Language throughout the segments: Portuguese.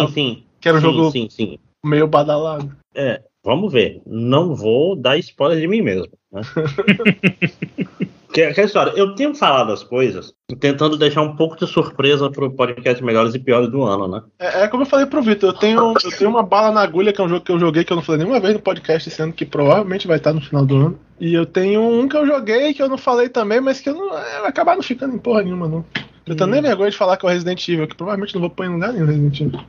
Sim, sim. Que era um sim, jogo Sim, sim. meio badalado. É, vamos ver. Não vou dar spoiler de mim mesmo. Né? que, aquela história, eu tenho falado as coisas tentando deixar um pouco de surpresa pro podcast melhores e piores do ano, né? É, é como eu falei pro Vitor, eu tenho, eu tenho uma bala na agulha, que é um jogo que eu joguei que eu não falei nenhuma vez no podcast esse ano, que provavelmente vai estar no final do ano. E eu tenho um que eu joguei que eu não falei também, mas que eu não, é, vai acabar não ficando em porra nenhuma, não. Eu tenho nem vergonha de falar que é o Resident Evil, que provavelmente não vou pôr em lugar nenhum Resident Evil.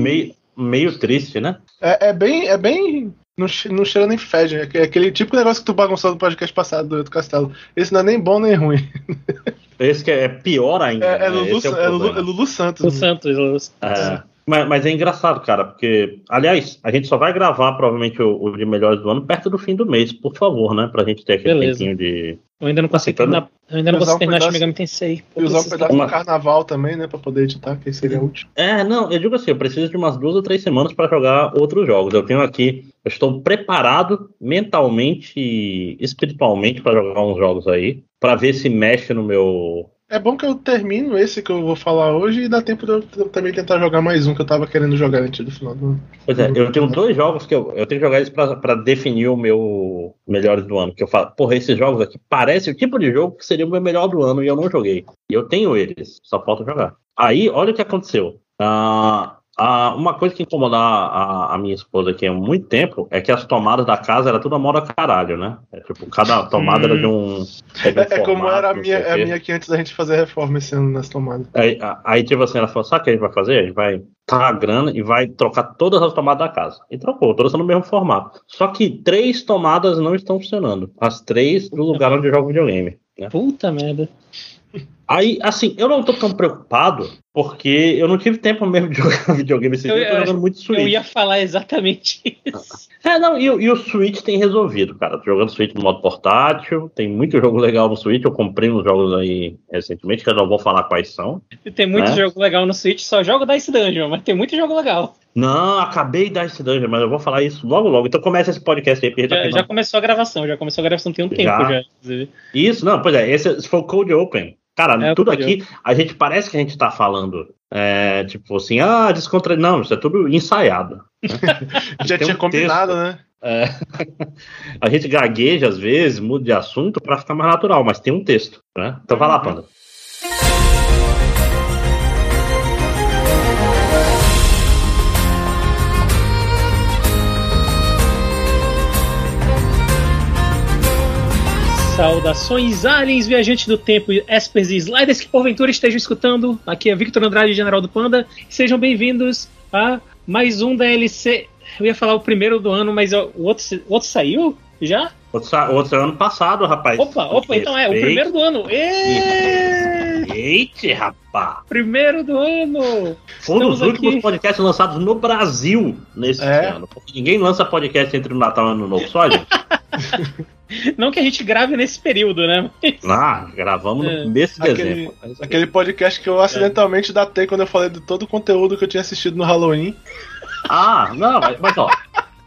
Meio, meio triste, né? É, é bem. É bem. Não, não cheira nem fede. É aquele- aquele tipo de negócio que tu bagunçou no podcast passado do, do Castelo. Esse não é nem bom nem ruim. Esse que é pior ainda. É, é né? Lulu, o é Lulu, é Lulu Santos. o né? Santos. o- É, mas, mas é engraçado, cara, porque, aliás, a gente só vai gravar provavelmente o, o de melhores do ano perto do fim do mês, por favor, né? Pra gente ter aquele Beleza. tempinho de. Eu ainda não consegui Então, terminar. Eu ainda não um terminar pedaço- Megami Tensei. E usar um pedaço Uma- do carnaval também, né? Pra poder editar, que seria útil. É, não, eu digo assim, eu preciso de umas duas ou três semanas pra jogar outros jogos. Eu tenho aqui, eu estou preparado mentalmente e espiritualmente pra jogar uns jogos aí, Pra ver se mexe no meu. É bom que eu termino esse que eu vou falar hoje e dá tempo de eu também tentar jogar mais um que eu tava querendo jogar antes do final do ano. Pois é, eu tenho dois jogos que eu, eu tenho que jogar eles pra, pra definir o meu melhores do ano. Que eu falo, porra, esses jogos aqui parecem o tipo de jogo que seria o meu melhor do ano e eu não joguei. E eu tenho eles, só falta jogar. Aí, olha o que aconteceu. Ah, ah, uma coisa que incomodava a, a minha esposa aqui há muito tempo é que as tomadas da casa era tudo a moda caralho, né? É, tipo, cada tomada era de um. de um É, é como formato, era a minha, o a minha aqui antes da gente fazer a reforma esse ano nas tomadas. Aí, aí, tipo assim, ela falou: sabe o que a gente vai fazer? A gente vai pagar a grana e vai trocar todas as tomadas da casa. E trocou, todas são no mesmo formato. Só que três tomadas não estão funcionando. As três no lugar onde eu jogo videogame. Né? Puta merda. Aí, assim, eu não tô tão preocupado, porque eu não tive tempo mesmo de jogar videogame esse Eu dia, eu tô jogando muito Switch. Eu ia falar exatamente isso. É, não, e, o- e o Switch tem resolvido, cara. Tô jogando Switch no modo portátil, tem muito jogo legal no Switch. Eu comprei uns jogos aí recentemente, que eu não vou falar quais são. E Tem muito Né? jogo legal no Switch, só jogo Dice Dungeon, mas tem muito jogo legal. Não, acabei de dar esse dungeon, mas eu vou falar isso logo logo. Então começa esse podcast aí, gente tá Já, já começou a gravação, já começou a gravação tem um tempo Já. já, inclusive. Isso, não, pois é, esse foi o Code Open. Cara, É, tudo aqui, a gente parece que a gente tá falando, é, tipo assim, ah, descontra... Não, isso é tudo ensaiado. Já Tem tinha um combinado, texto. né? É, a gente gagueja às vezes, muda de assunto pra ficar mais natural, mas tem um texto, né? Então vai lá, Uhum. Panda. Saudações, aliens, viajantes do tempo, espers e sliders que porventura estejam escutando. Aqui é Victor Andrade, General do Panda. Sejam bem-vindos a mais um DLC. Eu ia falar o primeiro do ano, mas o outro, o outro saiu já? Outro, sa- outro ano passado, rapaz. Opa, opa, então é, o primeiro do ano. Eita, rapaz! Primeiro do ano! Foi um dos Estamos últimos aqui. podcasts lançados no Brasil nesse É. ano. Porque ninguém lança podcast entre o Natal e o Ano Novo, só, gente. Não que a gente grave nesse período, né? Mas- Ah, gravamos É. no mês de Aquele- dezembro. Aquele podcast que eu acidentalmente datei quando eu falei de todo o conteúdo que eu tinha assistido no Halloween. Ah, não, mas, mas, ó.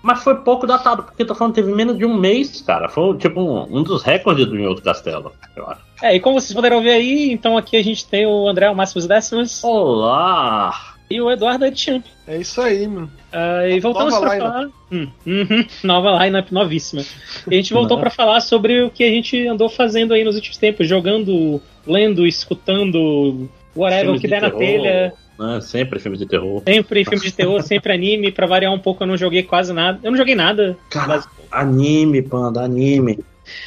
Mas foi pouco datado, porque eu tô falando que teve menos de um mês, cara. Foi tipo um, um dos recordes do Inhoto Castelo, eu acho. É, e como vocês puderam ver aí, então aqui a gente tem o André, o Máximos Décimos, Olá! E o Eduardo Edchamp. É isso aí, mano. Ah, e voltamos Nova para lineup. falar. Hum, uhum, nova lineup, novíssima. E a gente voltou para falar sobre o que a gente andou fazendo aí nos últimos tempos, jogando, lendo, escutando, whatever, o Filmes que de der na terror, telha. né? Sempre filmes de terror. Sempre filme de terror, sempre anime, pra variar um pouco, eu não joguei quase nada. Eu não joguei nada, Cara, anime, panda, anime.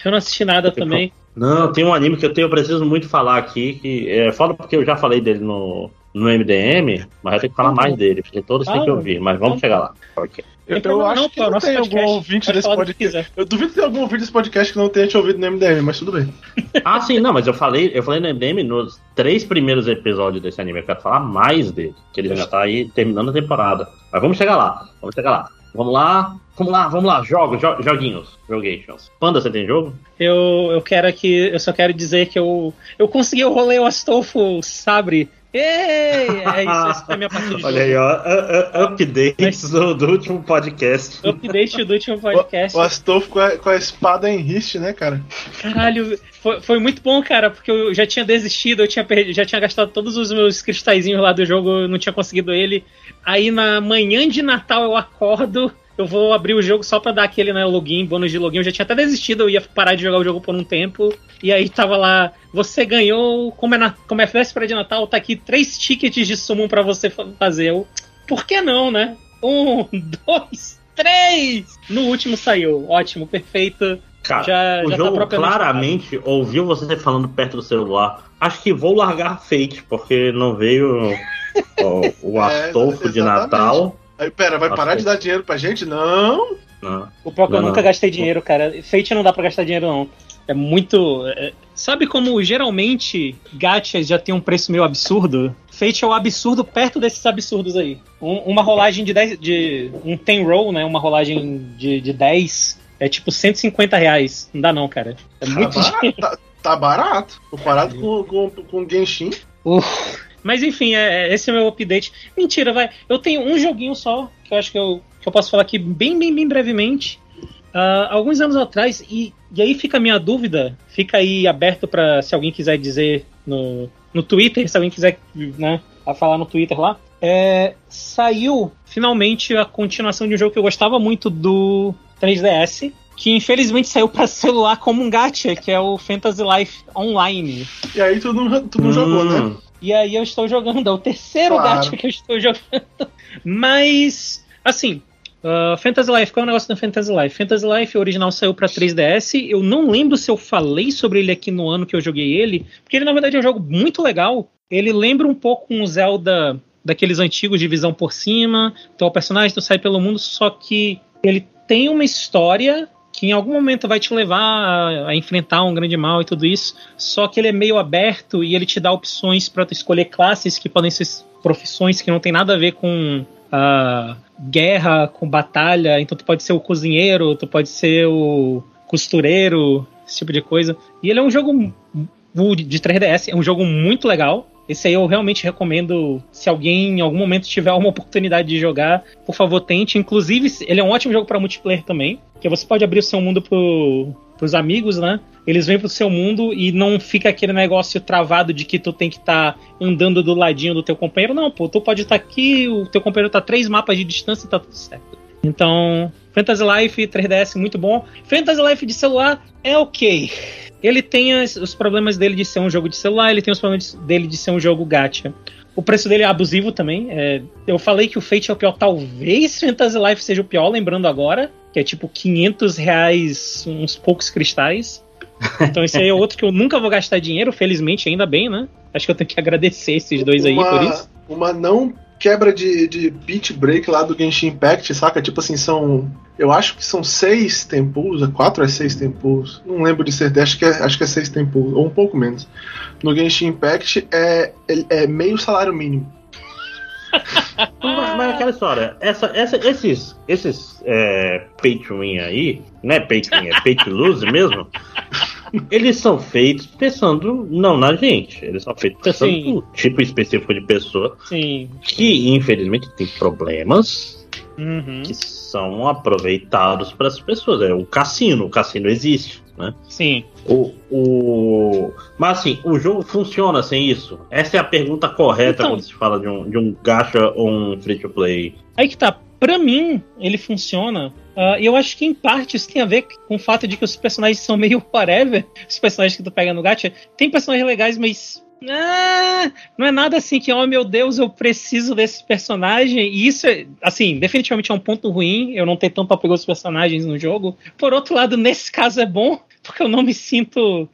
eu não assisti nada também. Não, tem um anime que eu tenho, eu preciso muito falar aqui, que é foda porque eu já falei dele no, no MDM, mas eu tenho que falar Uhum. mais dele, porque todos têm que ouvir, mas vamos Então- chegar lá. Ok. Eu, Tem eu acho não, que não tem algum ouvinte pode desse podcast. Eu duvido que tenha algum ouvinte desse podcast que não tenha te ouvido no MDM, mas tudo bem. Ah, sim, não, mas eu falei, eu falei no MDM nos três primeiros episódios desse anime. Eu quero falar mais dele, que ele já tá aí terminando a temporada. Mas vamos chegar lá, vamos chegar lá. Vamos lá, vamos lá, vamos lá, jogos, jo- joguinhos, jogations. Panda, você tem jogo? Eu, eu quero aqui, eu só quero dizer que eu, eu consegui o rolê o Astolfo Sabre Ei, é isso, essa foi a minha partida de Olha aí, ó. updates do, do último podcast. Update do último podcast. O, o Astolfo com a, com a espada em riste, né, cara? Caralho, foi, foi muito bom, cara, porque eu já tinha desistido, eu tinha perdido, já tinha gastado todos os meus cristalzinhos lá do jogo, eu não tinha conseguido ele. Aí na manhã de Natal eu acordo, eu vou abrir o jogo só pra dar aquele né, login, bônus de login. Eu já tinha até desistido, eu ia parar de jogar o jogo por um tempo. E aí tava lá, você ganhou, como é, na, como é véspera de Natal, tá aqui três tickets de summon pra você fazer. Eu, por que não, né? Um, dois, três! No último saiu, ótimo, perfeito. Cara, Já- o já tá jogo propriamente claramente ouviu você falando perto do celular. Acho que vou largar Fate, porque não veio ó, o É, Astolfo de exatamente. Natal. Aí, pera, vai parar Ok. de dar dinheiro pra gente? Não! Não. O pior é que eu Não, nunca não. gastei dinheiro, cara. Fate não dá pra gastar dinheiro, não. É muito. é- Sabe como geralmente gachas já tem um preço meio absurdo? Fate é o absurdo perto desses absurdos aí. Um- uma rolagem de 10. De, um 10 roll, né? Uma rolagem de, de 10 é tipo 150 reais. Não dá, não, cara. É muito tá, dinheiro. barato, tá, tá barato. Comparado com, com, com Genshin. Uf. Mas enfim, é, é- esse é o meu update. Mentira, vai. Eu tenho um joguinho só, que eu acho que eu, que eu posso falar aqui bem, bem, bem brevemente. Ah, alguns anos atrás, e, e aí fica a minha dúvida, fica aí aberto para se alguém quiser dizer no, no Twitter, se alguém quiser né, a falar no Twitter lá. É, saiu finalmente a continuação de um jogo que eu gostava muito do 3DS, que infelizmente saiu para celular como um gacha, que é o Fantasy Life Online. E aí tu não, tu não jogou, né? E aí eu estou jogando, é o terceiro Claro. gacha que eu estou jogando. Mas, assim, uh, Fantasy Life, qual é o negócio do Fantasy Life? Fantasy Life original saiu para 3DS. Eu não lembro se eu falei sobre ele aqui no ano que eu joguei ele, porque ele na verdade é um jogo muito legal. Ele lembra um pouco um Zelda daqueles antigos de visão por cima. Então o personagem tu sai pelo mundo, só que ele tem uma história que em algum momento vai te levar a, a enfrentar um grande mal e tudo isso. Só que ele é meio aberto e ele te dá opções para escolher classes que podem ser profissões que não tem nada a ver com a guerra, com batalha. Então tu pode ser o cozinheiro, tu pode ser o costureiro, esse tipo de coisa. E ele é um jogo de 3DS, é um jogo muito legal. Esse aí eu realmente recomendo. Se alguém em algum momento tiver uma oportunidade de jogar, por favor, tente. Inclusive, ele é um ótimo jogo para multiplayer também. Que você pode abrir o seu mundo pro, pros amigos, né? Eles vêm pro seu mundo e não fica aquele negócio travado de que tu tem que estar tá andando do ladinho do teu companheiro. Não, pô, tu pode estar tá aqui, o teu companheiro tá três mapas de distância e tá tudo certo. Então, Fantasy Life 3DS muito bom. Fantasy Life de celular é ok. Ele tem as- os problemas dele de ser um jogo de celular, ele tem os problemas dele de ser um jogo gacha. O preço dele é abusivo também. é- eu falei que o Fate é o pior, talvez Fantasy Life seja o pior, lembrando agora, que é tipo 500 reais, uns poucos cristais. Então esse aí é outro que eu nunca vou gastar dinheiro, felizmente, ainda bem, né? Acho que eu tenho que agradecer esses dois aí por isso. Uma não quebra de, de beat break lá do Genshin Impact, saca? Tipo assim, são. Eu acho que são seis tempos, quatro a seis tempos. Não lembro de certeza, acho que é, acho que é seis tempos, ou um pouco menos. No Genshin Impact é, é, é meio salário mínimo. Mas, mas aquela história, essa, essa, esses, esses é, pay to win aí, né? Pay é pay to lose mesmo. Eles são feitos pensando não na gente, eles são feitos pensando Sim. no tipo específico de pessoa Sim. que infelizmente tem problemas Uhum. que são aproveitados para as pessoas. É o cassino, o cassino existe, né? Sim. O, o... Mas assim, o jogo funciona sem isso? Essa é a pergunta correta Então- quando se fala de um, de um gacha ou um free to play. Aí que tá. Pra mim, ele funciona. ah, E eu acho que em parte isso tem a ver com o fato de que os personagens são meio whatever. Os personagens que tu pega no gacha. Tem personagens legais, mas. ah, não é nada assim que, oh meu Deus, eu preciso desse personagem. E isso, é, assim, definitivamente é um ponto ruim. Eu não ter tanto apego aos personagens no jogo. Por outro lado, nesse caso é bom, porque eu não me sinto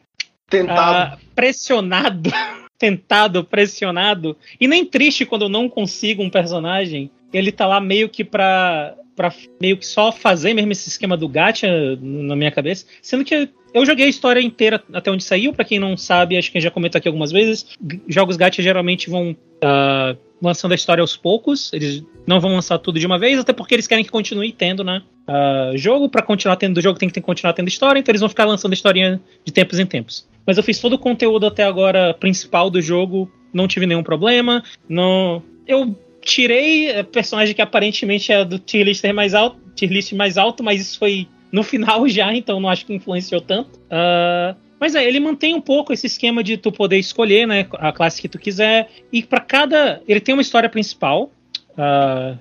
Tentado. ah, pressionado, tentado, pressionado, e nem triste quando eu não consigo um personagem. Ele tá lá meio que pra, pra meio que só fazer mesmo esse esquema do gacha na minha cabeça. Sendo que eu joguei a história inteira até onde saiu, pra quem não sabe, acho que já comentou aqui algumas vezes. Jogos gacha geralmente vão ah, lançando a história aos poucos, eles não vão lançar tudo de uma vez, até porque eles querem que continue tendo, né? ah, jogo, pra continuar tendo jogo tem que continuar tendo história, então eles vão ficar lançando historinha de tempos em tempos. Mas eu fiz todo o conteúdo até agora principal do jogo não tive nenhum problema. Não, eu tirei personagem que aparentemente é do tier list mais alto, tier list mais alto, mas isso foi no final já, então não acho que influenciou tanto. Uh, mas é, ele mantém um pouco esse esquema de tu poder escolher, né, a classe que tu quiser. E para cada, ele tem uma história principal, uh,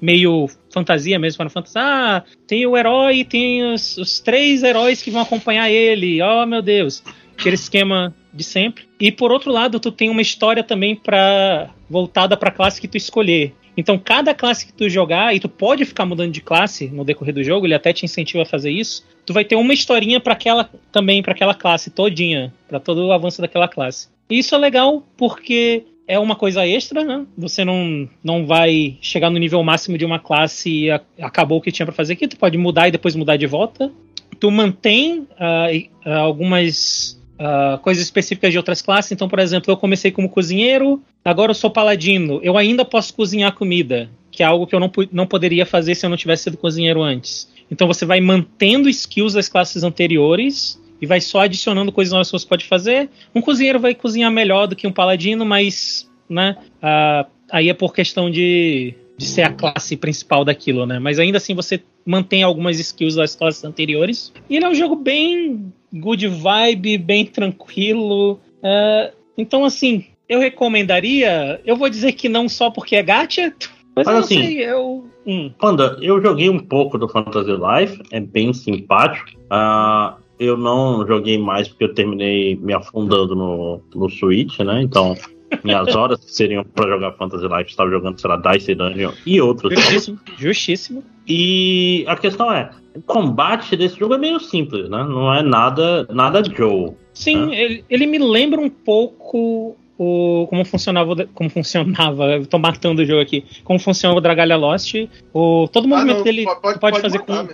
meio fantasia mesmo, para Fantasy. Ah, tem o herói tem os, os, três heróis que vão acompanhar ele. Oh, meu Deus. Aquele esquema de sempre. E por outro lado, tu tem uma história também para voltada para a classe que tu escolher. Então, cada classe que tu jogar, e tu pode ficar mudando de classe no decorrer do jogo, ele até te incentiva a fazer isso. Tu vai ter uma historinha para aquela também para aquela classe todinha, para todo o avanço daquela classe. E isso é legal porque é uma coisa extra, né? Você não, não vai chegar no nível máximo de uma classe e a, acabou o que tinha para fazer aqui. Tu pode mudar e depois mudar de volta. Tu mantém uh, algumas uh, coisas específicas de outras classes. Então, por exemplo, eu comecei como cozinheiro, agora eu sou paladino. Eu ainda posso cozinhar comida, que é algo que eu não, não poderia fazer se eu não tivesse sido cozinheiro antes. Então você vai mantendo skills das classes anteriores e vai só adicionando coisas novas que você pode fazer. Um cozinheiro vai cozinhar melhor do que um paladino, mas né, uh, aí é por questão de, de ser a classe principal daquilo, né? Mas ainda assim você mantém algumas skills das classes anteriores. E ele é um jogo bem good vibe, bem tranquilo. Uh, então, assim, eu recomendaria. Eu vou dizer que não só porque é gacha, mas, mas assim, sei, eu. Hum. Panda, eu joguei um pouco do Fantasy Life, é bem simpático. Uh, eu não joguei mais porque eu terminei me afundando no, no Switch, né? Então, minhas horas que seriam para jogar Fantasy Life, estava jogando, sei lá, Dice Dungeon e outros. Justíssimo, justíssimo. E a questão é, o combate desse jogo é meio simples, né? Não é nada, nada Joe. Sim, né? ele, ele me lembra um pouco o, como funcionava como funcionava eu tô matando o jogo aqui como funcionava o Dragalha Lost o todo o ah, movimento ah, dele pode, pode, pode fazer com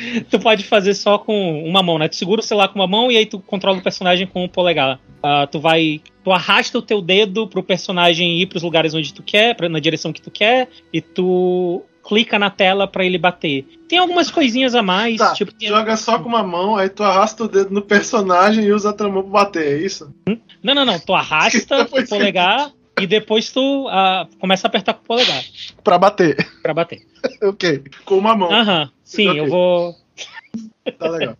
tu pode fazer só com uma mão, né? Tu segura o celular com uma mão e aí tu controla o personagem com o polegar. Uh, tu vai. Tu arrasta o teu dedo pro personagem ir pros lugares onde tu quer, pra, na direção que tu quer, e tu clica na tela para ele bater. Tem algumas coisinhas a mais. Tá, tipo, joga só com uma mão, aí tu arrasta o dedo no personagem e usa a outra mão pra bater, é isso? Hum? Não, não, não. Tu arrasta o polegar e depois tu uh, começa a apertar com o polegar. Pra bater. Pra bater. ok. Com uma mão. Aham. Sim, okay. eu vou. tá legal.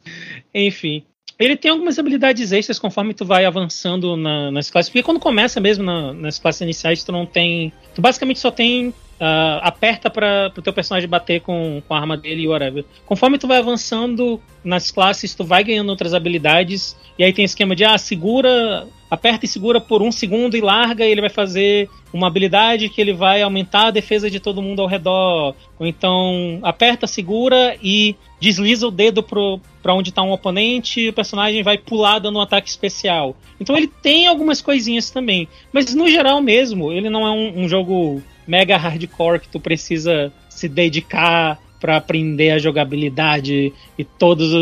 Enfim. Ele tem algumas habilidades extras conforme tu vai avançando na, nas classes. Porque quando começa mesmo na, nas classes iniciais, tu não tem. Tu basicamente só tem Uh, aperta para o teu personagem bater com, com a arma dele e whatever. Conforme tu vai avançando nas classes, tu vai ganhando outras habilidades. E aí tem esquema de, ah, segura, aperta e segura por um segundo e larga, e ele vai fazer uma habilidade que ele vai aumentar a defesa de todo mundo ao redor. Ou então, aperta, segura e desliza o dedo para onde está um oponente, e o personagem vai pular dando um ataque especial. Então ele tem algumas coisinhas também. Mas no geral mesmo, ele não é um, um jogo mega hardcore que tu precisa se dedicar para aprender a jogabilidade e todas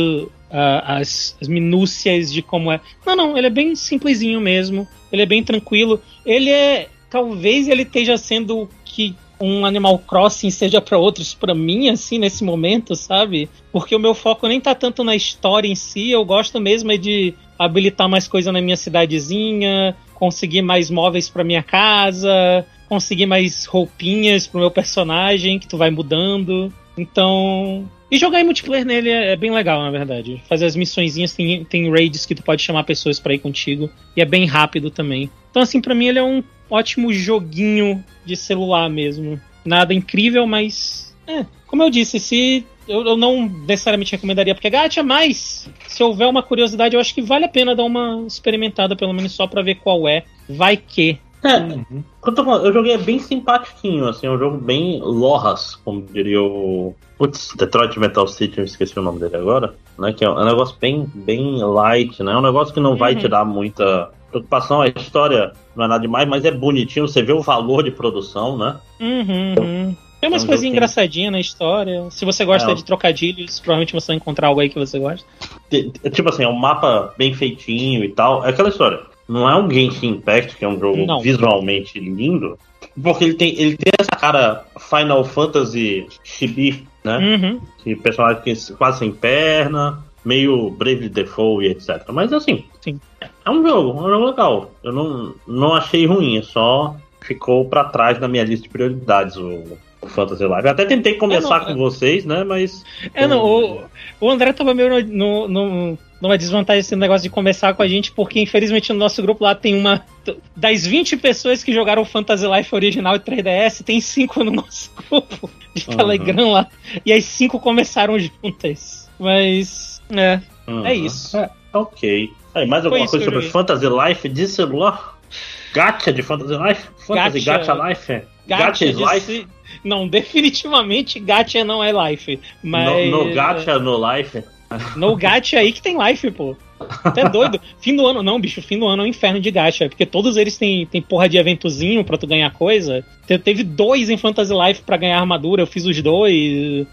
uh, as, as minúcias de como é. Não, não, ele é bem simplesinho mesmo. Ele é bem tranquilo. Ele é. Talvez ele esteja sendo que um Animal Crossing seja para outros, para mim, assim, nesse momento, sabe? Porque o meu foco nem tá tanto na história em si, eu gosto mesmo é de habilitar mais coisa na minha cidadezinha, conseguir mais móveis para minha casa, conseguir mais roupinhas pro meu personagem, que tu vai mudando. Então. E jogar em multiplayer nele é, é bem legal, na verdade. Fazer as missõezinhas, tem, tem raids que tu pode chamar pessoas para ir contigo. E é bem rápido também. Então, assim, para mim ele é um ótimo joguinho de celular mesmo. Nada incrível, mas. É, como eu disse, se. Eu, eu não necessariamente recomendaria porque é gacha, mas se houver uma curiosidade, eu acho que vale a pena dar uma experimentada, pelo menos só para ver qual é. Vai que. É, uhum. eu, eu joguei bem simpatiquinho, assim, é um jogo bem Loras, como diria o. Putz, Detroit Metal City, eu esqueci o nome dele agora, né? Que é um negócio bem, bem light, né? É um negócio que não uhum. vai te dar muita preocupação, a história não é nada demais, mas é bonitinho, você vê o valor de produção, né? Uhum. Então, tem umas é um coisinhas engraçadinhas na história. Se você gosta é, de trocadilhos, provavelmente você vai encontrar algo aí que você gosta. Tipo assim, é um mapa bem feitinho e tal. É aquela história não é um Genshin Impact, que é um jogo não. visualmente lindo, porque ele tem, ele tem essa cara Final Fantasy chibi, né? Uhum. Que personagem que quase sem perna, meio Brave Default e etc. Mas assim, Sim. É um jogo, é um jogo legal. Eu não, não achei ruim, só ficou pra trás na minha lista de prioridades o, o Fantasy Life. Eu até tentei começar não, com vocês, né? Mas. É, não, o, o André tava meio no, no, numa desvantagem esse negócio de começar com a gente, porque infelizmente no nosso grupo lá tem uma. Das 20 pessoas que jogaram Fantasy Life original e 3DS, tem 5 no nosso grupo de uhum. Telegram lá. E as 5 começaram juntas. Mas. É. Uhum. É isso. É, ok. Aí, mais alguma coisa sobre Fantasy Life de celular? Gacha de Fantasy Life? Fantasy Gacha, Gacha Life? Gacha, gacha is Life? Não, definitivamente Gacha não é Life. Mas... No, no Gacha, no Life? No Gacha aí que tem Life, pô. Até doido. Fim do ano, não, bicho, fim do ano é um inferno de gacha. Porque todos eles têm, têm porra de eventozinho pra tu ganhar coisa. Teve dois em Fantasy Life pra ganhar armadura, eu fiz os dois.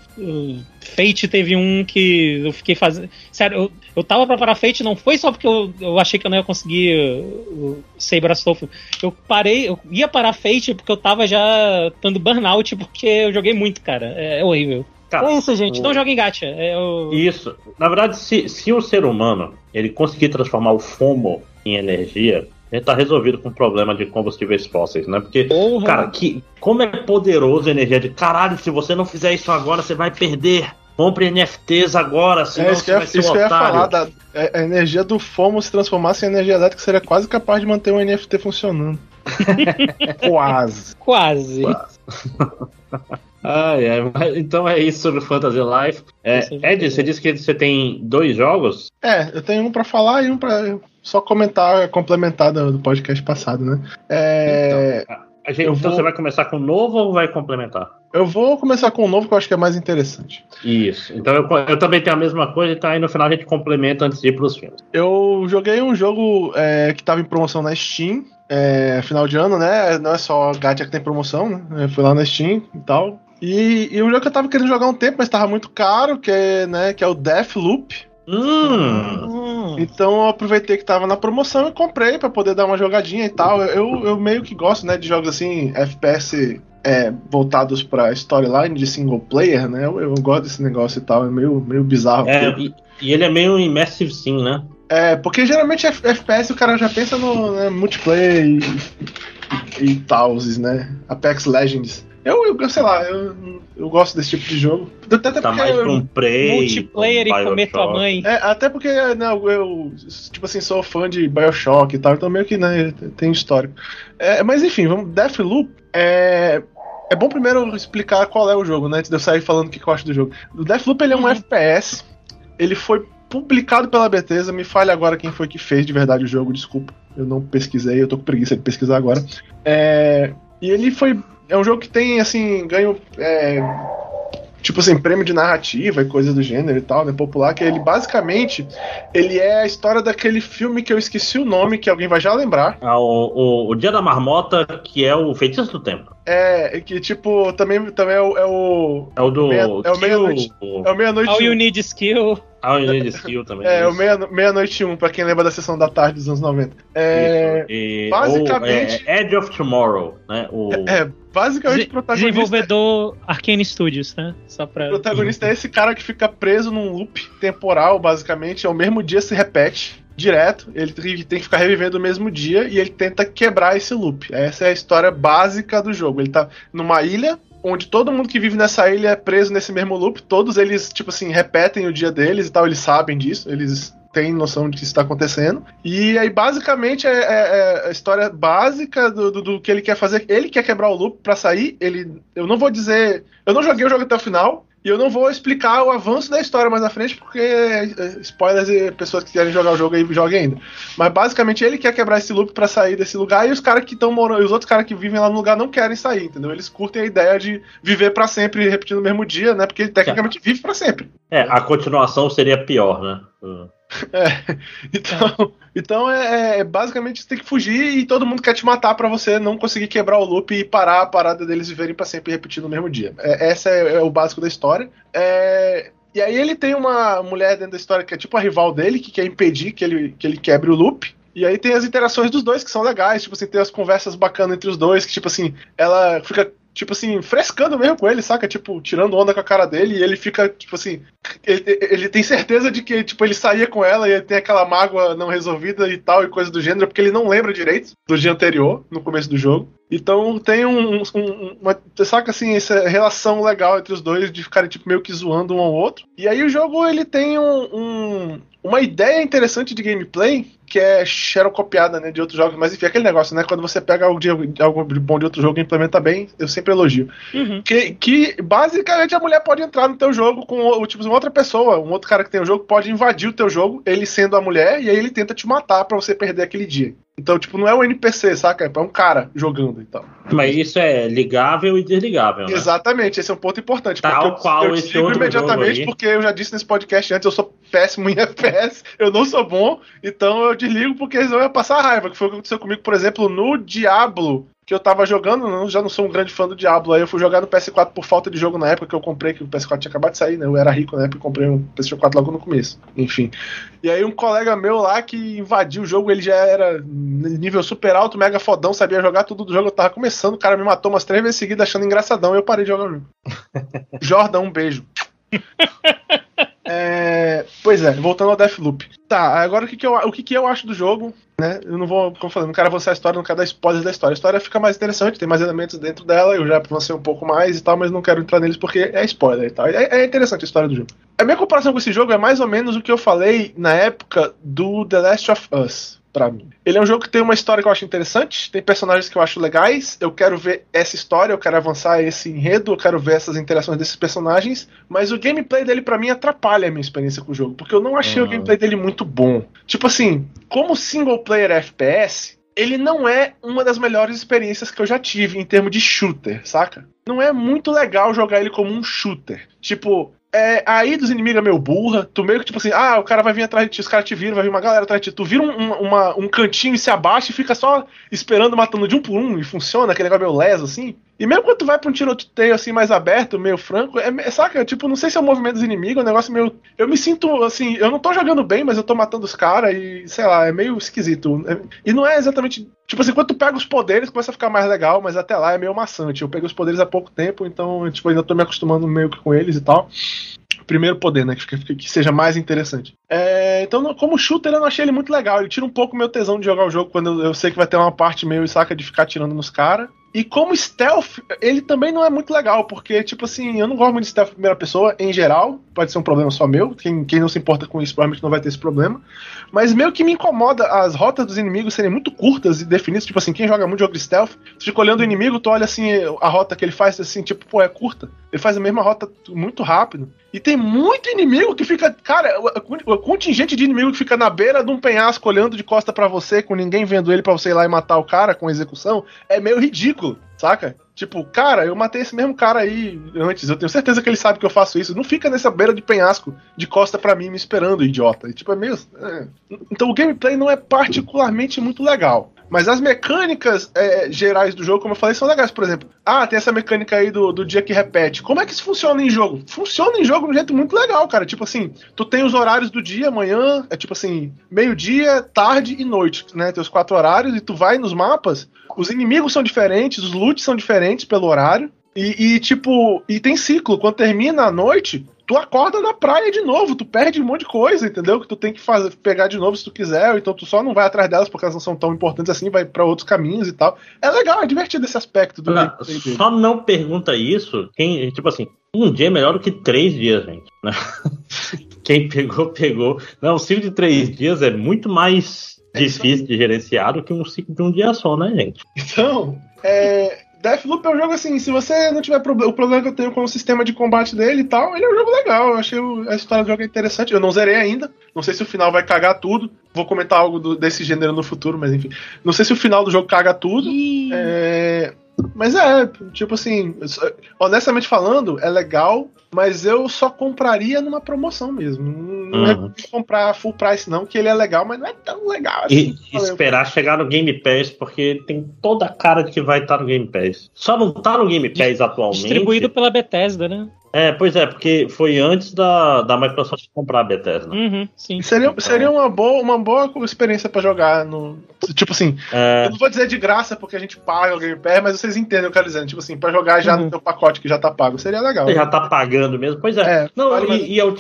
Fate teve um que eu fiquei fazendo. Sério, eu, eu tava pra parar Fate, não foi só porque eu, eu achei que eu não ia conseguir o Saber Astolfo. Eu parei, eu ia parar Fate porque eu tava já dando burnout porque eu joguei muito, cara. É, é horrível. Cara, é isso, gente. O... Não joguem gacha. É o... Isso. Na verdade, se, se o ser humano ele conseguir transformar o FOMO em energia, ele tá resolvido com o problema de combustíveis fósseis, né? Porque, Porra. cara, que, como é poderoso a energia de caralho, se você não fizer isso agora, você vai perder. Compre NFTs agora, senão é, isso que você vai ser isso que eu ia falar, da, a energia do FOMO se transformasse em energia elétrica seria quase capaz de manter um NFT funcionando. quase. Quase. quase. Ah, é. Então é isso sobre Fantasy Life. É, Ed, você disse que você tem dois jogos? É, eu tenho um para falar e um para só comentar, complementar do, podcast passado, né? É, então, a gente, então vou... você vai começar com o novo ou vai complementar? Eu vou começar com o novo, que eu acho que é mais interessante. Isso. Então eu, eu também tenho a mesma coisa, então aí no final a gente complementa antes de ir pros filmes. Eu joguei um jogo é, que estava em promoção na Steam, é, final de ano, né? Não é só Gacha que tem promoção, né? Eu fui lá na Steam e tal. E, e o jogo que eu tava querendo jogar um tempo, mas tava muito caro, que é, né, que é o Deathloop. Hum. Então eu aproveitei que tava na promoção e comprei para poder dar uma jogadinha e tal. Eu, eu meio que gosto, né, de jogos assim, FPS é, voltados para storyline de single player, né? Eu, eu, gosto desse negócio e tal, é meio, meio bizarro. É, porque... e, e, ele é meio immersive sim, né? É, porque geralmente FPS o cara já pensa no né, multiplayer e, e, e tals, né? Apex Legends. Eu, eu, sei lá, eu, eu gosto desse tipo de jogo. Até tá mais pra um play. Multiplayer e comer tua mãe. É, até porque não, eu, tipo assim, sou fã de Bioshock e tal, então meio que né, tem histórico. É, mas enfim, vamos. Deathloop é. É bom primeiro explicar qual é o jogo, né? Antes de eu sair falando o que eu acho do jogo. O Deathloop ele é um uhum. FPS. Ele foi publicado pela Bethesda. Me fale agora quem foi que fez de verdade o jogo, desculpa. Eu não pesquisei, eu tô com preguiça de pesquisar agora. É, e ele foi é um jogo que tem, assim, ganho. É, tipo assim, prêmio de narrativa e coisas do gênero e tal, né? Popular, que ele basicamente ele é a história daquele filme que eu esqueci o nome, que alguém vai já lembrar. Ah, o, o, o Dia da Marmota, que é o Feitiço do Tempo. É, que tipo, também, também é o. É o, é o do. Meia, é o meia-noite. É o meia-noite. All You Need Skill. All You Need Skill também. É, é o meia-noite meia 1, pra quem lembra da sessão da tarde dos anos 90. É. E, basicamente. Ou, é, Edge of Tomorrow, né? O... É, é basicamente o protagonista. Desenvolvedor Arkane Studios, né? Só pra... O protagonista é esse cara que fica preso num loop temporal, basicamente. É o mesmo dia se repete direto, ele tem que ficar revivendo o mesmo dia e ele tenta quebrar esse loop. Essa é a história básica do jogo. Ele tá numa ilha onde todo mundo que vive nessa ilha é preso nesse mesmo loop, todos eles, tipo assim, repetem o dia deles e tal, eles sabem disso, eles têm noção de que isso está acontecendo. E aí, basicamente, é, é, é a história básica do, do, do, que ele quer fazer. Ele quer quebrar o loop para sair. Ele, eu não vou dizer. Eu não joguei o jogo até o final. E eu não vou explicar o avanço da história mais na frente, porque é, spoilers e pessoas que querem jogar o jogo aí joguem ainda. Mas basicamente ele quer quebrar esse loop para sair desse lugar e os caras que estão morando, os outros caras que vivem lá no lugar não querem sair, entendeu? Eles curtem a ideia de viver para sempre repetindo o mesmo dia, né? Porque ele tecnicamente vive para sempre. É, a continuação seria pior, né? É, então, então é, é, basicamente você tem que fugir e todo mundo quer te matar para você não conseguir quebrar o loop e parar a parada deles viverem para sempre repetindo no mesmo dia. É, essa é, é, o básico da história. É, e aí ele tem uma mulher dentro da história que é tipo a rival dele, que quer impedir que ele, que ele quebre o loop. E aí tem as interações dos dois que são legais, tipo assim, tem as conversas bacanas entre os dois, que tipo assim, ela fica tipo assim, frescando mesmo com ele, saca? Tipo, tirando onda com a cara dele e ele fica, tipo assim, ele, ele tem certeza de que, tipo, ele saía com ela e ele tem aquela mágoa não resolvida e tal, e coisa do gênero, porque ele não lembra direito do dia anterior, no começo do jogo. Então tem um, um uma, saca assim, essa relação legal entre os dois de ficarem tipo meio que zoando um ao outro. E aí o jogo ele tem um, um uma ideia interessante de gameplay que é xerocopiada né, de outros jogos, mas enfim, aquele negócio, né? Quando você pega algo, de, algo bom de outro jogo e implementa bem, eu sempre elogio. Uhum. Que, que basicamente a mulher pode entrar no teu jogo com tipo, uma outra pessoa, um outro cara que tem o jogo pode invadir o teu jogo, ele sendo a mulher, e aí ele tenta te matar para você perder aquele dia. Então, tipo, não é um NPC, saca? É um cara jogando e tal. Mas isso é ligável e desligável, né? Exatamente, esse é um ponto importante. Tal eu, qual eu esse outro imediatamente, porque eu já disse nesse podcast antes, eu sou péssimo em FPS, eu não sou bom, então eu desligo porque eles vão ia passar raiva, que foi o que aconteceu comigo, por exemplo, no Diablo que eu tava jogando, não, já não sou um grande fã do Diablo, aí eu fui jogar no PS4 por falta de jogo na época que eu comprei, que o PS4 tinha acabado de sair, né? Eu era rico na época e comprei um PS4 logo no começo. Enfim. E aí um colega meu lá que invadiu o jogo, ele já era nível super alto, mega fodão, sabia jogar tudo do jogo, eu tava começando, o cara me matou umas três vezes seguidas achando engraçadão e eu parei de jogar o jogo. Jordan, um beijo. É, pois é, voltando ao Deathloop. Tá, agora o que, que, eu, o que, que eu acho do jogo, né? Eu não vou, como falei, não quero avançar a história, não quero dar spoilers da história. A história fica mais interessante, tem mais elementos dentro dela, eu já avancei um pouco mais e tal, mas não quero entrar neles porque é spoiler e tal. É, é interessante a história do jogo. A minha comparação com esse jogo é mais ou menos o que eu falei na época do The Last of Us para mim. Ele é um jogo que tem uma história que eu acho interessante, tem personagens que eu acho legais, eu quero ver essa história, eu quero avançar esse enredo, eu quero ver essas interações desses personagens, mas o gameplay dele para mim atrapalha a minha experiência com o jogo, porque eu não achei uhum. o gameplay dele muito bom. Tipo assim, como single player FPS, ele não é uma das melhores experiências que eu já tive em termos de shooter, saca? Não é muito legal jogar ele como um shooter. Tipo, é, aí dos inimigos é meio burra, tu meio que tipo assim, ah, o cara vai vir atrás de ti, os caras te viram, vai vir uma galera atrás de ti, tu vira um, uma, um cantinho e se abaixa e fica só esperando, matando de um por um, e funciona, aquele negócio meio leso, assim. E mesmo quando tu vai pra um tiroteio assim mais aberto, meio franco, é, saca? Tipo, não sei se é o movimento dos inimigos, é um negócio meio. Eu me sinto assim, eu não tô jogando bem, mas eu tô matando os caras e, sei lá, é meio esquisito. É, e não é exatamente. Tipo assim, quando tu pega os poderes, começa a ficar mais legal, mas até lá é meio maçante. Eu peguei os poderes há pouco tempo, então, tipo, ainda tô me acostumando meio que com eles e tal primeiro poder, né? Que, que seja mais interessante. É, então, como shooter, eu não achei ele muito legal. Ele tira um pouco meu tesão de jogar o jogo quando eu, eu sei que vai ter uma parte meio saca de ficar atirando nos caras. E como stealth, ele também não é muito legal, porque, tipo assim, eu não gosto muito de stealth primeira pessoa, em geral, pode ser um problema só meu, quem, quem não se importa com isso provavelmente não vai ter esse problema. Mas meio que me incomoda as rotas dos inimigos serem muito curtas e definidas, tipo assim, quem joga muito jogo de stealth, tu fica olhando o inimigo, tu olha assim, a rota que ele faz, assim, tipo, pô, é curta. Ele faz a mesma rota muito rápido. E tem muito inimigo que fica. Cara, o contingente de inimigo que fica na beira de um penhasco olhando de costa para você, com ninguém vendo ele para você ir lá e matar o cara com execução, é meio ridículo, saca? Tipo, cara, eu matei esse mesmo cara aí antes, eu tenho certeza que ele sabe que eu faço isso. Não fica nessa beira de penhasco de costa para mim me esperando, idiota. E, tipo, é meio. É. Então o gameplay não é particularmente muito legal. Mas as mecânicas é, gerais do jogo, como eu falei, são legais. Por exemplo, ah, tem essa mecânica aí do, do dia que repete. Como é que isso funciona em jogo? Funciona em jogo de um jeito muito legal, cara. Tipo assim, tu tem os horários do dia, amanhã, é tipo assim, meio-dia, tarde e noite, né? Tem os quatro horários, e tu vai nos mapas, os inimigos são diferentes, os loots são diferentes pelo horário. E, e, tipo, e tem ciclo. Quando termina a noite, tu acorda na praia de novo, tu perde um monte de coisa, entendeu? Que tu tem que fazer, pegar de novo se tu quiser, ou então tu só não vai atrás delas porque elas não são tão importantes assim, vai para outros caminhos e tal. É legal, é divertido esse aspecto do não, Só não pergunta isso, quem, tipo assim, um dia é melhor do que três dias, gente. Né? quem pegou, pegou. Não, um ciclo de três dias é muito mais difícil de gerenciar do que um ciclo de um dia só, né, gente? Então, é, Deathloop é um jogo assim, se você não tiver o problema que eu tenho com o sistema de combate dele e tal, ele é um jogo legal. Eu achei a história do jogo interessante. Eu não zerei ainda. Não sei se o final vai cagar tudo. Vou comentar algo do, desse gênero no futuro, mas enfim. Não sei se o final do jogo caga tudo. É, mas é, tipo assim, honestamente falando, é legal, mas eu só compraria numa promoção mesmo. Não uhum. é comprar full price, não, que ele é legal, mas não é tão legal assim. E esperar chegar no Game Pass, porque ele tem toda a cara de que vai estar no Game Pass. Só não tá no Game Pass atualmente. Distribuído pela Bethesda, né? É, pois é, porque foi antes da, da Microsoft comprar a Bethesda. Uhum, sim. Seria, seria uma, boa, uma boa experiência pra jogar no. Tipo assim, É, eu não vou dizer de graça porque a gente paga o Game Pass, mas vocês entendem o que eu quero dizer. Tipo assim, pra jogar já Uhum. no teu pacote que já tá pago. Seria legal. você já tá pagando mesmo. Pois é. É, não, vale, e, mas- e eu,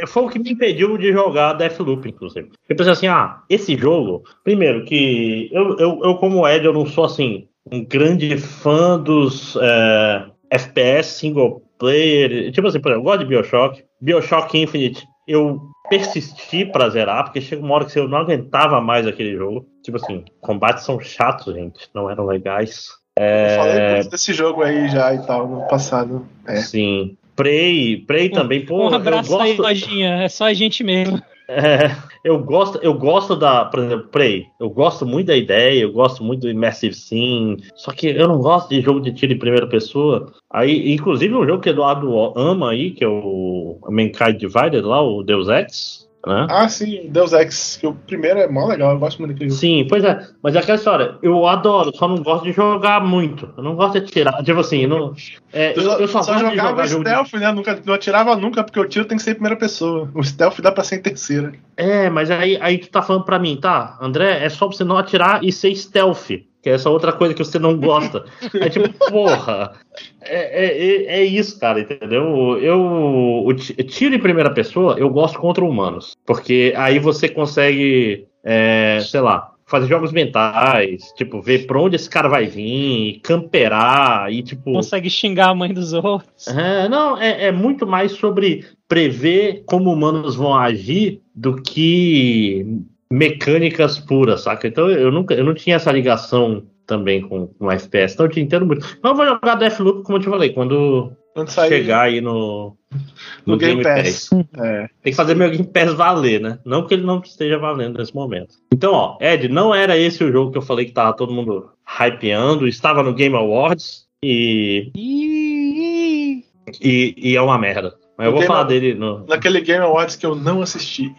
é, foi o que me impediu de jogar Deathloop, inclusive. Eu pensei assim, ah, esse jogo, primeiro que eu, eu, eu como Ed, eu não sou assim, um grande fã dos é, FPS single player. Tipo assim, por exemplo, eu gosto de Bioshock. Bioshock Infinite, eu persisti pra zerar, porque chega uma hora que eu não aguentava mais aquele jogo. Tipo assim, combates são chatos, gente, não eram legais. Eu falei É, muito desse jogo aí já e tal, no passado. É. Sim. Prey, Prey também, pô, um abraço eu aí, gosto, lojinha. É só a gente mesmo. eu gosto, eu gosto da, por exemplo, Prey. Eu gosto muito da ideia, eu gosto muito do Immersive Sim, só que eu não gosto de jogo de tiro em primeira pessoa. Aí, inclusive, um jogo que Eduardo ama aí, que é o Mankind Divided lá, o Deus Ex, né? Ah, sim, Deus Ex, que o primeiro é mó legal, eu gosto muito daquele jogo. Sim, pois é. Mas é aquela história, eu adoro, só não gosto de jogar muito. Eu não gosto de tirar. Tipo assim, eu não. É, eu, eu só, só jogava jogar jogo de stealth, né? Nunca, não atirava nunca, porque o tiro tem que ser em primeira pessoa. O stealth dá pra ser em terceira. É, mas aí, aí tu tá falando pra mim, tá? André, é só você não atirar e ser stealth. Que é essa outra coisa que você não gosta. É tipo, porra. É, é, é- é isso, cara, entendeu? Eu. O ti- tiro em primeira pessoa, eu gosto contra humanos. Porque aí você consegue, é, sei lá, fazer jogos mentais, tipo, ver pra onde esse cara vai vir, camperar e, tipo. Consegue xingar a mãe dos outros. É, não, é, é muito mais sobre prever como humanos vão agir do que mecânicas puras, saca? Então eu nunca, eu não tinha essa ligação também com, com FPS, então eu te entendo muito. Mas eu vou jogar Deathloop, como eu te falei, quando Quando sair chegar aí no, no Game Pass. É. Tem que fazer meu Game Pass valer, né? Não que ele não esteja valendo nesse momento. Então, ó, Ed, não era esse o jogo que eu falei que tava todo mundo hypeando, estava no Game Awards e, e, e é uma merda. Mas eu vou falar dele no, Naquele Game Awards que eu não assisti.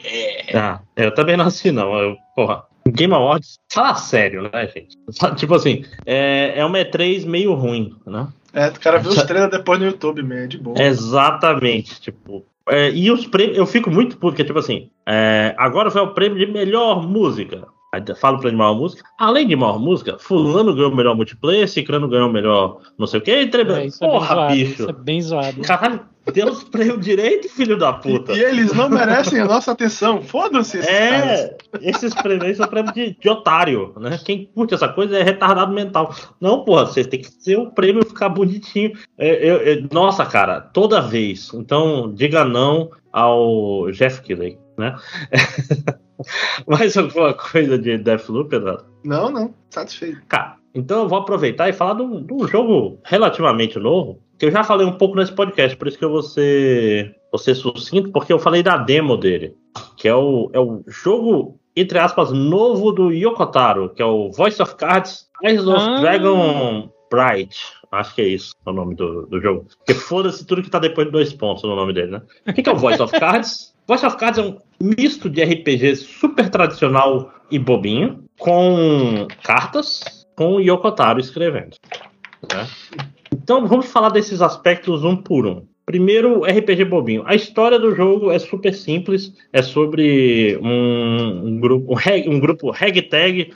Ah, eu também não assisti, não. Eu, porra, Game Awards, fala sério, né, gente? Tipo assim, é, é uma E3 meio ruim, né? É, o cara viu os trailers depois no YouTube, man, é de boa. Exatamente, tipo. é, e os prêmios, eu fico muito puto, porque, tipo assim, é, agora foi o prêmio de melhor música. Aí falo pra ele melhor música. Além de melhor música, Fulano ganhou o melhor multiplayer, Cicrano ganhou o melhor não sei o que. Entre... é, isso é bem Porra, zoado. bicho. Isso é bem zoado. Caralho, Deus prêmio direito, filho da puta. E eles não merecem a nossa atenção. Foda-se esses caras. É, esses prêmios aí são prêmios de, de otário, né? Quem curte essa coisa é retardado mental. Não, porra, vocês têm que ser o prêmio ficar bonitinho. É, eu- eu- nossa, cara, toda vez. Então, diga não ao Jeff Keighley, né? Mais alguma coisa de Deathloop, Eduardo? Não, não, satisfeito. Cara, então eu vou aproveitar e falar de um, de um jogo relativamente novo, que eu já falei um pouco nesse podcast, por isso que eu vou ser, vou ser sucinto, porque eu falei da demo dele, que é o, é o jogo, entre aspas, novo do Yokotaro, que é o Voice of Cards Eyes of Ah. Dragon Bright. Acho que é isso o nome do, do jogo. Porque foda-se tudo que tá depois de dois pontos no nome dele, né? O que, que é o Voice of Cards? Voice of Cards é um misto de RPG super tradicional e bobinho, com cartas, com Yokotaro escrevendo. né? Então vamos falar desses aspectos um por um. Primeiro, RPG bobinho. A história do jogo é super simples. É sobre um, um grupo, um, grupo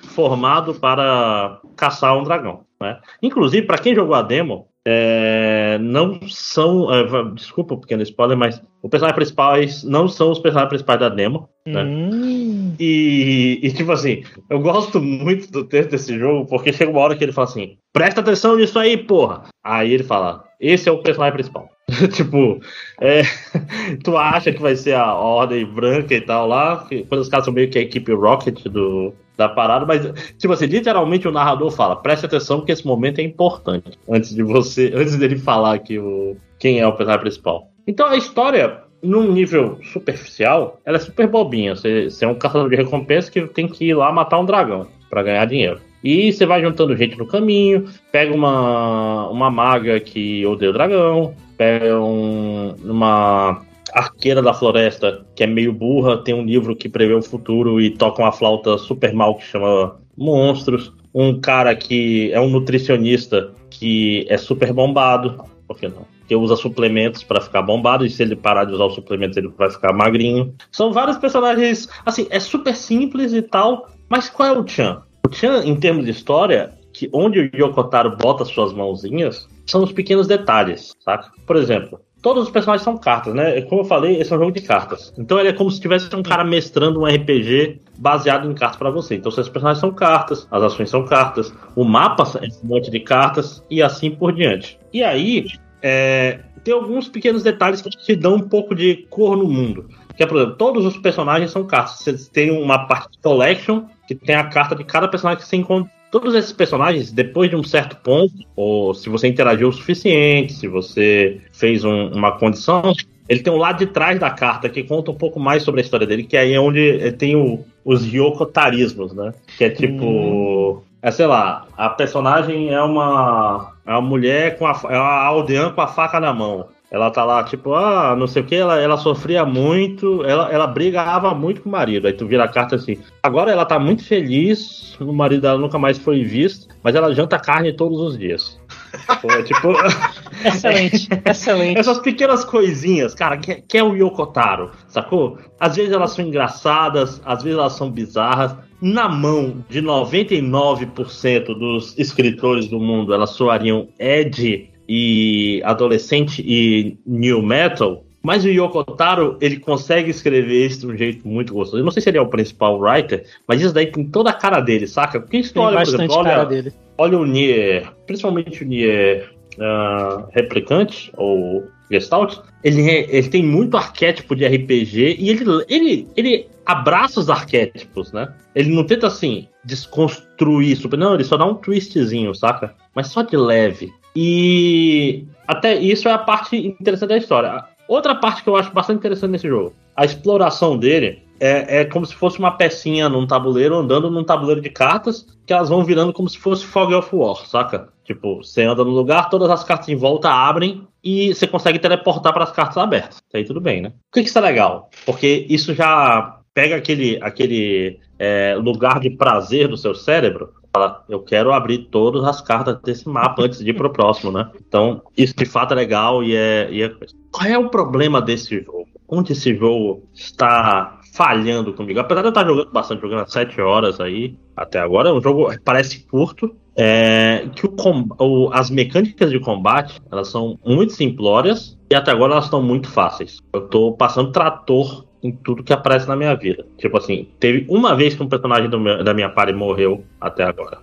formado para caçar um dragão. né? Inclusive, para quem jogou a demo, é, não são. é, desculpa o pequeno spoiler, mas os personagens principais não são os personagens principais da demo. né? Hum, E, e, tipo assim, eu gosto muito do texto desse jogo, porque chega uma hora que ele fala assim: presta atenção nisso aí, porra. Aí ele fala: esse é o personagem principal. tipo, é, tu acha que vai ser a ordem branca e tal lá, quando os caras são meio que a equipe Rocket do, da parada, mas, tipo assim, literalmente o narrador fala: preste atenção que esse momento é importante. Antes de você, antes dele falar que o, quem é o personagem principal. Então a história num nível superficial, ela é super bobinha. Você, você é um caçador de recompensa que tem que ir lá matar um dragão pra ganhar dinheiro. E você vai juntando gente no caminho, pega uma, uma maga que odeia o dragão, pega um- uma arqueira da floresta que é meio burra, tem um livro que prevê o futuro e toca uma flauta super mal que chama Monstros. Um cara que é um nutricionista que é super bombado, por que não? Que usa suplementos para ficar bombado, e se ele parar de usar os suplementos, ele vai ficar magrinho. São vários personagens, assim, é super simples e tal, mas qual é o Chan? O Chan, em termos de história, que onde o Yokotaro bota suas mãozinhas, são os pequenos detalhes, saca? Por exemplo, todos os personagens são cartas, né? Como eu falei, esse é um jogo de cartas. Então ele é como se tivesse um cara mestrando um RPG baseado em cartas para você. Então seus personagens são cartas, as ações são cartas, o mapa é um monte de cartas e assim por diante. E aí, é, tem alguns pequenos detalhes que te dão um pouco de cor no mundo. Que é, por exemplo, todos os personagens são cartas. Você tem uma parte de collection que tem a carta de cada personagem que você encontra todos esses personagens, depois de um certo ponto, ou se você interagiu o suficiente, se você fez um, uma condição, ele tem um lado de trás da carta que conta um pouco mais sobre a história dele, que aí é onde tem o, os yokotarismos, né? Que é tipo. Hum. É, sei lá, a personagem é uma. É uma mulher com a. É uma aldeã com a faca na mão. Ela tá lá, tipo, ah, não sei o que, ela, ela sofria muito, ela, ela brigava muito com o marido. Aí tu vira a carta assim. Agora ela tá muito feliz, o marido dela nunca mais foi visto, mas ela janta carne todos os dias. É, tipo. excelente, excelente. Essas pequenas coisinhas, cara, que, que é o Yokotaro, sacou? Às vezes elas são engraçadas, às vezes elas são bizarras. Na mão de 99% dos escritores do mundo, elas soariam Ed e adolescente e new metal, mas o Yoko Taro, ele consegue escrever isso de um jeito muito gostoso. Eu não sei se ele é o principal writer, mas isso daí tem toda a cara dele, saca? Porque isso tem olha, por exemplo, olha, dele. olha o Nier, principalmente o Nier uh, Replicante, ou Gestalt, ele, ele tem muito arquétipo de RPG e ele, ele, ele abraça os arquétipos, né? Ele não tenta, assim, desconstruir super. Não, ele só dá um twistzinho, saca? Mas só de leve. E até isso é a parte interessante da história. Outra parte que eu acho bastante interessante nesse jogo, a exploração dele é, é, como se fosse uma pecinha num tabuleiro andando num tabuleiro de cartas que elas vão virando como se fosse Fog of War, saca? Tipo, você anda no lugar, todas as cartas em volta abrem e você consegue teleportar para as cartas abertas. Aí tudo bem, né? Por que, que isso é legal? Porque isso já pega aquele, aquele é, lugar de prazer do seu cérebro fala, eu quero abrir todas as cartas desse mapa antes de ir pro próximo, né? Então, isso de fato é legal e é, e é... Qual é o problema desse jogo? Onde esse jogo está falhando comigo? Apesar de eu estar jogando bastante, jogando há 7 horas aí, até agora, é um jogo parece curto, é, que o, o, as mecânicas de combate elas são muito simplórias e até agora elas estão muito fáceis. Eu estou passando trator em tudo que aparece na minha vida. Tipo assim, teve uma vez que um personagem meu, da minha party morreu até agora.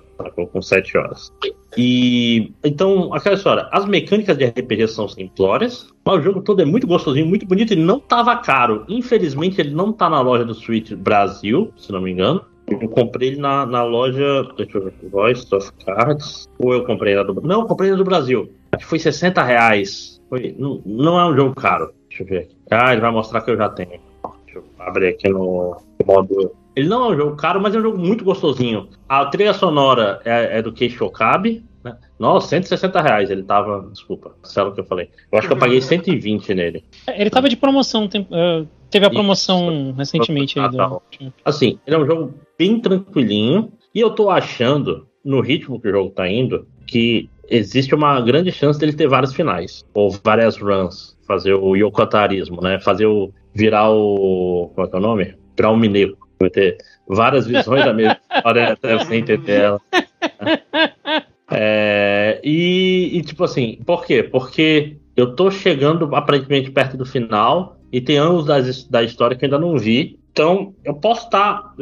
Com 7 horas. E então, aquela história, as mecânicas de RPG são simplórias, mas o jogo todo é muito gostosinho, muito bonito e não tava caro. Infelizmente, ele não tá na loja do Switch Brasil, se não me engano. Eu comprei ele na, na loja. Deixa eu ver. Voice of Cards. Ou eu comprei na do Não, eu comprei na do Brasil. Acho que foi 60 reais. Foi, não, não é um jogo caro. Deixa eu ver aqui. Ah, ele vai mostrar que eu já tenho. Abrir aqui no modo. Ele não é um jogo caro, mas é um jogo muito gostosinho. A trilha sonora é, é do Keisho Okabe. Né? Nossa, 160 reais ele tava. Desculpa, sei o que eu falei. Eu acho que eu paguei 120 nele. É, ele tava de promoção. Uh, teve a promoção Isso. recentemente ah, aí. Do... Tá. Assim, ele é um jogo bem tranquilinho. E eu tô achando, no ritmo que o jogo tá indo, que existe uma grande chance dele ter vários finais. Ou várias runs. Fazer o yokotarismo, né? Fazer o virar o. Qual é, é o nome? Virar o Mineiro. Vai ter várias visões da mesma história até você entender ela. É, e, e, tipo assim, por quê? Porque eu tô chegando aparentemente perto do final e tem anos das, da história que eu ainda não vi. Então, eu posso estar. Tá,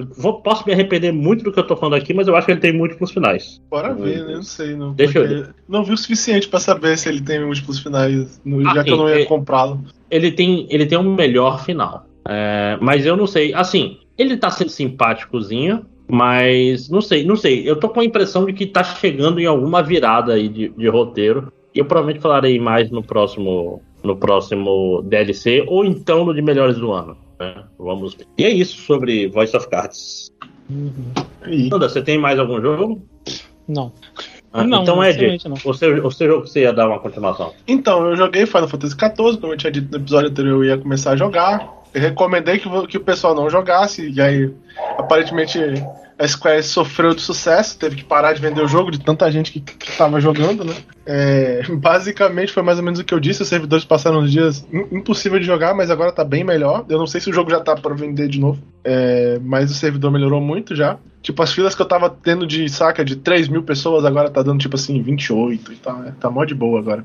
posso me arrepender muito do que eu tô falando aqui, mas eu acho que ele tem múltiplos finais. Bora ver, né? Eu não sei. Não, Deixa eu ver. Não vi o suficiente para saber se ele tem múltiplos finais, já que eu não ia comprá-lo. Ele tem, ele tem um melhor final. É, mas eu não sei. Assim, ele tá sendo simpáticozinho, mas não sei, não sei. Eu tô com a impressão de que tá chegando em alguma virada aí de, de roteiro. E eu provavelmente falarei mais no próximo, no próximo DLC, ou então no de melhores do ano. Né? Vamos ver. E é isso sobre Voice of Cards. Uhum. você tem mais algum jogo? Não. Ah, não, então, Ed, não. O, seu, o seu jogo que você ia dar uma continuação? Então, eu joguei Final Fantasy XIV, como eu tinha dito no episódio anterior, eu ia começar a jogar. Recomendei que, que o pessoal não jogasse, e aí aparentemente a Square sofreu de sucesso, teve que parar de vender o jogo de tanta gente que, estava jogando, né? É, basicamente foi mais ou menos o que eu disse, os servidores passaram uns dias impossível de jogar, mas agora tá bem melhor. Eu não sei se o jogo já tá para vender de novo, é, mas o servidor melhorou muito já. Tipo, as filas que eu tava tendo de saca de 3 mil pessoas, agora tá dando tipo assim 28 e né? Tá mó de boa agora.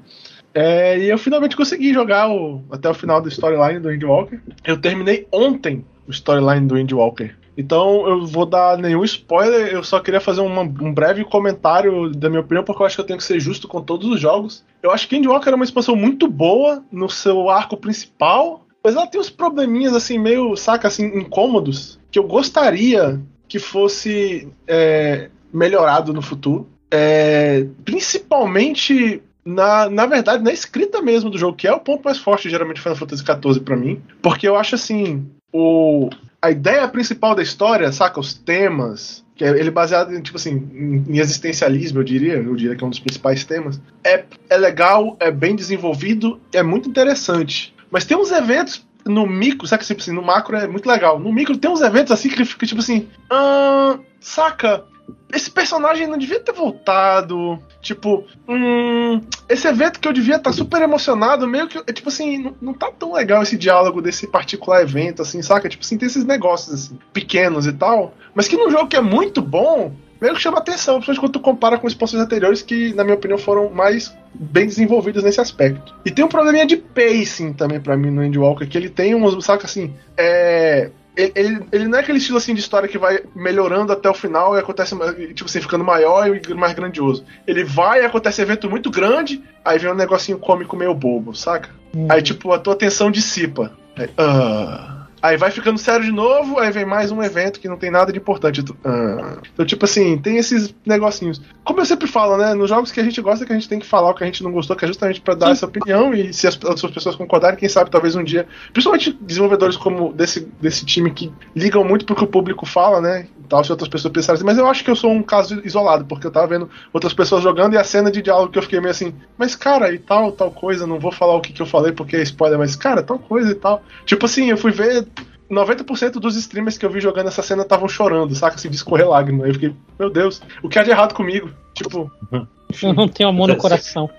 É, e eu finalmente consegui jogar o, até o final do storyline do Walker. Eu terminei ontem o storyline do Walker. Então eu vou dar nenhum spoiler, eu só queria fazer uma, um breve comentário da minha opinião, porque eu acho que eu tenho que ser justo com todos os jogos. Eu acho que Endwalker é uma expansão muito boa no seu arco principal, mas ela tem uns probleminhas assim, meio, saca, assim, incômodos, que eu gostaria que fosse é, melhorado no futuro. É, principalmente na, na verdade, na escrita mesmo do jogo, que é o ponto mais forte, geralmente, de Final Fantasy XIV para mim. Porque eu acho assim, o, a ideia principal da história, saca? Os temas, que é ele baseado em, tipo assim, em, existencialismo, eu diria, eu diria que é um dos principais temas, é, é legal, é bem desenvolvido, é muito interessante. Mas tem uns eventos no micro, saca? Tipo assim, no macro é muito legal. No micro tem uns eventos assim que fica tipo assim, ah, saca? Esse personagem não devia ter voltado. Tipo, hum, esse evento que eu devia estar tá super emocionado, meio que, tipo assim, não, não tá tão legal esse diálogo desse particular evento, assim, saca? Tipo assim, tem esses negócios, assim, pequenos e tal, mas que num jogo que é muito bom, meio que chama atenção, principalmente quando tu compara com expansões anteriores que, na minha opinião, foram mais bem desenvolvidas nesse aspecto. E tem um probleminha de pacing também para mim no Endwalker, que ele tem umas, saca assim, é ele, ele, não é aquele estilo assim de história que vai melhorando até o final e acontece, tipo assim, ficando maior e mais grandioso. Ele vai e acontece evento muito grande, aí vem um negocinho cômico meio bobo, saca? Uhum. Aí, tipo, a tua atenção dissipa. Aí, uh... Aí vai ficando sério de novo, aí vem mais um evento que não tem nada de importante. Ah. Então, tipo assim, tem esses negocinhos. Como eu sempre falo, né? Nos jogos que a gente gosta, que a gente tem que falar o que a gente não gostou, que é justamente para dar essa opinião. E se as, as pessoas concordarem, quem sabe talvez um dia. Principalmente desenvolvedores como desse, desse time que ligam muito pro que o público fala, né? Tal, se outras pessoas pensarem assim, mas eu acho que eu sou um caso isolado, porque eu tava vendo outras pessoas jogando e a cena de diálogo que eu fiquei meio assim, mas cara, e tal, tal coisa, não vou falar o que, que eu falei porque é spoiler, mas cara, tal coisa e tal. Tipo assim, eu fui ver 90% dos streamers que eu vi jogando essa cena estavam chorando, saca? Assim, de escorrer lágrima. Aí eu fiquei, meu Deus, o que há de errado comigo? Tipo. Enfim, eu não tenho amor no coração.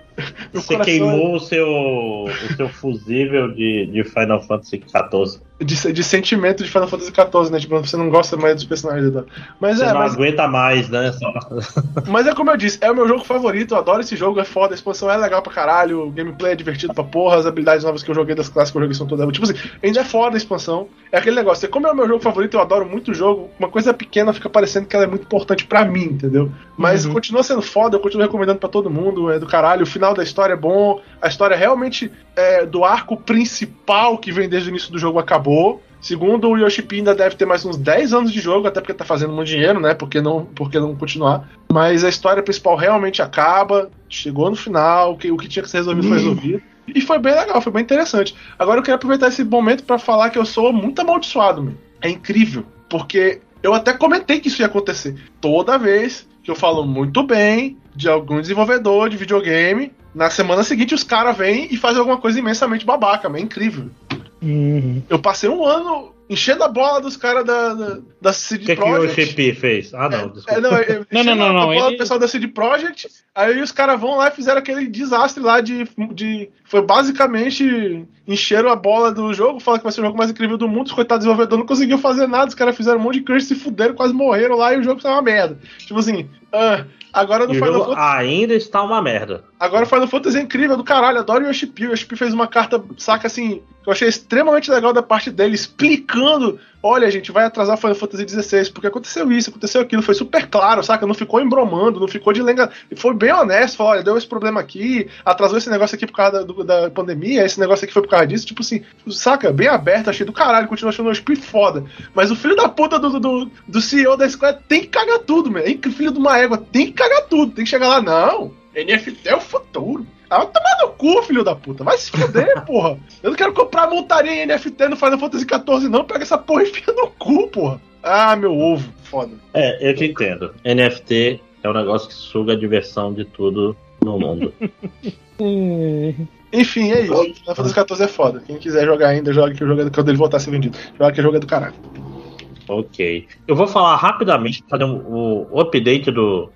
Você queimou é... o, seu, o seu fusível de, de Final Fantasy XIV. De, de sentimento de Final Fantasy XIV, né? Tipo, você não gosta mais dos personagens da. Mas você é, não mas... aguenta mais, né? Só... mas é como eu disse, é o meu jogo favorito, eu adoro esse jogo, é foda, a expansão é legal pra caralho, o gameplay é divertido pra porra, as habilidades novas que eu joguei das classes que eu joguei são todas. Tipo assim, ainda é foda a expansão. É aquele negócio, como é o meu jogo favorito, eu adoro muito o jogo, uma coisa pequena fica parecendo que ela é muito importante pra mim, entendeu? Mas uhum. continua sendo foda, eu continuo recomendando pra todo mundo, é do caralho, o final da história é bom a história realmente é, do arco principal que vem desde o início do jogo acabou. Segundo o Yoshi ainda deve ter mais uns 10 anos de jogo, até porque tá fazendo muito dinheiro, né? Porque não, porque não continuar. Mas a história principal realmente acaba, chegou no final, o que, o que tinha que ser resolvido foi resolvido. E foi bem legal, foi bem interessante. Agora eu quero aproveitar esse momento para falar que eu sou muito amaldiçoado, meu. É incrível, porque eu até comentei que isso ia acontecer. Toda vez que eu falo muito bem de algum desenvolvedor de videogame, na semana seguinte os caras vêm e fazem alguma coisa imensamente babaca, é incrível. Uhum. Eu passei um ano enchendo a bola dos caras da, da, da CD que Projekt. O que o GP fez? Ah, não, é, desculpa. É, não, eu, não, não, não, não, bola ele... do pessoal da CD Projekt, aí os caras vão lá e fizeram aquele desastre lá de, de. Foi basicamente encheram a bola do jogo, falaram que vai ser o jogo mais incrível do mundo, os coitados desenvolvedores não conseguiu fazer nada, os caras fizeram um monte de crunch, se fuderam, quase morreram lá e o jogo saiu uma merda. Tipo assim, uh, Agora no Final Fantasy. Ainda está uma merda. Agora o Final Fantasy é incrível do caralho. Adoro o Yoshi P. O Yoshi P fez uma carta, saca assim, que eu achei extremamente legal da parte dele, explicando olha, gente, vai atrasar Final Fantasy XVI, porque aconteceu isso, aconteceu aquilo, foi super claro, saca? Não ficou embromando, não ficou de lenga. Foi bem honesto, falou, olha, deu esse problema aqui, atrasou esse negócio aqui por causa da, do, da pandemia, esse negócio aqui foi por causa disso, tipo assim, saca? Bem aberto, achei do caralho, continua achando o Speed foda. Mas o filho da puta do, do, do CEO da Square tem que cagar tudo, meu. Filho de uma égua tem que cagar tudo, tem que chegar lá, não. NFT é o futuro. Ah, vai tomar no cu, filho da puta. Vai se fuder, porra. Eu não quero comprar montaria em NFT no Final Fantasy XIV, não. Pega essa porra e enfia no cu, porra. Ah, meu ovo. Foda. É, eu te entendo. NFT é um negócio que suga a diversão de tudo no mundo. Enfim, é isso. Final Fantasy XIV é foda. Quem quiser jogar ainda, joga que o jogo é quando ele voltar a ser vendido. Joga que o jogo é do caralho. Ok. Eu vou falar rapidamente, fazer um, o, o update do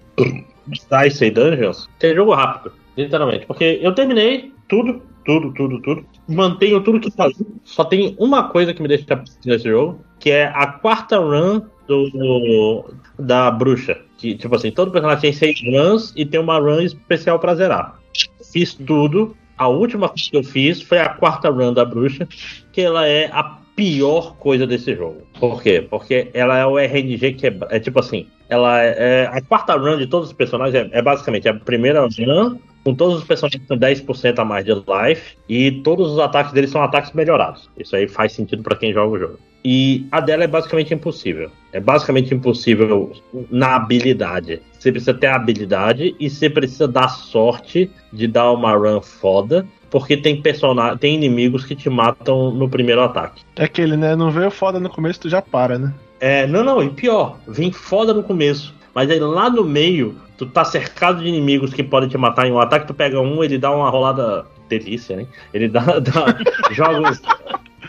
Dice e Dungeons. Tem jogo rápido, literalmente. Porque eu terminei tudo, tudo, tudo, tudo. Mantenho tudo que fazia. Só tem uma coisa que me deixa nesse jogo, que é a quarta run do, do- da bruxa. Que, tipo assim, todo personagem tem seis runs e tem uma run especial pra zerar. Fiz tudo. A última que eu fiz foi a quarta run da bruxa, que ela é a pior coisa desse jogo. Por quê? Porque ela é o RNG que é, é tipo assim, ela é, é- a quarta run de todos os personagens é, é basicamente a primeira run com todos os personagens com 10% a mais de life e todos os ataques deles são ataques melhorados. Isso aí faz sentido pra quem joga o jogo. E a dela é basicamente impossível. É basicamente impossível na habilidade. Você precisa ter a habilidade e você precisa dar sorte de dar uma run foda, porque tem personagem, tem inimigos que te matam no primeiro ataque. É aquele, né? Não veio foda no começo, tu já para, né? É, não, não, e pior, vem foda no começo. Mas aí lá no meio, tu tá cercado de inimigos que podem te matar em um ataque, tu pega um, ele dá uma rolada. Delícia, né? Ele dá, dá- joga os,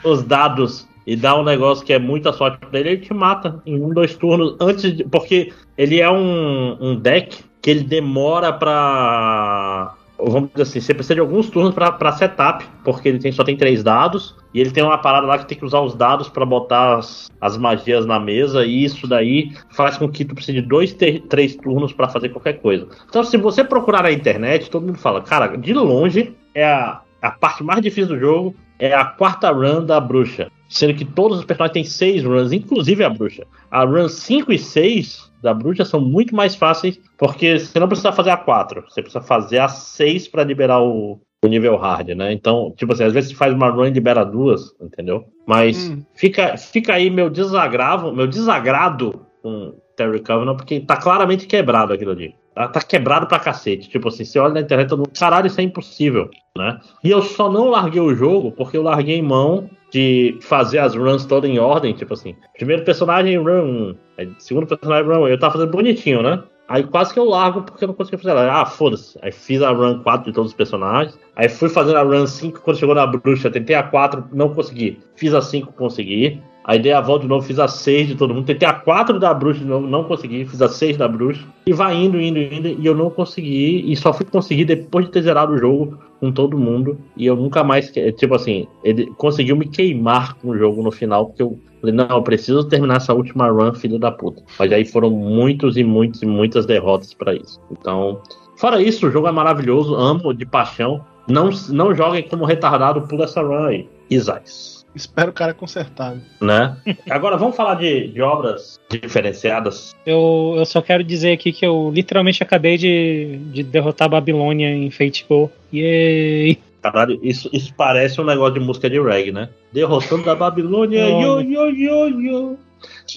os dados e dá um negócio que é muita sorte pra ele, ele te mata em um, dois turnos antes de. Porque ele é um, um deck que ele demora pra. Vamos dizer assim, você precisa de alguns turnos pra setup, porque ele tem, só tem três dados, e ele tem uma parada lá que tem que usar os dados pra botar as, as magias na mesa, e isso daí faz com que tu precise de dois, três turnos pra fazer qualquer coisa. Então, se você procurar na internet, todo mundo fala, cara, de longe é a, a parte mais difícil do jogo, é a quarta run da bruxa. Sendo que todos os personagens têm seis runs, inclusive a bruxa. A run 5 e 6 da bruxa são muito mais fáceis, porque você não precisa fazer a 4, você precisa fazer a 6 pra liberar o, o nível hard, né? Então, tipo assim, às vezes você faz uma run e libera duas, entendeu? Mas Hum. fica, fica aí meu desagravo, meu desagrado com Terry Covenant, porque tá claramente quebrado aquilo ali. Tá, tá quebrado pra cacete. Tipo assim, você olha na internet, todo mundo, caralho, isso é impossível, né? E eu só não larguei o jogo porque eu larguei mão de fazer as runs todas em ordem, tipo assim, primeiro personagem run 1, aí segundo personagem run 1, eu tava fazendo bonitinho, né? Aí quase que eu largo porque eu não consegui fazer ela. Ah, foda-se. Aí fiz a run 4 de todos os personagens. Aí fui fazendo a run 5 quando chegou na bruxa. Tentei a 4, não consegui. Fiz a 5, consegui. Aí dei a volta de novo, fiz a 6 de todo mundo. Tentei a 4 da bruxa de novo, não consegui. Fiz a 6 da bruxa. E vai indo, indo, indo. E eu não consegui. E só fui conseguir depois de ter zerado o jogo com todo mundo. E eu nunca mais. Tipo assim, ele conseguiu me queimar com o jogo no final. Porque eu falei, não, eu preciso terminar essa última run, filho da puta. Mas aí foram muitos e muitos e muitas derrotas pra isso. Então. Fora isso, o jogo é maravilhoso, amo de paixão. Não, não joguem como retardado, pula essa run aí. Isais. Espero o cara consertar. né? Agora vamos falar de, de obras diferenciadas. Eu, eu só quero dizer aqui que eu literalmente acabei de, de derrotar a Babilônia em Fate Go. Yay! Caralho, isso, isso parece um negócio de música de reggae, né? Derrotando a Babilônia, yo, yo, yo, yo.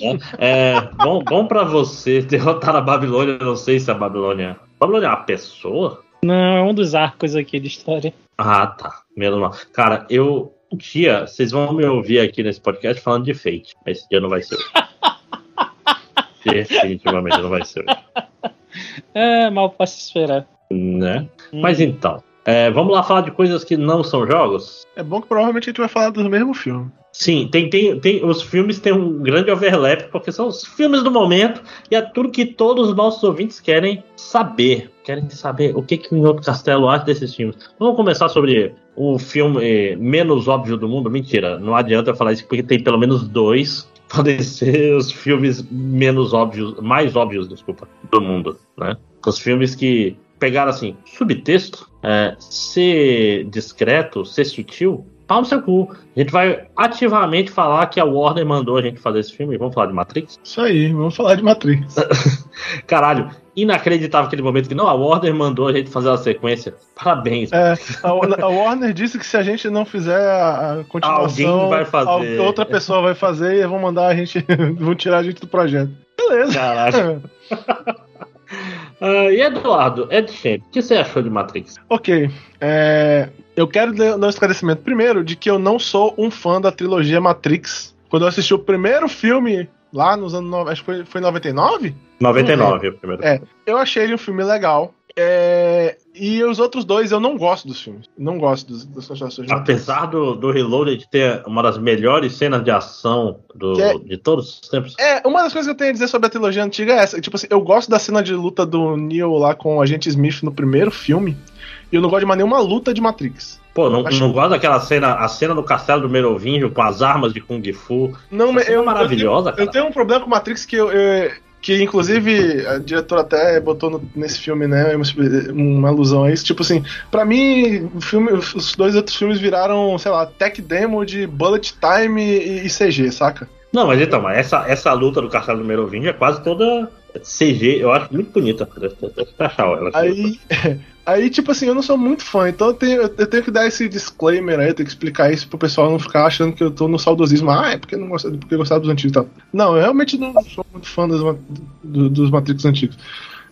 Né? É, bom, bom pra você derrotar a Babilônia, eu não sei se a Babilônia. Babilônia é uma pessoa? Não, é um dos arcos aqui de história. Ah, tá. Menos mal. Cara, eu. Um dia, vocês vão me ouvir aqui nesse podcast falando de Fate. Mas esse dia não vai ser hoje. Definitivamente não vai ser hoje. É, mal posso esperar. Né? Hum. Mas então. é, vamos lá falar de coisas que não são jogos? É bom que provavelmente a gente vai falar do mesmo filme. Sim, tem, tem, tem, os filmes têm um grande overlap, porque são os filmes do momento e é tudo que todos os nossos ouvintes querem saber. Querem saber o que, que o Outro Castelo acha desses filmes. Vamos começar sobre o filme eh, menos óbvio do mundo? Mentira, não adianta eu falar isso, porque tem pelo menos dois podem ser os filmes menos óbvios, mais óbvios, desculpa, do mundo, né? Os filmes que pegaram assim, subtexto, é, ser discreto, ser sutil, pau no seu cu. A gente vai ativamente falar que a Warner mandou a gente fazer esse filme. Vamos falar de Matrix? Isso aí, vamos falar de Matrix. Caralho, inacreditável aquele momento que não, a Warner mandou a gente fazer a sequência. Parabéns. É, a, a Warner disse que se a gente não fizer a, a continuação, Alguém vai fazer. outra pessoa vai fazer e vão mandar a gente, vão tirar a gente do projeto. Beleza. Caralho. Ah, e Eduardo, Ed Champ, o que você achou de Matrix? ok. é, eu quero dar um esclarecimento primeiro de que eu não sou um fã da trilogia Matrix. Quando eu assisti o primeiro filme lá nos anos. no- Acho que foi, foi em 99? 99, o primeiro. É. Eu achei ele um filme legal. É, E os outros dois eu não gosto dos filmes. Não gosto dos, das continuações. Apesar do, do Reloaded ter uma das melhores cenas de ação do- é- de todos os tempos. É, uma das coisas que eu tenho a dizer sobre a trilogia antiga é essa. Tipo assim, eu gosto da cena de luta do Neo lá com o Agente Smith no primeiro filme. E eu não gosto de mais nenhuma luta de Matrix. Pô, não, Acho- não gosto daquela cena, a cena do castelo do Merovingio com as armas de Kung Fu. Não, Essa mas eu, é maravilhosa, eu tenho, eu tenho um problema com Matrix que eu, eu- que inclusive a diretora até botou no- nesse filme, né, uma, uma alusão a isso. Tipo assim, pra mim, o filme, os dois outros filmes viraram, sei lá, tech demo de bullet time e, e CG, saca? Não, mas então, essa, essa luta do castelo do Merovingio é quase toda CG. Eu acho muito bonita. Aí, aí, tipo assim, eu não sou muito fã, então eu tenho, eu tenho que dar esse disclaimer aí, tenho que explicar isso pro pessoal não ficar achando que eu tô no saudosismo. Ah, é porque não gosta, porque gostava dos antigos e tal. Não, eu realmente não sou muito fã dos, dos Matrix antigos.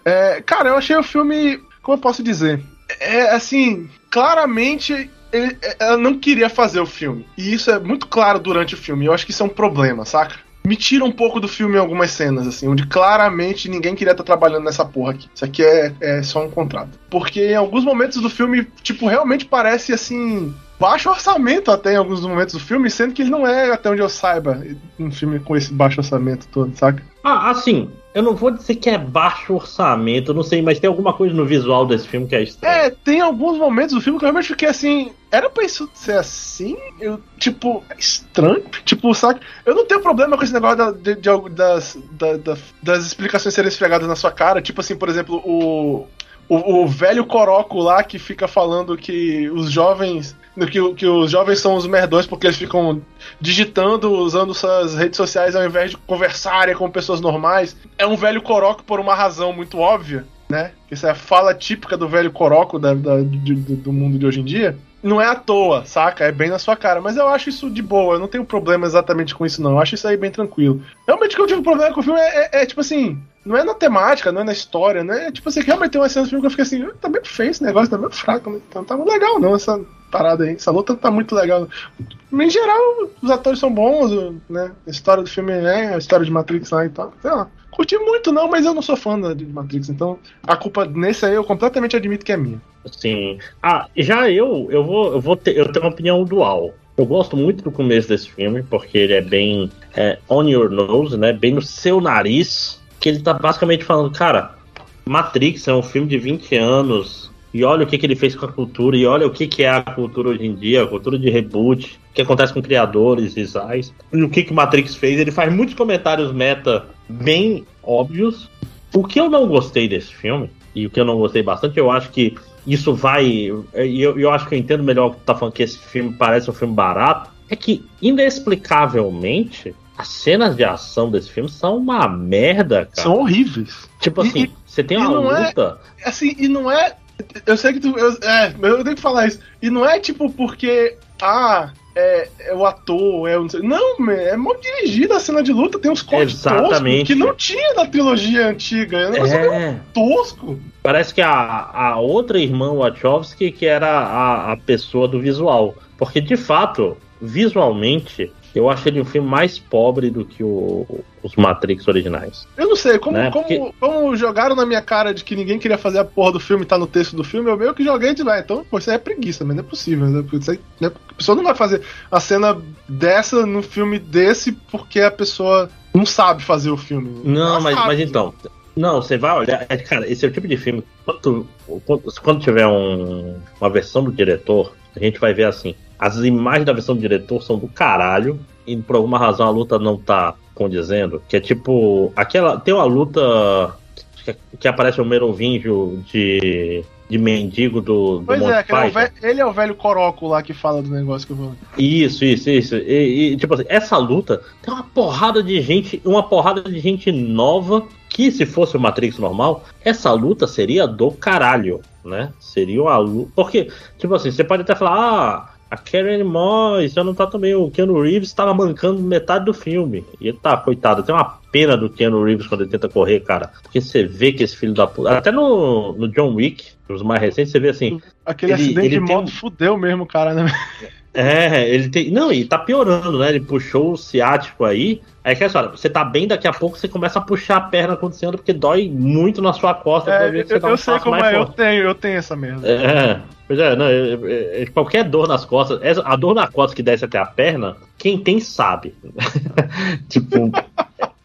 É, cara, eu achei o filme, como eu posso dizer, é assim, claramente ele, ela não queria fazer o filme. E isso é muito claro durante o filme. Eu acho que isso é um problema, saca? Me tira um pouco do filme em algumas cenas, assim, onde claramente ninguém queria estar trabalhando nessa porra aqui. Isso aqui é, é só um contrato. Porque em alguns momentos do filme, tipo, realmente parece assim. Baixo orçamento até em alguns momentos do filme, sendo que ele não é, até onde eu saiba, um filme com esse baixo orçamento todo, saca? Ah, assim, eu não vou dizer que é baixo orçamento, não sei, mas tem alguma coisa no visual desse filme que é estranho. É, tem alguns momentos do filme que eu realmente fiquei assim. Era pra isso ser assim? Eu, tipo, é estranho. Tipo, sabe? Eu não tenho problema com esse negócio da- de, de das, da- da- das explicações serem esfregadas na sua cara. Tipo assim, por exemplo, o. O, o velho Coroco lá que fica falando que os jovens. Que, que os jovens são os merdões porque eles ficam digitando, usando suas redes sociais ao invés de conversarem com pessoas normais. É um velho Coroco por uma razão muito óbvia né? Isso é a fala típica do velho coroco da, da- de- do, do mundo de hoje em dia. Não é à toa, saca? É bem na sua cara. Mas eu acho isso de boa. Eu não tenho problema exatamente com isso, não. Eu acho isso aí bem tranquilo. Realmente o que eu tive problema com o filme é, é- é, tipo assim. Não é na temática, não é na história, né? Tipo assim, realmente tem uma cena do filme que eu fiquei assim, "Ah, tá meio feio esse negócio, tá meio fraco, né? Então tá legal, não, essa parada aí. Essa luta tá muito legal. Em geral, os atores são bons, né? A história do filme é a história de Matrix lá e tal. Sei lá. Curti muito, não, mas eu não sou fã de Matrix, então a culpa nesse aí eu completamente admito que é minha. Sim. Ah, já eu, eu vou, eu vou ter, eu tenho uma opinião dual. Eu gosto muito do começo desse filme, porque ele é bem é, on your nose, né? Bem no seu nariz. Que ele tá basicamente falando, cara, Matrix é um filme de 20 anos. E olha o que, que ele fez com a cultura, e olha o que, que é a cultura hoje em dia, a cultura de reboot, o que acontece com criadores, designs, e o que, que Matrix fez. Ele faz muitos comentários meta bem óbvios. O que eu não gostei desse filme, e o que eu não gostei bastante, eu acho que isso vai. E eu, eu acho que eu entendo melhor o que tu tá falando que esse filme parece um filme barato. É que, inexplicavelmente, as cenas de ação desse filme são uma merda, cara. São horríveis. Tipo assim, e- você tem uma é- luta. Assim, e não é. Eu sei que tu. Eu, é, eu tenho que falar isso. E não é tipo porque. Ah, é, é o ator, é o. não sei- Não, man, é mal dirigida a cena de luta, tem uns cortes Exatamente. toscos que não tinha na trilogia antiga. É um É, tosco. parece que a, a outra irmã Wachowski que era a, a pessoa do visual. Porque, de fato, visualmente, eu acho ele um filme mais pobre do que o- os Matrix originais. Eu não sei, como, Né, como, porque- como jogaram na minha cara de que ninguém queria fazer a porra do filme e tá no texto do filme, eu meio que joguei de lá. Então, pô, isso aí é preguiça, mas não é possível. Né? Né? A pessoa não vai fazer a cena dessa no filme desse porque a pessoa não sabe fazer o filme. Não, Ela mas, sabe. mas então. Não, você vai olhar. é, Cara, esse é o tipo de filme. Quando, quando, quando tiver um- uma versão do diretor, a gente vai ver assim. As imagens da versão do diretor são do caralho. E por alguma razão a luta não tá condizendo. Que é tipo. Aquela. Tem uma luta. Que, que aparece o Merovingio de. De mendigo do, do Pois Monty é, que ele é, o Python. velho, ele é o velho Coroco lá que fala do negócio que eu vou. Isso, isso, isso. E, e, tipo assim, essa luta tem uma porrada de gente, uma porrada de gente nova que se fosse o Matrix normal, essa luta seria do caralho, né? Seria uma luta. Porque, tipo assim, você pode até falar, ah, a Karen Moss já não tá também. O Keanu Reeves tava mancando metade do filme. E ele tá, coitado, tem uma pena do Keanu Reeves quando ele tenta correr, cara. Porque você vê que esse filho da puta. Até no, no John Wick, os mais recentes, você vê assim. Aquele Ele- acidente ele de moto um- fudeu mesmo, cara, né? É, ele tem. Não, e tá piorando, né? Ele puxou o ciático aí. Aí que é só, você tá bem, daqui a pouco você começa a puxar a perna anda, porque dói muito na sua costa. É, eu, um eu sei como é, eu forte. tenho, eu tenho essa merda. É, pois é, não, é, é, qualquer dor nas costas, essa- a dor na costa que desce até a perna, quem tem sabe. tipo.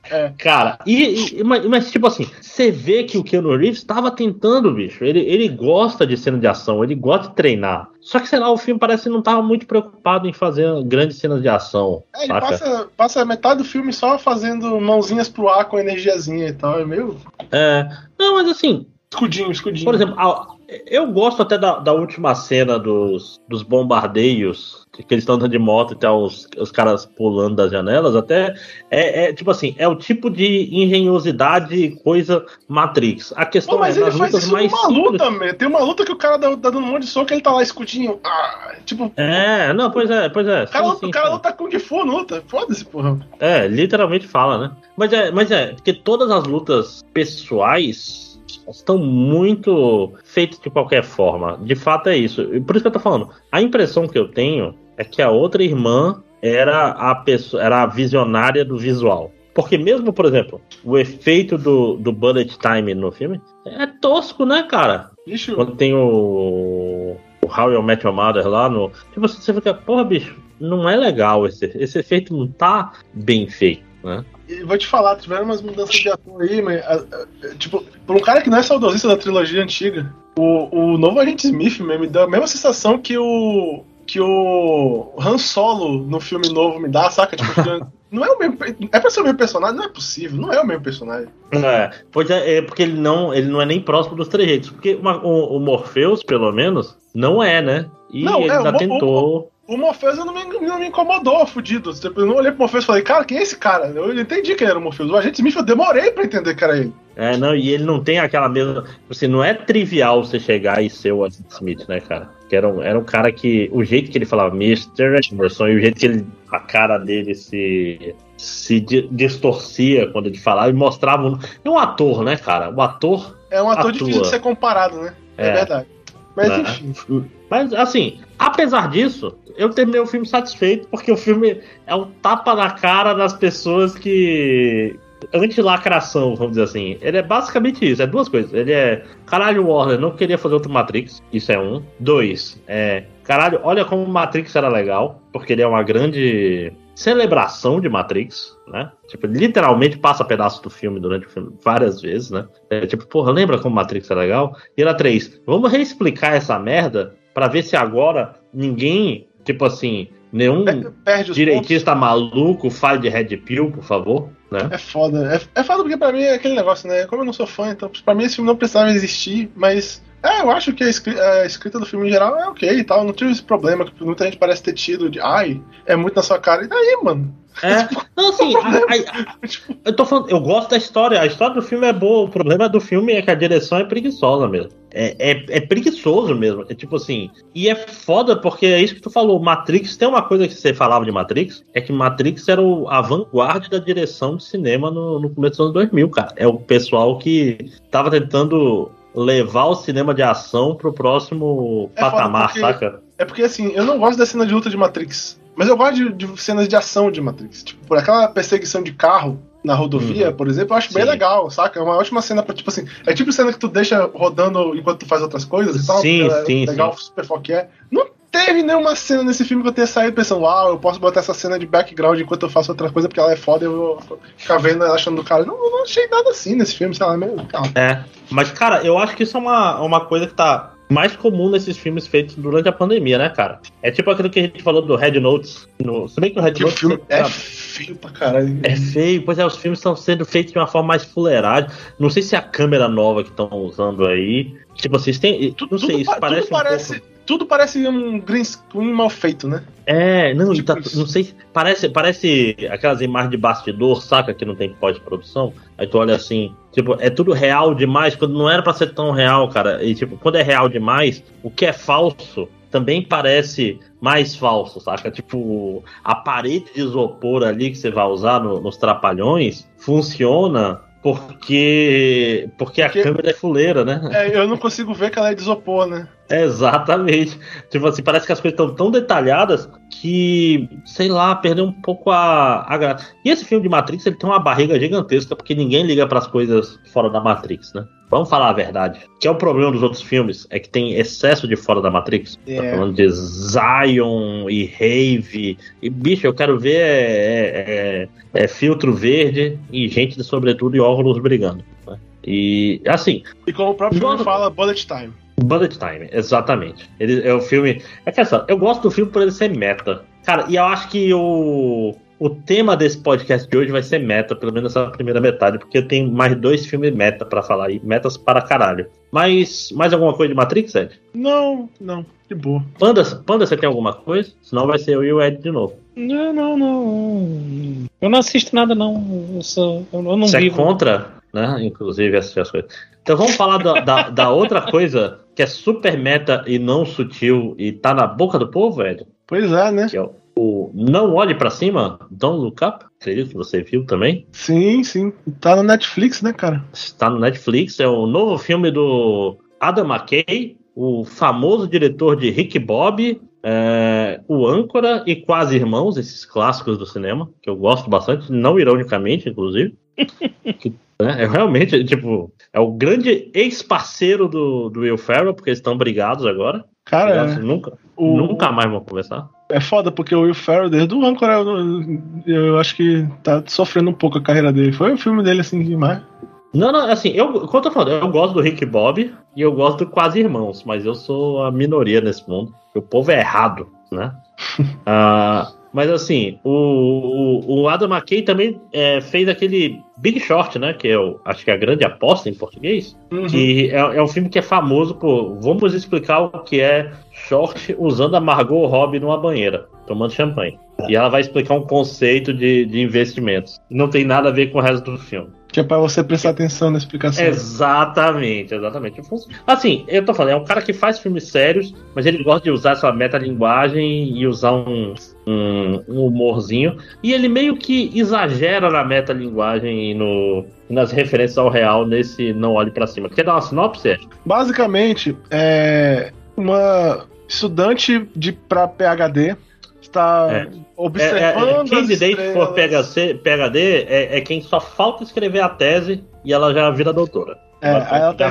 É. Cara, e, e- mas, mas, tipo assim, você vê que o Keanu Reeves estava tentando, bicho. Ele, ele gosta de cena de ação, ele gosta de treinar. Só que, sei lá, o filme parece que não tava muito preocupado em fazer grandes cenas de ação. É, ele passa, passa metade do filme só fazendo mãozinhas pro ar com energiazinha e tal. É meio. É, não, mas assim, Escudinho, escudinho. Por exemplo, a- eu gosto até da, da última cena dos, dos bombardeios, que eles estão andando de moto e tal, os, os caras pulando das janelas, até é, é, tipo assim, é o tipo de engenhosidade coisa Matrix. A questão Pô, mas é ele faz isso mais numa simples. luta, man. Tem uma luta que o cara dá, dá dando um monte de soco ele tá lá escudinho. Ah, tipo, É, não, pois é, pois é. o cara, luta- sim, o cara luta Kung Fu, luta. Foda-se, porra. É, literalmente fala, né? Mas é, mas é, porque todas as lutas pessoais estão muito feitas de qualquer forma. De fato é isso. Por isso que eu tô falando. A impressão que eu tenho é que a outra irmã era a pessoa, era a visionária do visual. Porque mesmo, por exemplo, o efeito do, do bullet time no filme é tosco, né, cara? Bicho, Quando tem o, o How You Met Your Mother lá no. Tipo, você fica, porra, bicho, não é legal esse, esse efeito não tá bem feito, né? E vou te falar, tiveram umas mudanças de ator aí, mas, tipo, por um cara que não é saudosista da trilogia antiga, o, o novo Agente Smith me deu a mesma sensação que o que o Han Solo no filme novo me dá, saca? Tipo, não é o mesmo, é pra ser o mesmo personagem? Não é possível, não é o mesmo personagem. É, pois é, é porque ele não, ele não é nem próximo dos trejeitos. Porque uma- o, o Morpheus, pelo menos, não é, né? E Não, ele é, já o tentou. O Morpheus não me, não me incomodou, fudido. Tipo, Eu não olhei pro Morpheus e falei, cara, quem é esse cara? Eu entendi que ele era o Morpheus. O Agente Smith eu demorei pra entender que era ele. É, não, e ele não tem aquela mesma. Assim, não é trivial você chegar e ser o Agent Smith, né, cara? Que era um, era um cara que. O jeito que ele falava Mr. Emerson e o jeito que ele, a cara dele se. se di- distorcia quando ele falava e mostrava. É um ator, né, cara? O ator É um ator Atua. difícil de ser comparado, né? É, É. verdade. Mas Né? enfim. Mas, assim, apesar disso, eu terminei o filme satisfeito, porque o filme é um tapa na cara das pessoas que. Anti-lacração, vamos dizer assim. Ele é basicamente isso: é duas coisas. Ele é. Caralho, Warner não queria fazer outro Matrix. Isso é um. Dois. É. Caralho, olha como o Matrix era legal, porque ele é uma grande celebração de Matrix, né? Tipo, literalmente passa pedaço do filme durante o filme várias vezes, né? É tipo, porra, lembra como Matrix é legal? E era três, vamos reexplicar essa merda pra ver se agora ninguém, tipo assim, nenhum direitista maluco fale de Red Pill, por favor, né? pontos. É foda. É, é foda porque pra mim é aquele negócio, né? Como eu não sou fã, então pra mim esse filme não precisava existir, mas. É, eu acho que a, escri- a escrita do filme em geral é ok e tal. Não tive esse problema que muita gente parece ter tido de ai, é muito na sua cara. E daí, mano? É, não, assim, a- a- Tipo, eu tô falando, eu gosto da história, a história do filme é boa, o problema do filme é que a direção é preguiçosa mesmo. É, é, é preguiçoso mesmo, é tipo assim, e é foda porque é isso que tu falou, Matrix, tem uma coisa que você falava de Matrix, é que Matrix era o, a vanguarda da direção de cinema no, no começo dos anos 2000, cara. É o pessoal que tava tentando levar o cinema de ação pro próximo É patamar, porque- saca? É porque assim, eu não gosto da cena de luta de Matrix. Mas eu gosto de, de cenas de ação de Matrix. Tipo, por aquela perseguição de carro na rodovia, Uhum. por exemplo, eu acho bem Sim. legal, saca? É uma ótima cena pra, tipo assim. É tipo cena que tu deixa rodando enquanto tu faz outras coisas e tal. Sim, é sim, Legal, super foco é. Não teve nenhuma cena nesse filme que eu tenha saído pensando, uau, eu posso botar essa cena de background enquanto eu faço outra coisa porque ela é foda e eu vou ficar vendo ela achando do cara. Não, não achei nada assim nesse filme, sei lá, meio. Calma. É, mas cara, eu acho que isso é uma, uma coisa que tá mais comum nesses filmes feitos durante a pandemia, né, cara? É tipo aquilo que a gente falou do Red Notes. No, se bem que o Red Que o Notes filme é feio pra caralho. é feio, pois é, os filmes estão sendo feitos de uma forma mais fuleiragem. Não sei se é a câmera nova que estão usando aí. Tipo, vocês têm. Não sei, isso pa- parece tudo um parece, pouco. Tudo parece um green screen mal feito, né? É, não, Tipo tá, não sei, parece, parece aquelas imagens de bastidor, saca, que não tem pós-produção. Aí tu olha assim, tipo, é tudo real demais, quando não era pra ser tão real, cara. E tipo, quando é real demais, o que é falso também parece mais falso, saca? Tipo, a parede de isopor ali que você vai usar no- nos trapalhões funciona porque porque a Porque- câmera é fuleira, né? É, eu não consigo ver que ela é de isopor, né? Exatamente. Tipo assim, parece que as coisas estão tão detalhadas que, sei lá, perdeu um pouco a, a graça. E esse filme de Matrix, ele tem uma barriga gigantesca, porque ninguém liga para as coisas fora da Matrix, né? Vamos falar a verdade. Que é o problema dos outros filmes, é que tem excesso de fora da Matrix. É. Tá falando de Zion e Rave. E, bicho, eu quero ver é, é- é filtro verde e gente de sobretudo e óculos brigando. né? E, assim, E como o próprio filme fala, Bullet Time. Bullet Time, exatamente. Ele é o filme. É que essa, eu gosto do filme por ele ser meta. Cara, e eu acho que o, o tema desse podcast de hoje vai ser meta, pelo menos essa primeira metade, porque tem mais dois filmes meta pra falar aí, metas para caralho. Mas mais alguma coisa de Matrix, Ed? Não, não, de boa. Panda, Panda, você tem alguma coisa? Senão vai ser eu e o Ed de novo. Não, não, não. Eu não assisto nada, não. Eu, sou, eu não Você é vivo. contra, né? Inclusive assistir as coisas. Então vamos falar da, da, da outra coisa que é super meta e não sutil e tá na boca do povo, Ed. Pois é, né? que é o, o Não Olhe Pra Cima, Don't Look Up, acredito que você viu também. Sim, sim. Tá no Netflix, né, cara? Está no Netflix, é o novo filme do Adam McKay, o famoso diretor de Rick Bob, é, o Âncora e Quase Irmãos, esses clássicos do cinema, que eu gosto bastante, não ironicamente, inclusive. Que, né, é realmente, tipo, é o grande ex-parceiro do, do Will Ferrell, porque eles estão brigados agora. Cara, Aliás, nunca, o- nunca mais vão conversar. é foda, porque o Will Ferrell, desde o Âncora, eu, eu acho que tá sofrendo um pouco a carreira dele. Foi o filme dele, assim, demais. Não, não, assim, eu, como eu tô falando, eu gosto do Rick Bob e eu gosto do Quase Irmãos, mas eu sou a minoria nesse mundo. O povo é errado, né? Ah, mas assim, o, o, o Adam McKay também é, fez aquele Big Short, né? Que eu acho que é a grande aposta em português. Uhum. Que é, é um filme que é famoso por. Vamos explicar o que é short usando a Margot Robbie numa banheira, tomando champanhe. E ela vai explicar um conceito de, de investimentos. Não tem nada a ver com o resto do filme. Que é pra você prestar atenção na explicação. Exatamente, exatamente. Assim, eu tô falando, é um cara que faz filmes sérios, mas ele gosta de usar sua metalinguagem e usar um, um, um humorzinho. E ele meio que exagera na metalinguagem e no, nas referências ao real nesse Não Olhe Pra Cima. Quer dar uma sinopse? Basicamente, é uma estudante de pra PhD está É. É, é, observando as candidate for. PHC, PHD é, é quem só falta escrever a tese e ela já vira doutora. É, ela tá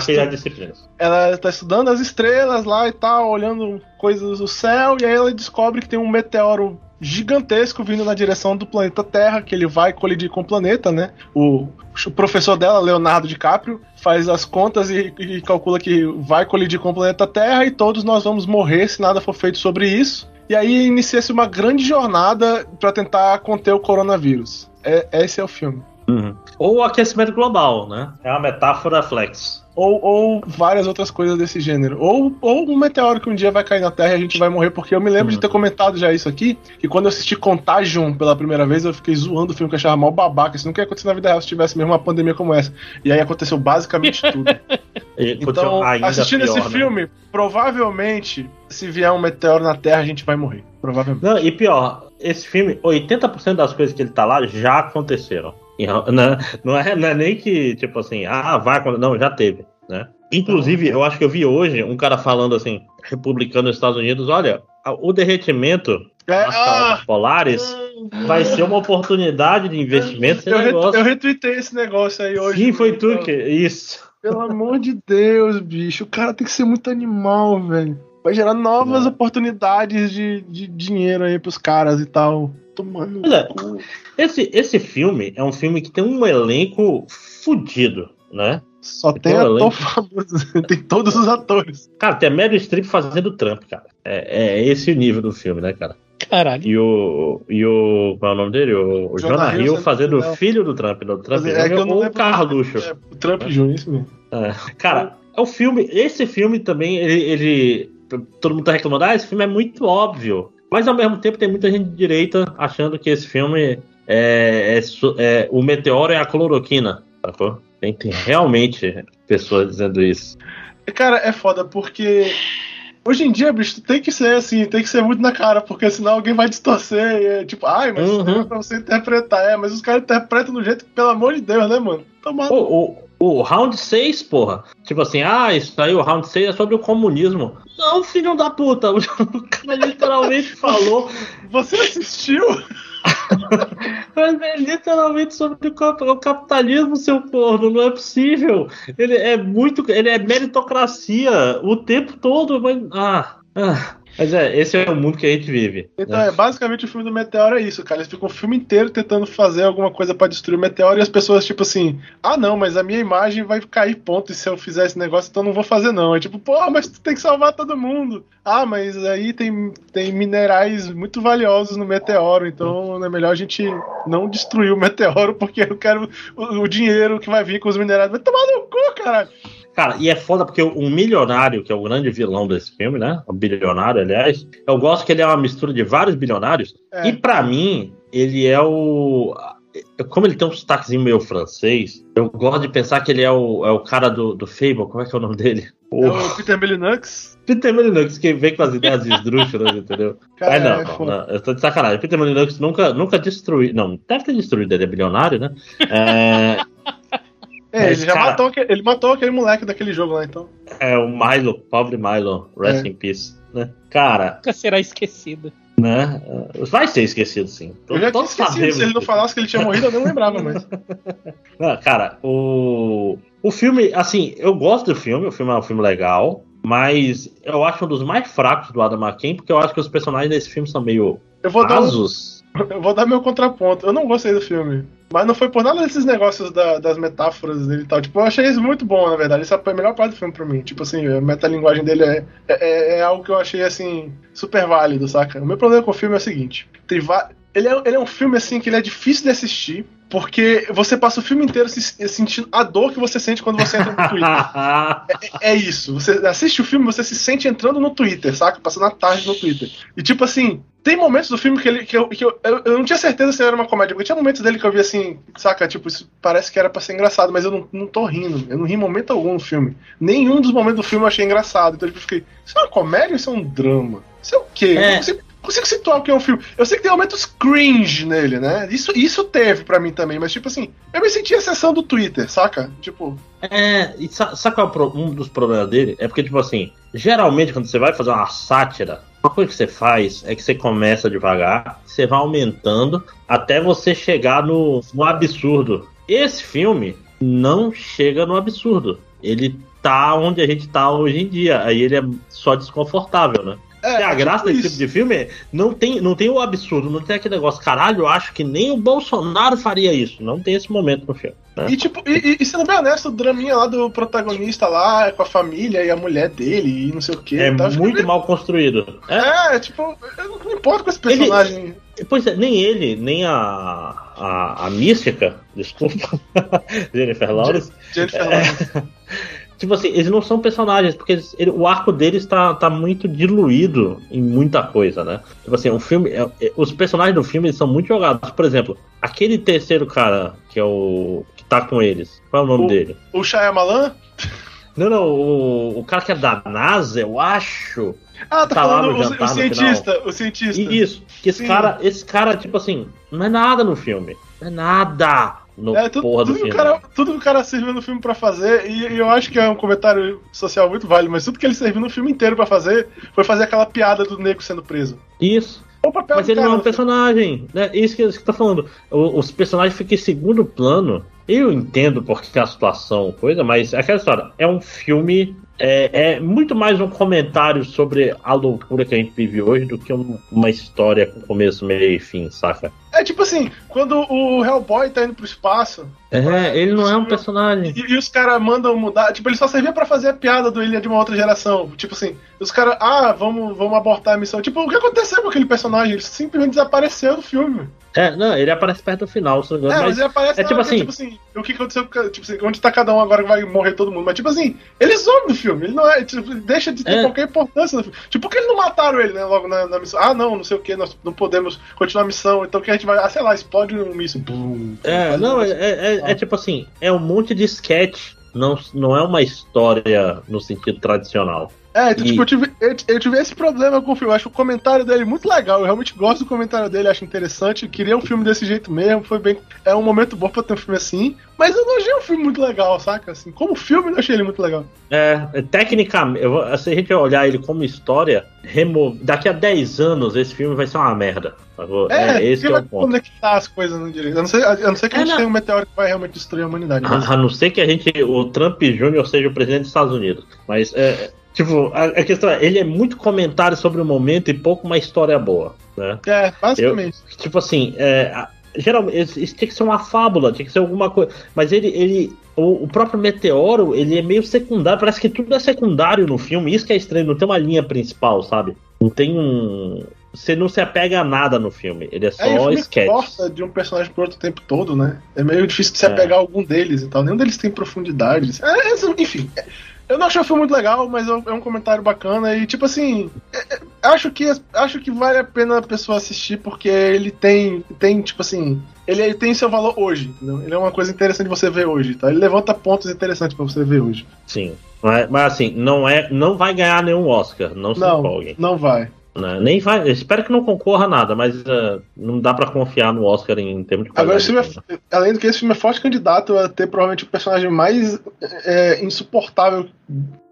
ela está estudando as estrelas lá e tal, olhando coisas do céu, e aí ela descobre que tem um meteoro gigantesco vindo na direção do planeta Terra, que ele vai colidir com o planeta, né? O, o professor dela, Leonardo DiCaprio, faz as contas e, e calcula que vai colidir com o planeta Terra e todos nós vamos morrer se nada for feito sobre isso. E aí inicia-se uma grande jornada para tentar conter o coronavírus. É, esse é o filme. Ou o aquecimento global, né? É uma metáfora flex. Ou, ou várias outras coisas desse gênero. Ou, ou um meteoro que um dia vai cair na Terra e a gente vai morrer. Porque eu me lembro de ter comentado já isso aqui. Que quando eu assisti Contagion pela primeira vez, eu fiquei zoando o filme que eu achava mal babaca. Isso nunca ia acontecer na vida real se tivesse mesmo uma pandemia como essa. E aí aconteceu basicamente tudo. E Então, assistindo pior, esse né? filme, provavelmente, se vier um meteoro na Terra, a gente vai morrer. Provavelmente. Não, e pior, esse filme, 80% das coisas que ele tá lá já aconteceram. Né, Não é, não é nem que, tipo assim, ah, vai acontecer. Não, já teve, né? Inclusive, eu acho que eu vi hoje um cara falando assim, republicano nos Estados Unidos, olha, o derretimento É, das ah, calotas polares vai ser uma oportunidade de investimento. Eu, re- negócio. eu retuitei esse negócio aí hoje. Sim, foi tu que. Isso. Pelo amor de Deus, bicho. O cara tem que ser muito animal, velho. Vai gerar novas Não. oportunidades de, de dinheiro aí pros caras e tal. Tomando. É. Esse, esse filme é um filme que tem um elenco fudido, né? Só tem Então, ator além- famoso. tem todos os atores. Cara, tem a Meryl Streep fazendo Trump, cara. É, é esse o nível do filme, né, cara? Caralho. E o. E o. Qual é o nome dele? O, o Jonah Jonah Hill fazendo Trump. o filho do Trump, do Trump Mas é que eu não ou o Carluxo. É, o Trump Jr., isso mesmo. É. Cara, é o filme. Esse filme também, ele, ele- Todo mundo tá reclamando, ah, esse filme é muito óbvio. Mas ao mesmo tempo tem muita gente de direita achando que esse filme é. é é- o meteoro é a cloroquina. Sacou? Tem, tem realmente pessoas dizendo isso. Cara, é foda porque. Hoje em dia, bicho, tem que ser assim, tem que ser muito na cara, porque senão alguém vai distorcer. E é tipo, ai, mas Uhum. é pra você interpretar. É, mas os caras interpretam do jeito que, pelo amor de Deus, né, mano? Tomar Pô, o, o round 6, porra. Tipo assim, ah, isso aí, o round 6 é sobre o comunismo. Não, filho da puta. O cara literalmente falou. Você assistiu? Mas é literalmente sobre o capitalismo, seu porno, não é possível. Ele é muito. Ele é meritocracia o tempo todo, mas. Ah, ah. Mas é, esse é o mundo que a gente vive. Então, né? é, basicamente o filme do Meteoro é isso, cara. Eles ficam o filme inteiro tentando fazer alguma coisa para destruir o Meteoro e as pessoas, tipo assim, ah, não, mas a minha imagem vai cair, ponto. E se eu fizer esse negócio, então não vou fazer, não. É tipo, pô, mas tu tem que salvar todo mundo. Ah, mas aí tem, tem minerais muito valiosos no Meteoro, então é melhor a gente não destruir o Meteoro, porque eu quero o, o dinheiro que vai vir com os minerais. Vai tomar no cu, cara. Cara, e é foda porque o milionário, que é o grande vilão desse filme, né? O bilionário, aliás, eu gosto que ele é uma mistura de vários bilionários. É. E para mim, ele é o. Como ele tem um sotaquezinho meio francês, eu gosto de pensar que ele é o, é o cara do, do Fable. Como é que é o nome dele? É o Peter Melinux. Peter Melinux, que vem com as ideias esdrúxulas, entendeu? Cara, é, não, é não, não, eu tô de sacanagem. Peter Melinux nunca, nunca destruiu. Não, deve ter destruído, ele é bilionário, né? É, É, Mas, ele já cara- matou, aquele- ele matou aquele moleque daquele jogo lá, então. é o Milo, pobre Milo, rest É. in peace. Né? Cara, Nunca será esquecido. né? Vai ser esquecido, sim. Eu já tinha Todos esquecido, sabemos se ele não falasse que ele tinha morrido, eu nem lembrava mais. Não, cara, o, o filme, assim, eu gosto do filme, o filme é um filme legal, mas eu acho um dos mais fracos do Adam McKay, porque eu acho que os personagens desse filme são meio Eu vou, dar um- rasos. Eu vou dar meu contraponto. Eu não gostei do filme. Mas não foi por nada desses negócios da- das metáforas dele e tal. Tipo, eu achei isso muito bom, na verdade. Isso é a melhor parte do filme pra mim. Tipo assim, a metalinguagem dele é, é, é algo que eu achei, assim, super válido, saca? O meu problema com o filme é o seguinte. Ele, é, ele é um filme, assim, que ele é difícil de assistir, porque você passa o filme inteiro se, sentindo a dor que você sente quando você entra no Twitter. É isso. Você assiste o filme, você se sente entrando no Twitter, saca? Passando a tarde no Twitter. E tipo assim, tem momentos do filme que, ele, que, eu, que eu, eu, eu não tinha certeza se era uma comédia, porque tinha momentos dele que eu vi assim, saca? Tipo, isso parece que era pra ser engraçado, mas eu não, não tô rindo. Eu não ri em momento algum no filme. Nenhum dos momentos do filme eu achei engraçado. Então tipo, eu fiquei, isso é uma comédia ou isso é um drama? Isso é o quê? Eu É. não consigo, consigo situar o que é um filme. Eu sei que tem momentos cringe nele, né? Isso, isso teve pra mim também, mas tipo assim, eu me senti a sessão do Twitter, saca? Tipo, É, e sa- sabe qual é um dos problemas dele? É porque, tipo assim, geralmente quando você vai fazer uma sátira, uma coisa que você faz é que você começa devagar, você vai aumentando até você chegar no, no absurdo. Esse filme não chega no absurdo. Ele tá onde a gente tá hoje em dia. Aí ele é só desconfortável, né? É, a é graça desse tipo de filme é, não tem, não tem o absurdo, não tem aquele negócio, caralho, eu acho que nem o Bolsonaro faria isso. Não tem esse momento no filme. né? E tipo, e, e- sendo bem honesto, o draminha lá do protagonista lá, com a família e a mulher dele e não sei o que. É muito mal construído. É, É, tipo, eu não, não importo com esse personagem. Pois é, nem ele, nem a, a, a mística, desculpa, Jennifer Lawrence, Jennifer É. Tipo assim, eles não são personagens, porque eles- ele- o arco deles tá, tá muito diluído em muita coisa, né? Tipo assim, o filme, é- é- os personagens do filme eles são muito jogados. Por exemplo, aquele terceiro cara, que é o. que tá com eles, qual é o nome O- dele? O Shyamalan? Não, não, o, o cara que é da NASA, eu acho. Ah, tá, Tá lá falando no o, o cientista, o cientista. E isso, que esse Sim. cara, esse cara, tipo assim, não é nada no filme. Não é nada no É, tudo, porra do tudo, cara, tudo que o cara serviu no filme pra fazer, e, e eu acho que é um comentário social muito válido, mas tudo que ele serviu no filme inteiro pra fazer foi fazer aquela piada do nego sendo preso. Isso. É Mas ele cara não é um filme. personagem. Né? Isso que isso que tá falando. O- os personagens ficam em segundo plano. Eu entendo porque a situação, coisa, mas é aquela história. É um filme. É, é muito mais um comentário sobre a loucura que a gente vive hoje do que um- uma história com começo, meio e fim, saca? É tipo assim, quando o Hellboy tá indo pro espaço, É, ele não é um personagem. E, e os caras mandam mudar. Tipo, ele só servia pra fazer a piada do ele é de uma outra geração. Tipo assim, os caras, ah, vamos, vamos abortar a missão. Tipo, o que aconteceu com aquele personagem? Ele simplesmente desapareceu do filme. É, não, ele aparece perto do final, se não me É, engano, mas, ele aparece é tipo que, assim- tipo assim, o que aconteceu. Tipo assim, onde tá cada um agora que vai morrer todo mundo. Mas, tipo assim, ele some do filme. Ele não é. Tipo, deixa de ter É. qualquer importância no filme. Tipo, por que eles não mataram ele, né? Logo na, na missão? Ah, não, não sei o que, nós não podemos continuar a missão. Então que a gente vai. Ah, sei lá, explode um míssil. É, não, é, é, é- é tipo assim, é um monte de sketch, não, não é uma história no sentido tradicional. É, então, e... tipo, eu tive, eu, eu, tive esse problema com o filme. Eu acho o comentário dele muito legal. Eu realmente gosto do comentário dele, acho interessante. Eu queria um filme desse jeito mesmo. Foi bem. É um momento bom pra ter um filme assim. Mas eu não achei um filme muito legal, saca? Assim, como filme, eu achei ele muito legal. É, tecnicamente, se a gente olhar ele como história, remo... daqui a 10 anos esse filme vai ser uma merda. É, é esse é o ponto. conectar as coisas no direito. A não ser, a não ser que a gente é, tenha um meteoro que vai realmente destruir a humanidade. A, a, não ser que a gente, o Trump Jr. seja o presidente dos Estados Unidos. Mas, é, tipo, a, a, questão é, ele é muito comentário sobre o momento e pouco uma história boa. Né? É, basicamente. Eu, tipo assim, é, geralmente isso tinha que ser uma fábula, tinha que ser alguma coisa. Mas ele, ele o, o, próprio meteoro, ele é meio secundário, parece que tudo é secundário no filme. Isso que é estranho, não tem uma linha principal, sabe? Não tem um. Você não se apega a nada no filme, ele é só é, o filme sketch. gosta de um personagem pro outro o tempo todo, né? É meio difícil de se é. apegar a algum deles e tal. Nenhum deles tem profundidade. É, enfim. Eu não achei o filme muito legal, mas é um comentário bacana e, tipo assim, é, é, acho que, acho que vale a pena a pessoa assistir porque ele tem, tem tipo assim, ele, tem seu valor hoje, entendeu? Ele é uma coisa interessante de você ver hoje, tá? Ele levanta pontos interessantes para você ver hoje. Sim, mas, mas, assim, não é, não vai ganhar nenhum Oscar, não se não, empolguem. Não vai. Né? Nem vai, espero que não concorra a nada, mas uh, não dá para confiar no Oscar em termos de Agora, esse é, além do que, esse filme é forte candidato a ter provavelmente o personagem mais é, insuportável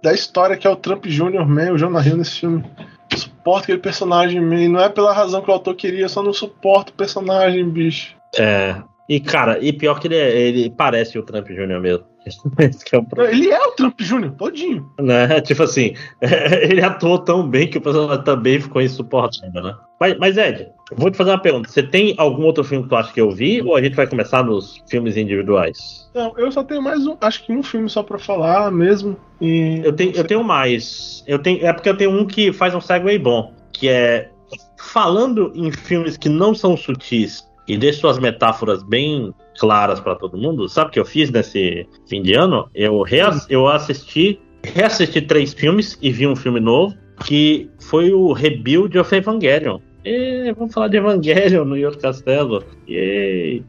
da história, que é o Trump Jr., man, o Jonah Hill nesse filme. Eu suporto aquele personagem, man. não é pela razão que o autor queria, só não suporto o personagem, bicho. É, e cara, e pior que ele, é, ele parece o Trump Jr. mesmo. É ele é o Trump Jr., todinho. Né? Tipo assim, ele atuou tão bem que o personagem também ficou insuportável, né? Mas, mas, Ed, vou te fazer uma pergunta. Você tem algum outro filme que tu acha que eu vi? Ou a gente vai começar nos filmes individuais? Não, eu só tenho mais um, acho que um filme só pra falar mesmo. E... Eu, tenho, eu tenho mais. Eu tenho, é porque eu tenho um que faz um segue bom, que é falando em filmes que não são sutis e deixa suas metáforas bem claras para todo mundo. Sabe o que eu fiz nesse fim de ano? Eu, reass eu assisti, reassisti três filmes e vi um filme novo, que foi o Rebuild of Evangelion. E vamos falar de Evangelion no York Castelo. E...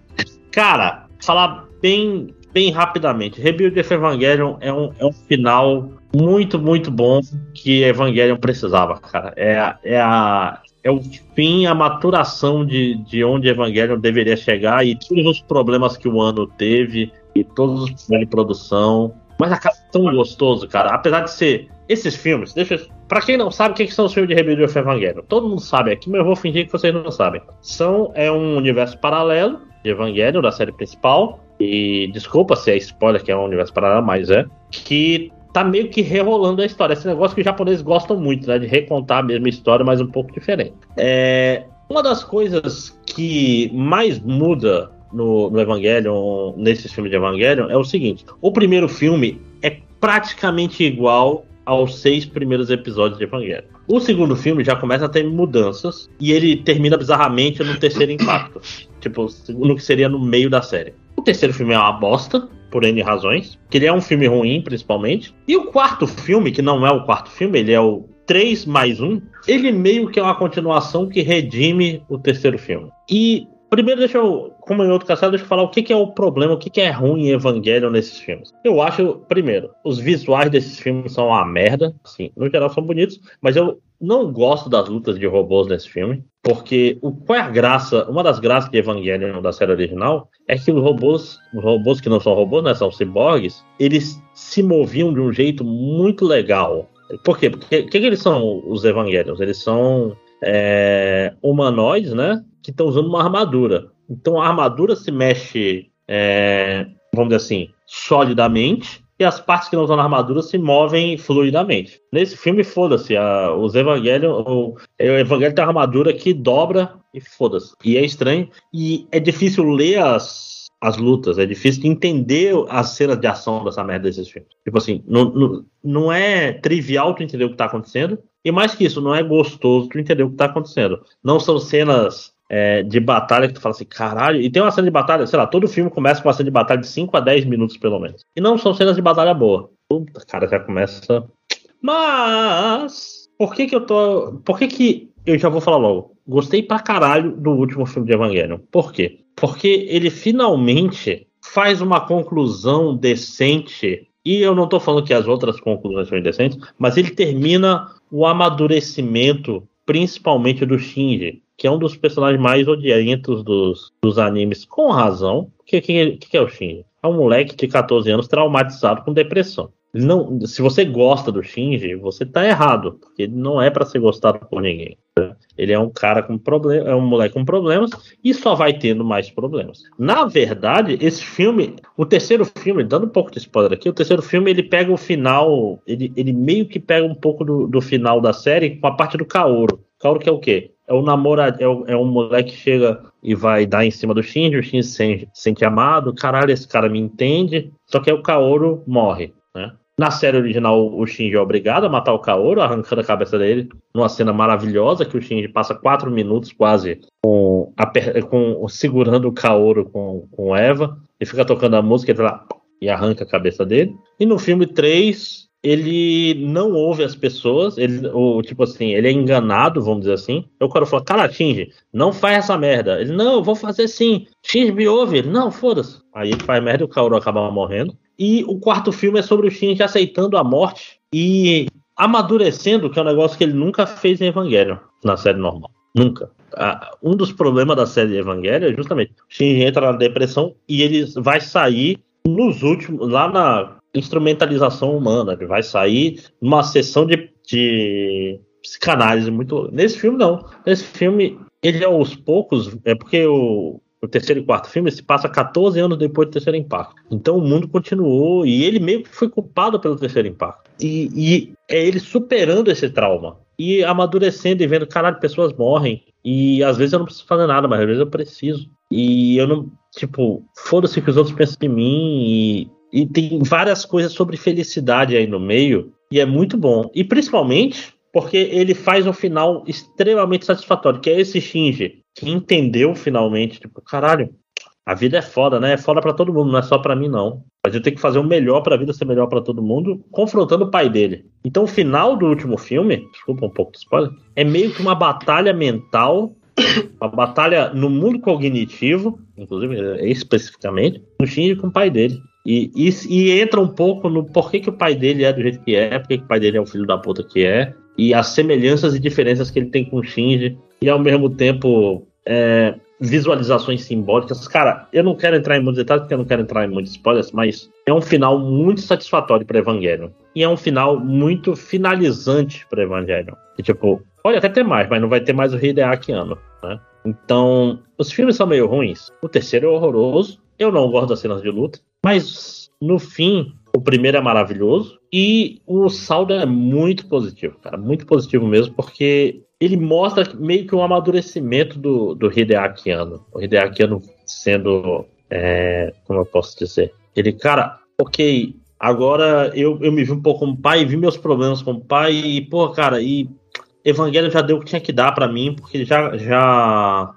Cara, falar bem, bem rapidamente. Rebuild of Evangelion é um, é um final muito, muito bom que Evangelion precisava, cara. É, é a, é o fim, a maturação de, de onde Evangelion deveria chegar e todos os problemas que o ano teve e todos os problemas de produção. Mas acaba tão gostoso, cara. Apesar de ser esses filmes, deixa Pra quem não sabe, o que, são os filmes de Rebelião of Evangelion? Todo mundo sabe aqui, mas eu vou fingir que vocês não sabem. São é um universo paralelo de Evangelion, da série principal. E desculpa se é spoiler que é um universo paralelo, mas é. Que tá meio que rerolando a história. Esse negócio que os japoneses gostam muito, né? De recontar a mesma história, mas um pouco diferente. É, uma das coisas que mais muda no, no Evangelion, nesses filmes de Evangelion, é o seguinte: o primeiro filme é praticamente igual aos seis primeiros episódios de Evangelion. O segundo filme já começa a ter mudanças e ele termina bizarramente no terceiro impacto. tipo, no que seria no meio da série. Terceiro filme é uma bosta, por N razões. Que ele é um filme ruim, principalmente. E o quarto filme, que não é o quarto filme, ele é o 3 mais 1, ele meio que é uma continuação que redime o terceiro filme. E Primeiro, deixa eu, como em outro castelo, deixa eu falar o que, que é o problema, o que, que é ruim em Evangelion nesses filmes. Eu acho, primeiro, os visuais desses filmes são uma merda. Sim, no geral são bonitos, mas eu não gosto das lutas de robôs nesse filme. Porque o, qual é a graça? Uma das graças de Evangelion da série original é que os robôs, os robôs que não são robôs, né? São ciborgues, eles se moviam de um jeito muito legal. Por quê? Porque o que, que, eles são, os Evangelions? Eles são é, humanoides, né? Que estão usando uma armadura. Então a armadura se mexe, é, vamos dizer assim, solidamente e as partes que não usam armadura se movem fluidamente. Nesse filme, foda-se, os Evangelion, o, o Evangelho tem uma armadura que dobra e foda-se. E é estranho. E é difícil ler as, as lutas, é difícil entender as cenas de ação dessa merda desses filmes. Tipo assim, não, não, não é trivial tu entender o que tá acontecendo. E mais que isso, não é gostoso tu entender o que tá acontecendo. Não são cenas é, de batalha que tu fala assim, caralho. E tem uma cena de batalha, sei lá, todo filme começa com uma cena de batalha de 5 a 10 minutos, pelo menos. E não são cenas de batalha boa. Puta, cara, já começa. Mas. Por que que eu tô. Por que que. Eu já vou falar logo. Gostei pra caralho do último filme de Evangelion. Por quê? Porque ele finalmente faz uma conclusão decente e eu não tô falando que as outras conclusões são indecentes, mas ele termina o amadurecimento, principalmente do Shinji, que é um dos personagens mais odientos dos, dos animes, com razão. O que, que, que é o Shinji? É um moleque de 14 anos traumatizado com depressão não, se você gosta do Shinji, você tá errado, porque ele não é para ser gostado por ninguém. Ele é um cara com problema, é um moleque com problemas e só vai tendo mais problemas. Na verdade, esse filme, o terceiro filme, dando um pouco de spoiler aqui, o terceiro filme ele pega o final, ele, ele meio que pega um pouco do, do final da série com a parte do Kaoru. Kaoru que é o quê? É o namorado, é, é um moleque que chega e vai dar em cima do Shinji, o Shinji se sente, sente amado, caralho, esse cara me entende, só que aí o Kaoru morre, né? Na série original, o Shinji é obrigado a matar o Kaoru, arrancando a cabeça dele, numa cena maravilhosa que o Shinji passa quatro minutos quase com, a, com segurando o Kaoru com, com Eva, e fica tocando a música e, e arranca a cabeça dele. E no filme 3, ele não ouve as pessoas, ele, o, tipo assim, ele é enganado, vamos dizer assim. Eu quero falar, cara, Shinji, não faz essa merda. Ele, não, eu vou fazer sim. Shinji me ouve. Ele, não, foda-se. Aí ele faz merda e o Kaoru acaba morrendo. E o quarto filme é sobre o Shinji aceitando a morte e amadurecendo, que é um negócio que ele nunca fez em Evangelion, na série normal. Nunca. Um dos problemas da série Evangelion é justamente o Shinji entra na depressão e ele vai sair nos últimos, lá na instrumentalização humana, ele vai sair numa sessão de, de psicanálise muito. Nesse filme, não. Nesse filme, ele aos poucos, é porque o, o terceiro e quarto filme se passa 14 anos depois do terceiro impacto. Então o mundo continuou e ele meio que foi culpado pelo terceiro impacto. E, e é ele superando esse trauma e amadurecendo e vendo, caralho, pessoas morrem. E às vezes eu não preciso fazer nada, mas às vezes eu preciso. E eu não, tipo, foda-se que os outros pensam de mim. E, e tem várias coisas sobre felicidade aí no meio. E é muito bom. E principalmente porque ele faz um final extremamente satisfatório, que é esse Shinji, que entendeu finalmente, tipo, caralho, a vida é foda, né? É foda para todo mundo, não é só para mim não. Mas eu tenho que fazer o melhor para a vida ser melhor para todo mundo, confrontando o pai dele. Então o final do último filme, desculpa um pouco de spoiler, é meio que uma batalha mental, uma batalha no mundo cognitivo, inclusive especificamente, no Shinji com o pai dele. E, e, e, entra um pouco no porquê que o pai dele é do jeito que é, porque que o pai dele é o filho da puta que é, e as semelhanças e diferenças que ele tem com o Shinji, e ao mesmo tempo é, visualizações simbólicas. Cara, eu não quero entrar em muitos detalhes porque eu não quero entrar em muitos spoilers, mas é um final muito satisfatório para Evangelion. E é um final muito finalizante para Evangelion. E, tipo, pode até ter mais, mas não vai ter mais o Hideaki ano, né? Então, os filmes são meio ruins. O terceiro é horroroso. Eu não gosto das cenas de luta. Mas, no fim, o primeiro é maravilhoso e o saldo é muito positivo, cara. Muito positivo mesmo, porque ele mostra meio que um amadurecimento do, do Hideaki. O Hideaki sendo. É, como eu posso dizer? Ele, cara, ok, agora eu, eu me vi um pouco como pai, vi meus problemas como pai, e, pô, cara, e Evangelho já deu o que tinha que dar para mim, porque já, já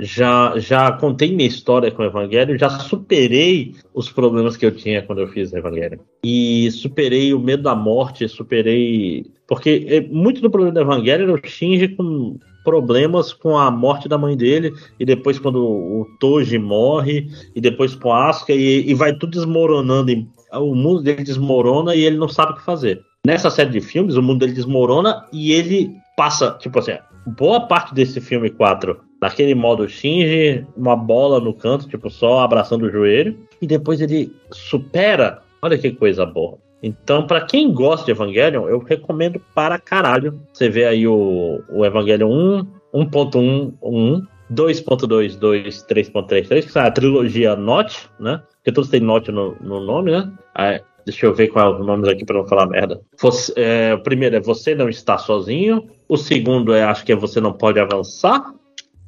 já, já contei minha história com o Evangelho, já superei os problemas que eu tinha quando eu fiz o Evangelho. E superei o medo da morte, superei. Porque é, muito do problema do Evangelho era o Shinji com problemas com a morte da mãe dele, e depois quando o Toji morre, e depois com a Asuka, e, e vai tudo desmoronando. O mundo dele desmorona e ele não sabe o que fazer. Nessa série de filmes, o mundo dele desmorona e ele passa, tipo assim, boa parte desse filme 4 naquele modo Shinji, uma bola no canto, tipo, só abraçando o joelho, e depois ele supera. Olha que coisa boa. Então, para quem gosta de Evangelion, eu recomendo para caralho. Você vê aí o, o Evangelion 1, 1.1, 2.22, 3.33, que é a trilogia Note, né? Porque todos têm Note no, no nome, né? Aí, deixa eu ver quais os nomes aqui para não falar merda. Você, é, o primeiro é Você Não Está Sozinho. O segundo é, acho que é Você Não Pode Avançar.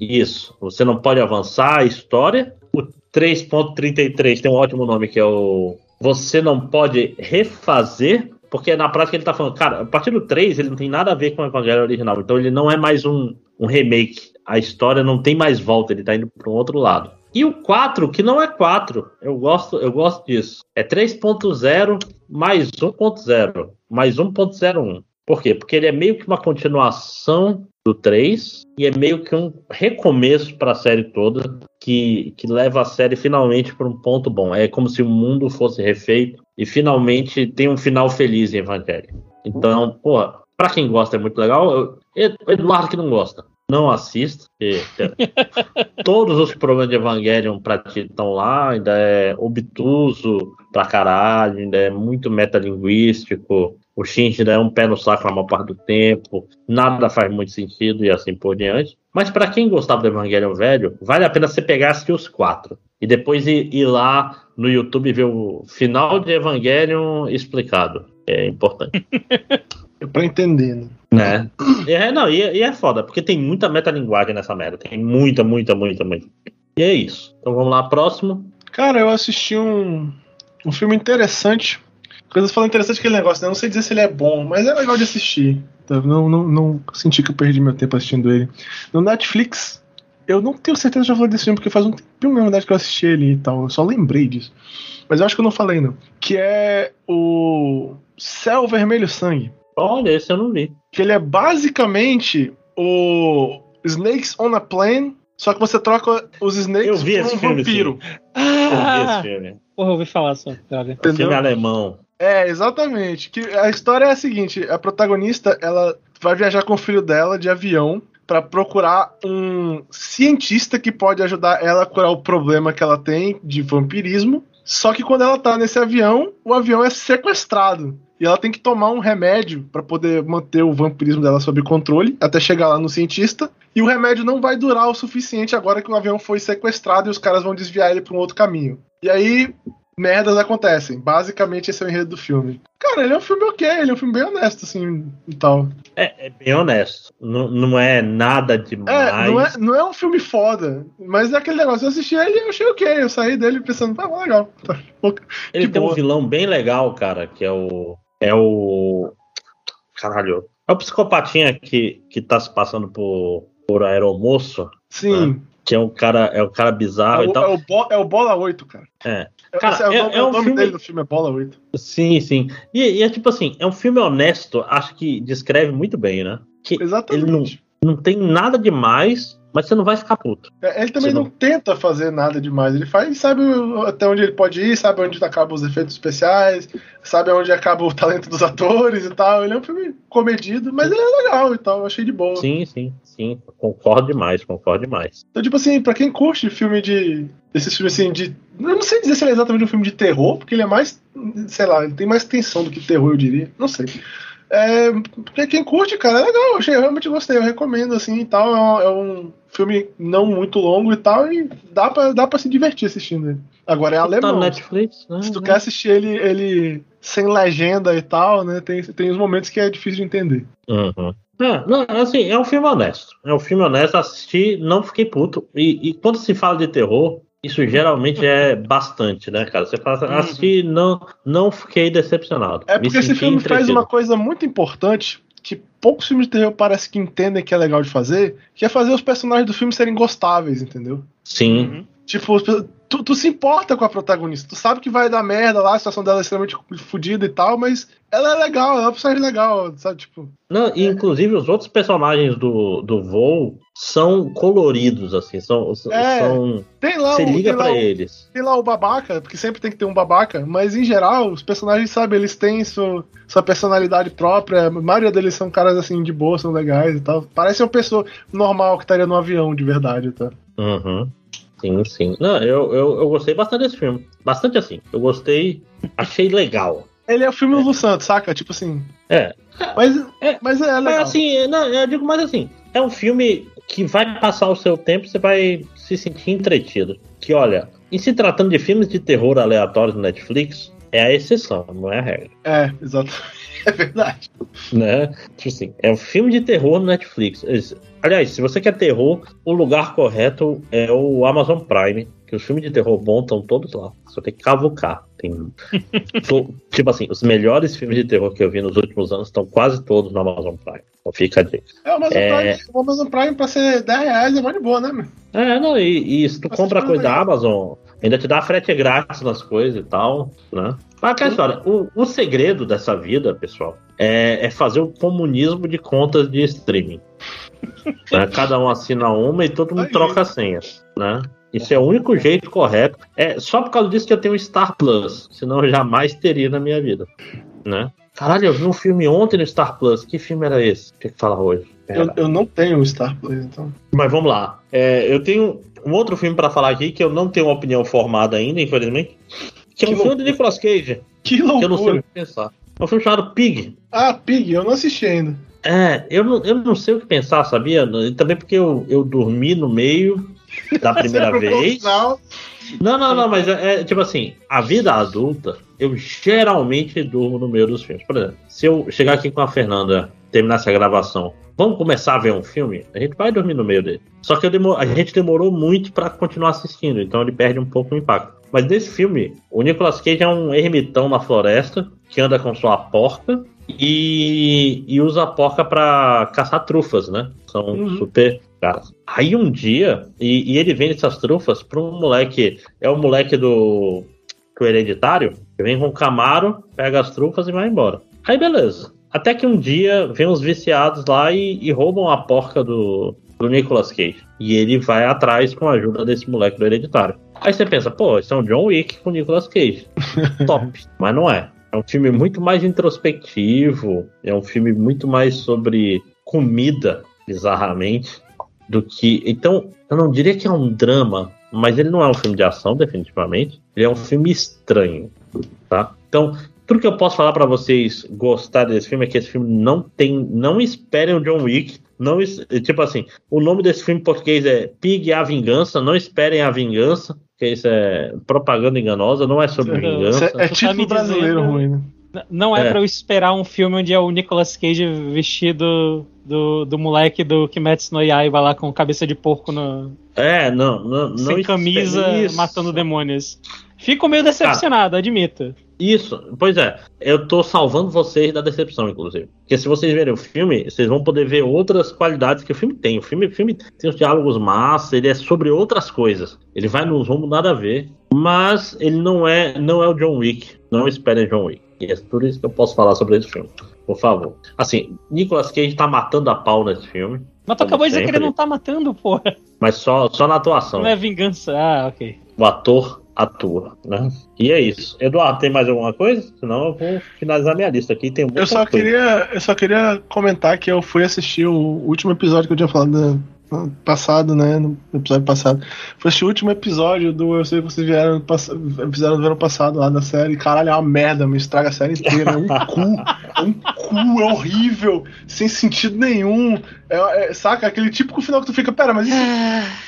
Isso. Você não pode avançar a história. O 3.33 tem um ótimo nome que é o Você não pode refazer. Porque na prática ele tá falando, cara, a partir do 3 ele não tem nada a ver com o Evangelho original. Então ele não é mais um, um remake. A história não tem mais volta, ele tá indo para um outro lado. E o 4, que não é 4, eu gosto, eu gosto disso. É 3.0 mais 1.0, mais 1.01. Por quê? Porque ele é meio que uma continuação do 3 e é meio que um recomeço para a série toda que, que leva a série finalmente para um ponto bom. É como se o mundo fosse refeito e finalmente tem um final feliz em Evangelho. Então, pô, para quem gosta é muito legal. Eu, Eduardo que não gosta, não assista. Porque, todos os problemas de Evangelion pra ti estão lá, ainda é obtuso pra caralho, ainda é muito metalinguístico. O Shinji ainda é um pé no saco a maior parte do tempo, nada faz muito sentido e assim por diante. Mas para quem gostava do Evangelion velho, vale a pena você pegar assistir os quatro. E depois ir, ir lá no YouTube ver o final de Evangelion explicado. É importante. É pra entender, né? Né? É, não, e, e, é foda, porque tem muita metalinguagem nessa merda. Tem muita, muita, muita, muita. E é isso. Então vamos lá, próximo. Cara, eu assisti um, um filme interessante. Coisas falando interessante aquele negócio, né? Não sei dizer se ele é bom, mas é legal de assistir. Tá? Não, não, não senti que eu perdi meu tempo assistindo ele. No Netflix, eu não tenho certeza de já falei desse filme, porque faz um tempo, na verdade, que eu assisti ele e tal. Eu só lembrei disso. Mas eu acho que eu não falei, não. Que é o Céu Vermelho Sangue. Olha, esse eu não vi. Que ele é basicamente o Snakes on a Plane, só que você troca os Snakes eu vi por um filme, vampiro. Ah, eu vi esse filme. Porra, eu ouvi falar só. É filme alemão. É, exatamente. Que a história é a seguinte: a protagonista ela vai viajar com o filho dela de avião para procurar um cientista que pode ajudar ela a curar o problema que ela tem de vampirismo. Só que quando ela tá nesse avião, o avião é sequestrado. E ela tem que tomar um remédio para poder manter o vampirismo dela sob controle, até chegar lá no cientista. E o remédio não vai durar o suficiente agora que o avião foi sequestrado e os caras vão desviar ele para um outro caminho. E aí, merdas acontecem. Basicamente, esse é o enredo do filme. Cara, ele é um filme ok, ele é um filme bem honesto, assim, e tal. É, é bem honesto. Não, não é nada demais. É não, é, não é um filme foda, mas é aquele negócio. Eu assisti ele e achei ok. Eu saí dele pensando, ah, legal. Ele tem boa. um vilão bem legal, cara, que é o é o. Caralho. É o psicopatinha que, que tá se passando por, por aeromoço. Sim. Né? Que é um cara, é um cara bizarro é o, e tal. É o, Bo, é o Bola 8, cara. É. Cara, é, o, é, é o nome filme... dele do filme é Bola 8. Sim, sim. E, e, é tipo assim, é um filme honesto, acho que descreve muito bem, né? Que Exatamente. Ele não, não tem nada demais, mas você não vai ficar puto. É, ele também não... não... tenta fazer nada demais. Ele faz, sabe até onde ele pode ir, sabe onde acabam os efeitos especiais, sabe onde acaba o talento dos atores e tal. Ele é um filme comedido, mas ele é legal e tal. Eu achei de boa. Sim, sim, sim. Concordo demais, concordo demais. Então, tipo assim, pra quem curte filme de. Esses filmes assim de. Eu não sei dizer se ele é exatamente um filme de terror, porque ele é mais. Sei lá, ele tem mais tensão do que terror, eu diria. Não sei. É, porque quem curte, cara, é legal. Eu, achei, eu realmente gostei, eu recomendo, assim e tal. É um, é um, filme não muito longo e tal, e dá pra, dá pra se divertir assistindo ele. Agora é alemão. Tá no Netflix, né? Se tu quer assistir ele, ele sem legenda e tal, né? Tem, tem uns momentos que é difícil de entender. Uhum. É, não, assim, é um filme honesto. É um filme honesto, assisti, não fiquei puto. E, e quando se fala de terror, isso geralmente é bastante, né, cara? Você fala, uhum. assisti, não, não fiquei decepcionado. É porque esse filme faz uma coisa muito importante que poucos filmes de terror parece que entendem que é legal de fazer, que é fazer os personagens do filme serem gostáveis, entendeu? Sim. Uhum. Tipo, tu, tu, se importa com a protagonista. Tu sabe que vai dar merda lá, a situação dela é extremamente fodida e tal, mas ela é legal, ela é uma personagem legal, sabe? Tipo. Não, e inclusive os outros personagens do, do voo são coloridos, assim, são. É, são tem lá você o, liga para eles. Tem lá o babaca, porque sempre tem que ter um babaca, mas em geral, os personagens, sabe, eles têm sua, sua personalidade própria. A maioria deles são caras assim de boa, são legais e tal. Parece uma pessoa normal que estaria no avião de verdade, tá? Uhum. Sim, sim. Não, eu, eu, eu gostei bastante desse filme. Bastante assim. Eu gostei, achei legal. Ele é o filme é. do Santos, saca? Tipo assim. É. Mas é, mas é legal. Mas assim, não, eu digo mais assim. É um filme que vai passar o seu tempo, você vai se sentir entretido. Que olha, em se tratando de filmes de terror aleatórios no Netflix, é a exceção, não é a regra. É, exatamente. É verdade. Né? Tipo assim, é um filme de terror no Netflix. Aliás, se você quer terror, o lugar correto é o Amazon Prime, que os filmes de terror bons estão todos lá. Só tem que cavucar. Tem... tipo assim, os melhores filmes de terror que eu vi nos últimos anos estão quase todos no Amazon Prime. Então fica a dica. É, o Amazon, é... Prime, o Amazon Prime pra ser 10 reais é muito boa, né, meu? É, não, e, e se tu compra coisa da Amazon, ainda te dá frete grátis nas coisas e tal, né? Mas aquela história, o, o segredo dessa vida, pessoal, é, é, fazer o comunismo de contas de streaming. Né? Cada um assina uma e todo mundo Aí. troca senhas, né? Isso é o único jeito correto. É só por causa disso que eu tenho o Star Plus, senão eu jamais teria na minha vida, né? Caralho, eu vi um filme ontem no Star Plus. Que filme era esse? Tem que falar hoje. Eu, eu não tenho o Star Plus, então. Mas vamos lá. É, eu tenho um outro filme pra falar aqui que eu não tenho uma opinião formada ainda, infelizmente. Que é um filme do Nicolas Cage, Que que eu não sei o loucura. que pensar. É um filme chamado Pig. Ah, Pig, eu não assisti ainda. É, eu não, eu não sei o que pensar, sabia? E também porque eu, eu dormi no meio da primeira o vez. Não, não, não, mas é, é, tipo assim, a vida adulta, eu geralmente durmo no meio dos filmes. Por exemplo, se eu chegar aqui com a Fernanda, terminasse a gravação, vamos começar a ver um filme, a gente vai dormir no meio dele. Só que eu demo- a gente demorou muito pra continuar assistindo, então ele perde um pouco o impacto. Mas nesse filme, o Nicolas Cage é um ermitão na floresta que anda com sua porca e, e usa a porca pra caçar trufas, né? São Uhum. super caras. Aí um dia, e, e ele vende essas trufas pra um moleque, é o moleque do, do hereditário, que vem com o Camaro, pega as trufas e vai embora. Aí beleza. Até que um dia vem os viciados lá e, e roubam a porca do, do Nicolas Cage. E ele vai atrás com a ajuda desse moleque do hereditário. Aí você pensa, pô, isso é um John Wick com Nicolas Cage. Top. Mas não é. É um filme muito mais introspectivo. É um filme muito mais sobre comida, bizarramente, do que. Então, eu não diria que é um drama, mas ele não é um filme de ação, definitivamente. Ele é um filme estranho, tá? Então, tudo que eu posso falar pra vocês gostar desse filme é que esse filme não tem. Não esperem o John Wick. Não, tipo assim, o nome desse filme em português é Pig a Vingança. Não esperem a vingança, porque isso é propaganda enganosa, não é sobre é- vingança. É, é Tu tá título me brasileiro dizendo- ruim, né? Não é, É. pra eu esperar um filme onde é o Nicolas Cage vestido do, do moleque do Kimetsu no Yaiba lá com cabeça de porco no, É, não, não, não sem camisa Isso. matando demônios. Fico meio decepcionado, admito. Isso, pois é. Eu tô salvando vocês da decepção, inclusive. Porque se vocês verem o filme, vocês vão poder ver outras qualidades que o filme tem. O filme, o filme tem os diálogos massa, ele é sobre outras coisas. Ele vai nos rumos nada a ver. Mas ele não é, não é o John Wick. Não esperem John Wick. E é por isso que eu posso falar sobre esse filme. Por favor. Assim, Nicolas Cage tá matando a pau nesse filme. Mas tu acabou de dizer que ele não tá matando, porra. Mas só, só na atuação. Não é vingança. Ah, ok. O ator atua, né? E é isso. Eduardo, tem mais alguma coisa? Senão eu vou finalizar minha lista aqui. Tem Eu só, coisa. queria, eu só queria comentar que eu fui assistir o último episódio que eu tinha falado no no passado, né? No episódio passado. Foi o último episódio do Eu sei que vocês vieram fizeram do ano passado lá da série. Caralho, é uma merda, me estraga a série inteira. É um cu. É um cu, é horrível, sem sentido nenhum. É, é- saca? Aquele típico final que tu fica, pera, mas isso.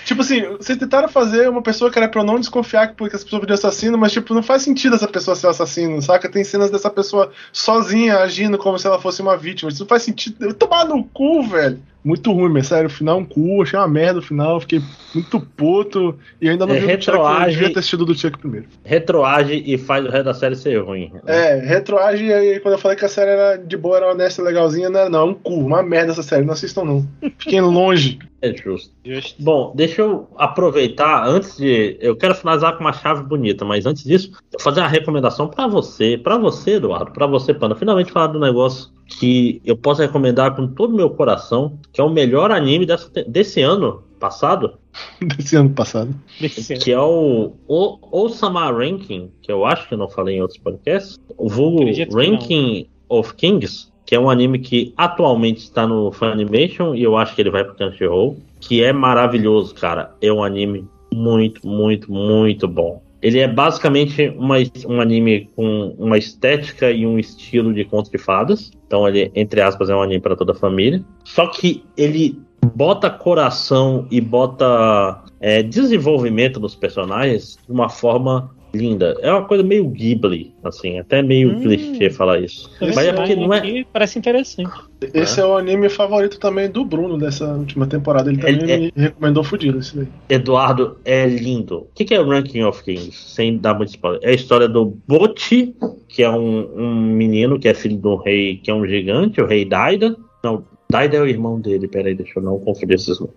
Tipo assim, vocês tentaram fazer uma pessoa que era pra eu não desconfiar que porque essa pessoa podia ser assassino, mas tipo, não faz sentido essa pessoa ser o assassino, saca? Tem cenas dessa pessoa sozinha agindo como se ela fosse uma vítima. Isso não faz sentido. Eu tomar no cu, velho. Muito ruim, mas sério, o final é um cu, achei uma merda o final, fiquei muito puto e ainda não É, vi o do Chuck, eu retroage- devia ter assistido do Chuck primeiro. Retroage e faz o resto da série ser ruim. né? É, retroage, e aí quando eu falei que a série era de boa, era honesta, legalzinha, não era não, é um cu, uma merda essa série, não assistam não. Fiquem longe. É justo. Bom, deixa eu aproveitar antes de. Eu quero finalizar com uma chave bonita, mas antes disso, eu vou fazer uma recomendação pra você, pra você, Eduardo, pra você, Panda. Finalmente falar do negócio que eu posso recomendar com todo o meu coração, que é o melhor anime dessa- desse ano passado, Desse ano passado. Desse ano. que é o, o Osama Ranking, que eu acho que não falei em outros podcasts, o vulgo Ranking of Kings, que é um anime que atualmente está no Funimation e eu acho que ele vai pro Crunchyroll, que é maravilhoso, cara. É um anime muito, muito, muito bom. Ele é basicamente uma, um anime com uma estética e um estilo de conto de fadas. Então ele, entre aspas, é um anime para toda a família. Só que ele bota coração e bota é, desenvolvimento dos personagens de uma forma linda. É uma coisa meio Ghibli, assim, até meio Hum. clichê falar isso. Mas é porque não é. Parece interessante. Esse é o anime favorito também do Bruno dessa última temporada. Ele também Ele- me recomendou fudido esse daí. Eduardo, é lindo. O que que é o Ranking of Kings? Sem dar muito spoiler. É a história do Boti, que é um, um menino que é filho do rei, que é um gigante, o rei Daida. Não, Daida é o irmão dele, peraí, deixa eu não confundir esses nomes.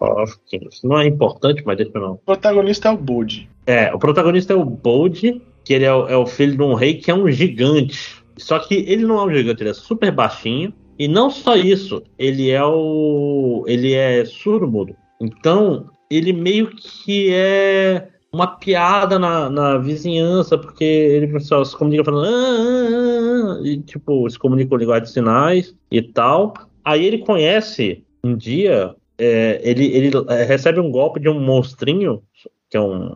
Of Kings. Não é importante, mas deixa eu não. O protagonista é o Bode. É, o protagonista é o Bold, que ele é o, é o filho de um rei que é um gigante. Só que ele não é um gigante, ele é super baixinho. E não só isso, ele é o. ele é surdo. Então, ele meio que é uma piada na, na vizinhança, porque ele pessoal, se comunica falando. Ah, ah, ah, e, tipo, se comunica com linguagem de sinais e tal. Aí ele conhece um dia. É, ele, ele é, recebe um golpe de um monstrinho, que é um.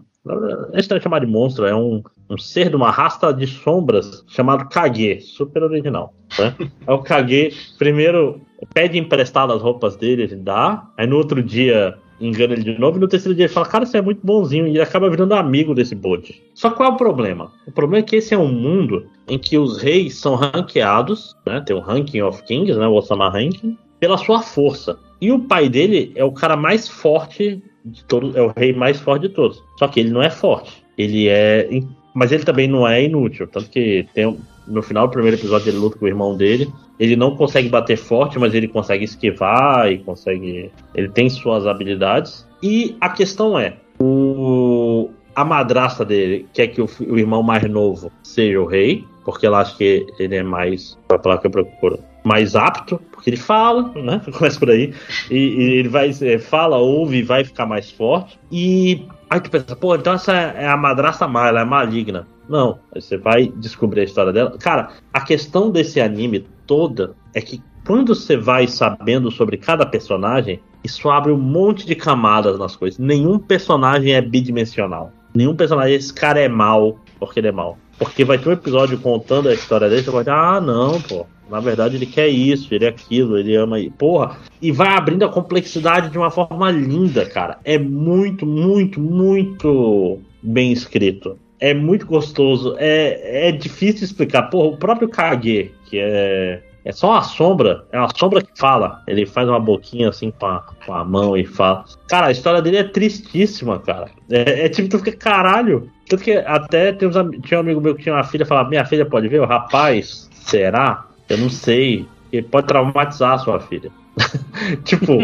É estranho chamar de monstro, é um, um ser de uma rasta de sombras chamado Kage, super original. Né? É o Kage, primeiro pede emprestado as roupas dele, ele dá, aí no outro dia engana ele de novo, e no terceiro dia ele fala, cara, você é muito bonzinho, e ele acaba virando amigo desse bode. Só qual é o problema? O problema é que esse é um mundo em que os reis são ranqueados, né? Tem o Ranking of Kings, né? O Osama Ranking, pela sua força. E o pai dele é o cara mais forte de todos, é o rei mais forte de todos. Só que ele não é forte. Ele é. Mas ele também não é inútil. Tanto que tem, no final do primeiro episódio ele luta com o irmão dele. Ele não consegue bater forte, mas ele consegue esquivar e consegue. Ele tem suas habilidades. E a questão é: o, a madrasta dele quer que o, o irmão mais novo seja o rei, porque ela acha que ele é mais. Vai falar que eu procuro. Mais apto, porque ele fala, né? Começa por aí. E, e ele vai, é, fala, ouve e vai ficar mais forte. E aí tu pensa, pô, então essa é a madrasta má, ela é maligna. Não, você vai descobrir a história dela. Cara, a questão desse anime toda é que quando você vai sabendo sobre cada personagem, isso abre um monte de camadas nas coisas. Nenhum personagem é bidimensional. Nenhum personagem, esse cara é mal porque ele é mal. Porque vai ter um episódio contando a história dele, você vai dizer, ah, não, pô. Na verdade, ele quer isso, ele é aquilo, ele ama. Porra! E vai abrindo a complexidade de uma forma linda, cara. É muito, muito, muito bem escrito é muito gostoso. É, é difícil explicar. Porra, o próprio Kage, que é. É só uma sombra, é uma sombra que fala. Ele faz uma boquinha assim com a, com a mão e fala. Cara, a história dele é tristíssima, cara. É, é tipo, tu fica caralho. Tanto que até tem uns, tinha um amigo meu que tinha uma filha falava: Minha filha pode ver? O rapaz, será? Eu não sei. Ele pode traumatizar a sua filha. tipo,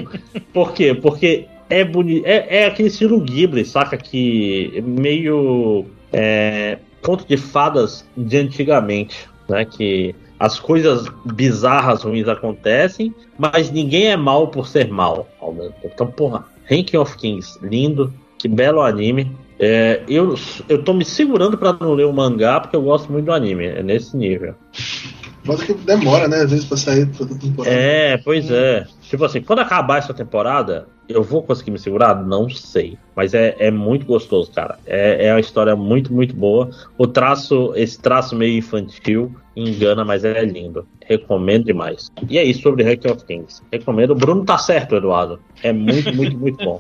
por quê? Porque é bonito. É, é aquele estilo Ghibli, saca? Que meio é, conto de fadas de antigamente, né? Que as coisas bizarras, ruins acontecem, mas ninguém é mal por ser mal. Então, porra, Ranking of Kings, lindo, que belo anime. É, eu, eu tô me segurando para não ler o mangá porque eu gosto muito do anime, é nesse nível. Mas que demora, né? Às vezes pra sair toda temporada. É, pois é. Tipo assim, quando acabar essa temporada, eu vou conseguir me segurar? Não sei. Mas é, é muito gostoso, cara. É, é uma história muito, muito boa. O traço, esse traço meio infantil, engana, mas é lindo. Recomendo demais. E é isso sobre Rank of Kings. Recomendo. O Bruno tá certo, Eduardo. É muito, muito, muito bom.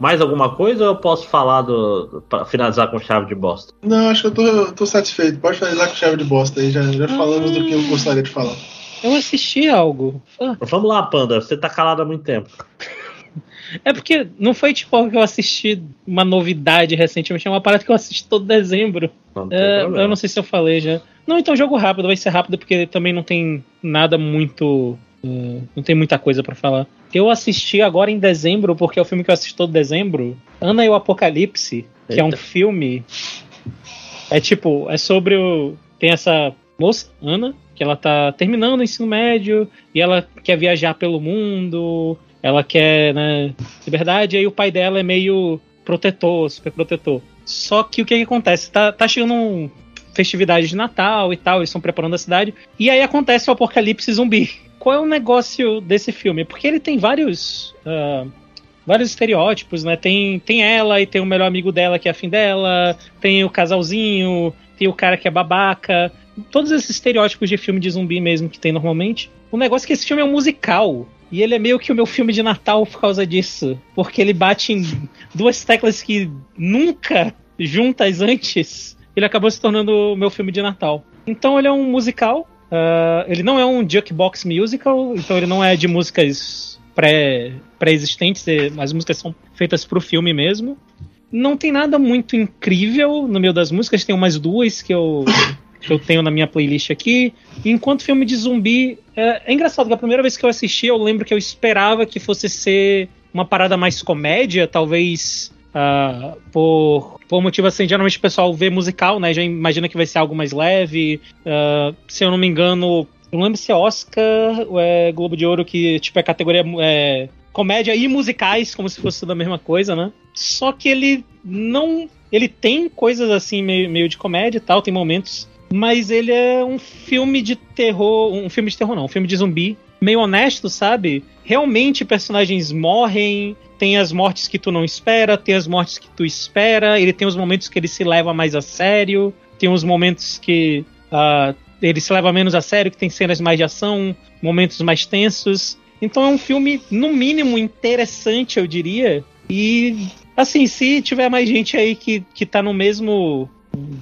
Mais alguma coisa ou eu posso falar do. pra finalizar com chave de bosta? Não, acho que eu tô, tô satisfeito. Pode finalizar com chave de bosta aí. Já, já falamos do que eu gostaria de falar. Eu assisti algo. Vamos lá, Panda. Você tá calado há muito tempo. É porque não foi tipo algo que eu assisti uma novidade recentemente, é uma parada que eu assisti todo dezembro. Não é, eu não sei se eu falei já. Não, então jogo rápido, vai ser rápido porque também não tem nada muito. Uh, não tem muita coisa para falar. Eu assisti agora em dezembro, porque é o filme que eu assisti todo dezembro. Ana e o Apocalipse, que Eita. é um filme. É tipo, é sobre o. Tem essa moça, Ana, que ela tá terminando o ensino médio e ela quer viajar pelo mundo, ela quer, né, liberdade, e aí o pai dela é meio protetor, super protetor. Só que o que, que acontece? Tá, tá chegando um festividade de Natal e tal, eles estão preparando a cidade, e aí acontece o apocalipse zumbi qual é o negócio desse filme? Porque ele tem vários. Uh, vários estereótipos, né? Tem, tem ela e tem o melhor amigo dela que é afim dela, tem o casalzinho, tem o cara que é babaca. Todos esses estereótipos de filme de zumbi mesmo que tem normalmente. O negócio é que esse filme é um musical. E ele é meio que o meu filme de Natal por causa disso. Porque ele bate em duas teclas que nunca juntas antes. Ele acabou se tornando o meu filme de Natal. Então ele é um musical Uh, ele não é um jukebox musical, então ele não é de músicas pré-existentes, pré as músicas são feitas para o filme mesmo. Não tem nada muito incrível no meio das músicas, tem umas duas que eu, que eu tenho na minha playlist aqui. Enquanto filme de zumbi, é, é engraçado que a primeira vez que eu assisti, eu lembro que eu esperava que fosse ser uma parada mais comédia, talvez Uh, por, por motivo assim, geralmente o pessoal vê musical, né? Já imagina que vai ser algo mais leve. Uh, se eu não me engano, não lembro se é Oscar ou é Globo de Ouro, que tipo é categoria é, comédia e musicais, como se fosse tudo a mesma coisa, né? Só que ele não. Ele tem coisas assim, meio, meio de comédia e tal, tem momentos. Mas ele é um filme de terror. Um filme de terror, não, um filme de zumbi. Meio honesto, sabe? Realmente personagens morrem, tem as mortes que tu não espera, tem as mortes que tu espera, ele tem os momentos que ele se leva mais a sério, tem os momentos que uh, ele se leva menos a sério, que tem cenas mais de ação, momentos mais tensos. Então é um filme, no mínimo, interessante, eu diria. E, assim, se tiver mais gente aí que, que tá no mesmo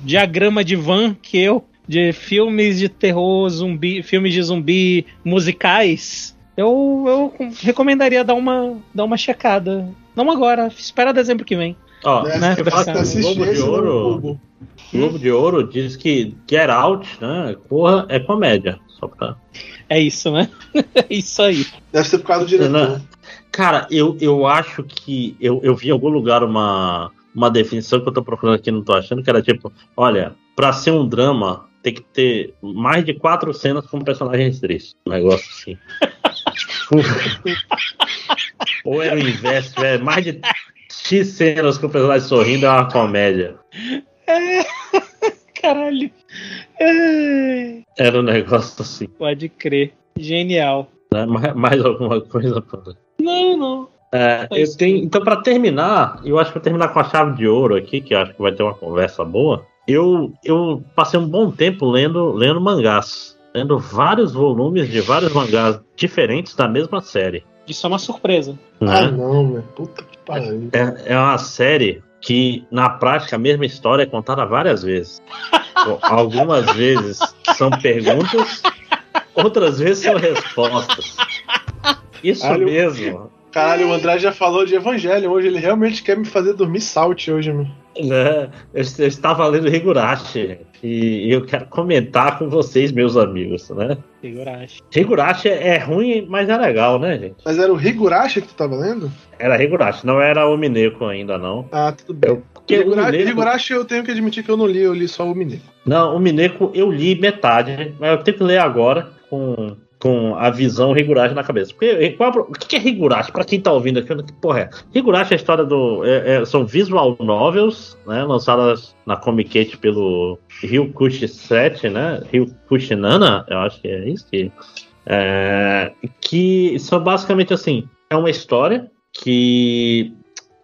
diagrama de van que eu, de filmes de terror, zumbi, filmes de zumbi musicais, eu, eu recomendaria dar uma, dar uma checada. Não agora, espera dezembro que vem. Ó, né? o Globo de Ouro. Globo de Ouro diz que Get Out, né? Porra, é comédia. Só pra. É isso, né? é isso aí. Deve ser por causa do diretor. Cara, eu, eu acho que. Eu, eu vi em algum lugar uma, uma definição que eu tô procurando aqui, não tô achando, que era tipo: olha, pra ser um drama, tem que ter mais de quatro cenas com personagens tristes. Um negócio assim. Ou era o inverso, é mais de X cenas com o personagem sorrindo é uma comédia. É, caralho. É. Era um negócio assim. Pode crer. Genial. É, mais, mais, alguma coisa? Não, não. É, eu tenho, então, para terminar, eu acho que vou terminar com a chave de ouro aqui, que acho que vai ter uma conversa boa. Eu, eu passei um bom tempo lendo, lendo mangás. Lendo vários volumes de vários mangás diferentes da mesma série. Isso é uma surpresa. Né? Ah, não, meu. Puta que pariu. É, é uma série que, na prática, a mesma história é contada várias vezes. Algumas vezes são perguntas, outras vezes são respostas. Isso mesmo. Caralho, o André já falou de Evangelho hoje. Ele realmente quer me fazer dormir salte hoje, meu. Né? Eu, eu estava lendo Higurashi e eu quero comentar com vocês, meus amigos, né? Higurashi. Higurashi é ruim, mas é legal, né, gente? Mas era o Higurashi que tu estava lendo? Era Higurashi, não era o Mineco ainda, não. Ah, tudo bem. Eu, Higurashi, Mineco... Higurashi eu tenho que admitir que eu não li, eu li só o Mineco. Não, o Mineco eu li metade, mas eu tenho que ler agora com com a visão Higurashi na cabeça. Porque, qual, o que é Higurashi? Para quem tá ouvindo aqui, que porra é? Higurashi é a história do. É, é, são visual novels, né? Lançadas na Comic pelo Rio Kushi 7, né? Rio Kushi Nana, eu acho que é isso. Que, é, que são basicamente assim: é uma história que.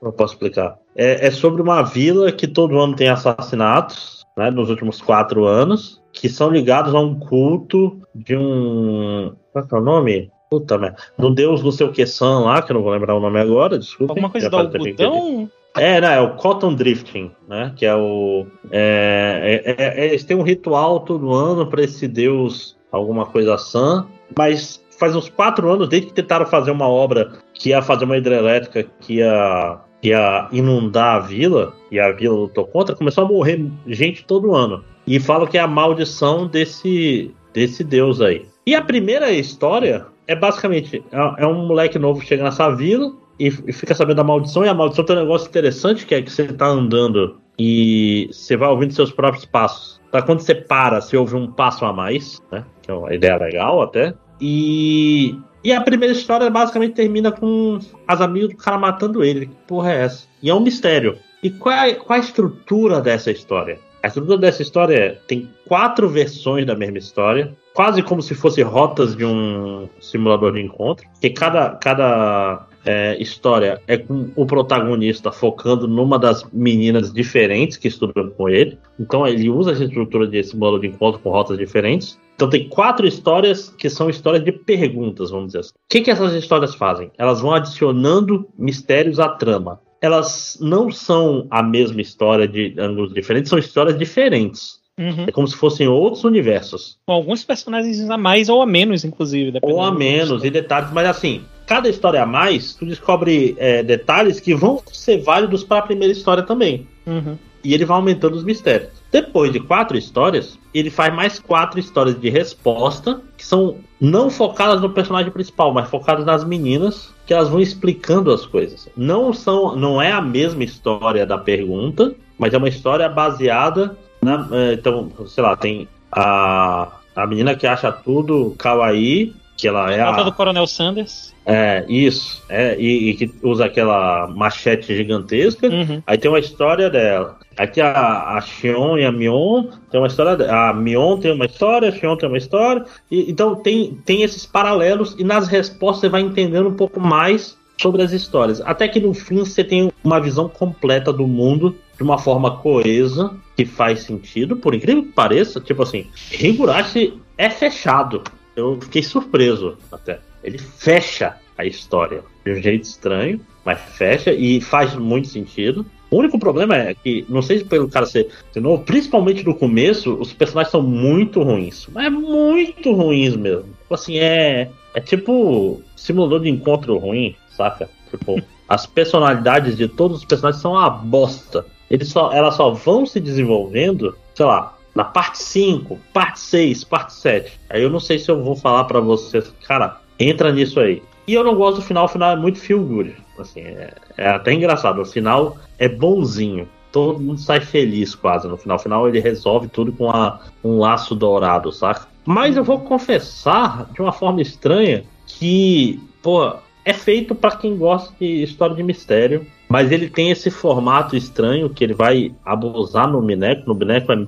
Não posso explicar. É, é sobre uma vila que todo ano tem assassinatos, né? Nos últimos quatro anos que são ligados a um culto de um. Qual é o nome? Puta merda. Do deus não sei o que San lá, que eu não vou lembrar o nome agora, desculpa. Alguma coisa do algodão? É, não, é o Cotton Drifting, né? Que é o. É, é, é, é eles têm um ritual todo ano para esse deus, alguma coisa San, mas faz uns quatro anos, desde que tentaram fazer uma obra que ia fazer uma hidrelétrica que ia, que ia inundar a vila, e a vila lutou contra, começou a morrer gente todo ano. E falam que é a maldição desse, desse deus aí. E a primeira história é basicamente: é, é um moleque novo que chega nessa vila e, e, fica sabendo da maldição. E a maldição tem um negócio interessante que é que você tá andando e você vai ouvindo seus próprios passos. Tá? Quando você para, você ouve um passo a mais, né? Que é uma ideia legal até. E, e a primeira história basicamente termina com as amigas do cara matando ele. Que porra é essa? E é um mistério. E qual é, qual é a estrutura dessa história? A estrutura dessa história é, tem quatro versões da mesma história, quase como se fossem rotas de um simulador de encontro, que cada, cada é, história é com o protagonista focando numa das meninas diferentes que estudam com ele. Então ele usa essa estrutura de simulador de encontro com rotas diferentes. Então tem quatro histórias que são histórias de perguntas, vamos dizer assim. O que, que essas histórias fazem? Elas vão adicionando mistérios à trama elas não são a mesma história de ângulos diferentes, são histórias diferentes. Uhum. É como se fossem outros universos. Com alguns personagens a mais ou a menos, inclusive. Ou a menos, e detalhes, mas assim, cada história a mais, tu descobre é, detalhes que vão ser válidos para a primeira história também. Uhum. E ele vai aumentando os mistérios. Depois de quatro histórias, ele faz mais quatro histórias de resposta, que são não focadas no personagem principal, mas focadas nas meninas, que elas vão explicando as coisas. Não são, não é a mesma história da pergunta, mas é uma história baseada na, é, então, sei lá, tem a A menina que acha tudo kawaii, que ela é Falta a... do Coronel Sanders. É, isso. É, e, e que usa aquela machete gigantesca. Uhum. Aí tem uma história dela. Aqui a, a Xion e a Mion tem uma história. A Mion tem uma história, a Xion tem uma história. E, então tem, tem esses paralelos e nas respostas você vai entendendo um pouco mais sobre as histórias. Até que no fim você tem uma visão completa do mundo de uma forma coesa, que faz sentido, por incrível que pareça. Tipo assim, Higurashi é fechado. Eu fiquei surpreso até. Ele fecha a história de um jeito estranho, mas fecha e faz muito sentido. O único problema é que, não sei se pelo cara ser, ser novo, principalmente no começo, os personagens são muito ruins. Mas muito ruins mesmo. Tipo assim, é. É tipo simulador de encontro ruim, saca? Tipo, as personalidades de todos os personagens são uma bosta. Eles só, elas só vão se desenvolvendo, sei lá, na parte 5, parte 6, parte 7. Aí eu não sei se eu vou falar pra vocês, cara, entra nisso aí. E eu não gosto do final, o final é muito feel good. Assim, é, é até engraçado. O final é bonzinho. Todo mundo sai feliz quase no final. No final ele resolve tudo com a- um laço dourado, saca? Mas eu vou confessar de uma forma estranha que, pô, é feito pra quem gosta de história de mistério. Mas ele tem esse formato estranho que ele vai abusar no Mineco. No Mineco é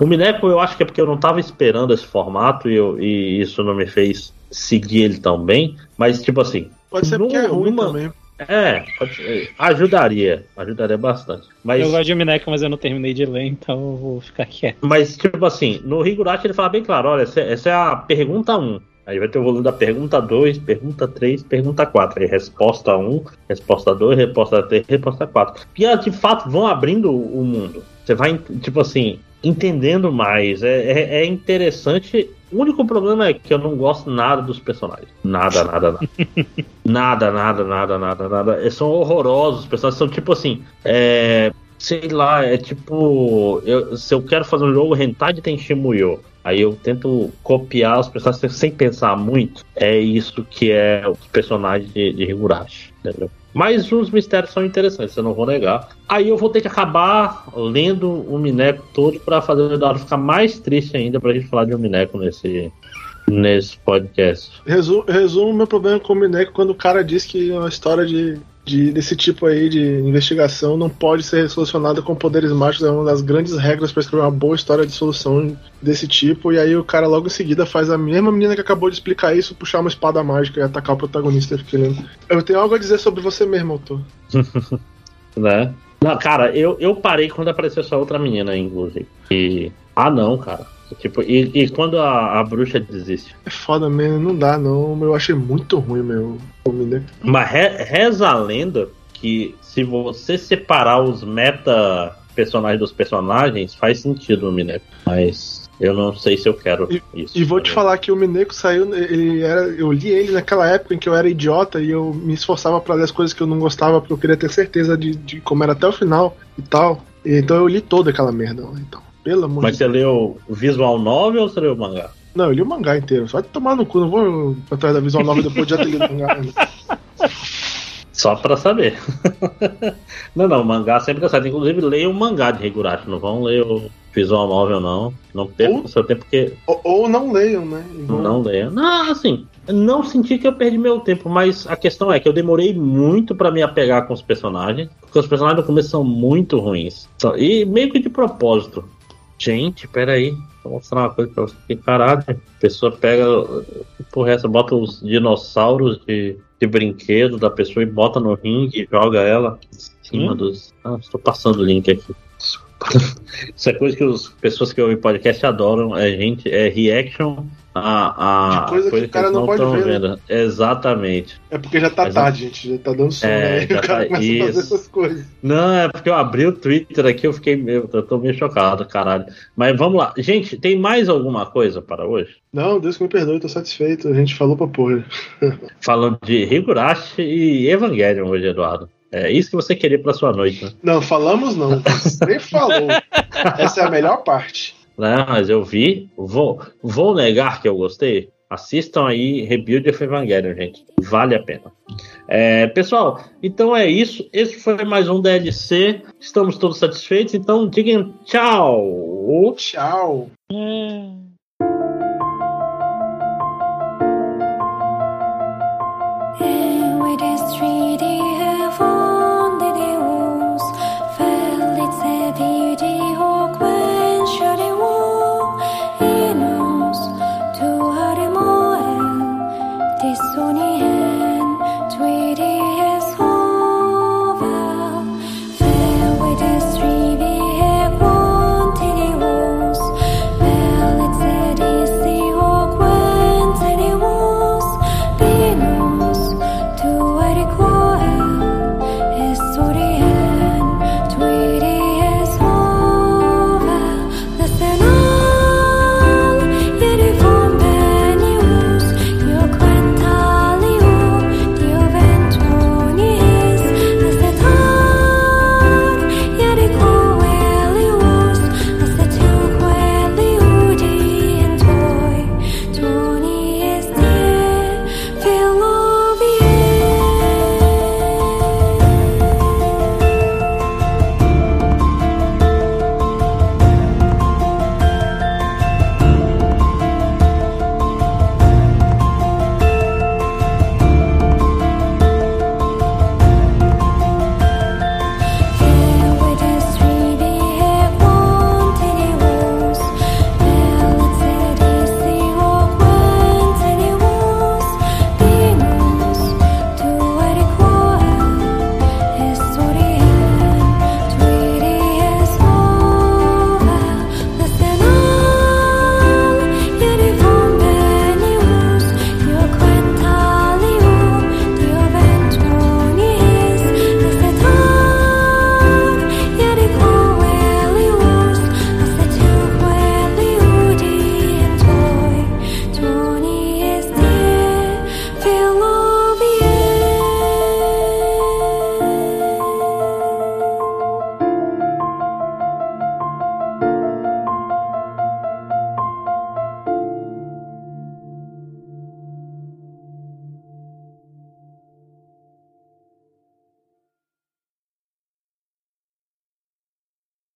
o Mineco eu acho que é porque eu não estava esperando esse formato e, eu- e isso não me fez seguir ele tão bem. Mas, tipo assim. Pode ser porque é ruim também. É, pode ser- ajudaria. Ajudaria bastante. Mas, Eu gosto de Mineca, mas eu não terminei de ler, então eu vou ficar quieto. mas tipo assim, no Higurashi ele fala bem claro: olha, essa, essa é a pergunta 1. Aí vai ter o volume da pergunta 2, pergunta 3, pergunta 4. Aí resposta 1, resposta 2, resposta 3, resposta 4. E elas de fato vão abrindo o mundo. Você vai, tipo assim, entendendo mais. É, é, é interessante. O único problema é que eu não gosto nada dos personagens. Nada, nada, nada. nada, nada, nada, nada, nada. Eles são horrorosos. Os personagens são tipo assim. É, sei lá, é tipo. eu- se eu quero fazer um jogo Hentai de Tenshimuyo, aí eu tento copiar os personagens sem pensar muito. É isso que é os personagens de, de Higurashi, entendeu? Mas os mistérios são interessantes, eu não vou negar. Aí eu vou ter que acabar lendo o Mineco todo pra fazer o Eduardo ficar mais triste ainda pra gente falar de um Mineco nesse, nesse podcast. Resumo, resumo meu problema com o Mineco quando o cara diz que uma história de, de- desse tipo aí de investigação não pode ser solucionada com poderes mágicos. É uma das grandes regras para escrever uma boa história de solução desse tipo. E aí o cara logo em seguida faz a mesma menina que acabou de explicar isso, puxar uma espada mágica e atacar o protagonista. Eu fiquei. Eu tenho algo a dizer sobre você mesmo, autor. né? Não, cara, eu, eu parei quando apareceu essa outra menina inclusive. E. Ah não, cara. Tipo, e, e quando a, a bruxa desiste? É foda mesmo, não dá não. Eu achei muito ruim, meu. O Mineco. Mas re- reza a lenda que se você separar os meta personagens dos personagens, faz sentido no Mineco. Mas eu não sei se eu quero isso. E vou te falar que o Mineco saiu, ele era, eu li ele naquela época em que eu era idiota e eu me esforçava pra ler as coisas que eu não gostava porque eu queria ter certeza de, de como era até o final e tal. E então eu li toda aquela merda lá, então. Pelo amor Mas de você leu o visual novel ou você leu o mangá? Não, eu li o mangá inteiro. Só de tomar no cu, não vou atrás da visual nova depois de já ter lido o mangá. Só pra saber. não, não, o mangá sempre dá certo. Inclusive, leia o mangá de Higurashi. Não vão ler o visual novel, não. Não percam seu tempo, porque ou, ou não leiam, né? Vão- Não leia. Não, assim, não senti que eu perdi meu tempo, mas a questão é que eu demorei muito pra me apegar com os personagens, porque os personagens no começo são muito ruins. E meio que de propósito. Gente, peraí. Vou mostrar uma coisa pra vocês. Que caralho. A pessoa pega. Porra, essa bota os dinossauros de, de brinquedo da pessoa e bota no ringue e joga ela em cima Hum? dos. Ah, estou passando o link aqui. Desculpa. Isso é coisa que as pessoas que ouvem podcast adoram. É gente, é reaction a, a De coisa que o cara eles não pode ver, né? vendo. Exatamente. É porque já tá tarde, gente. Já tá dando sono. É, né? o cara tá- começa a fazer isso. essas coisas. Não, é porque eu abri o Twitter aqui, eu fiquei meio, eu tô meio chocado, caralho. Mas vamos lá. Gente, tem mais alguma coisa para hoje? Não, Deus que me perdoe, tô satisfeito. A gente falou pra porra. Falando de Higurashi e Evangelion hoje, Eduardo. É isso que você queria para sua noite, né? Não, falamos não. Você nem falou. Essa é a melhor parte. Não, mas eu vi. Vou, vou negar que eu gostei. Assistam aí Rebuild of Evangelion, gente. Vale a pena. É, pessoal, então é isso. Esse foi mais um DLC. Estamos todos satisfeitos. Então digam tchau. Tchau. Hum.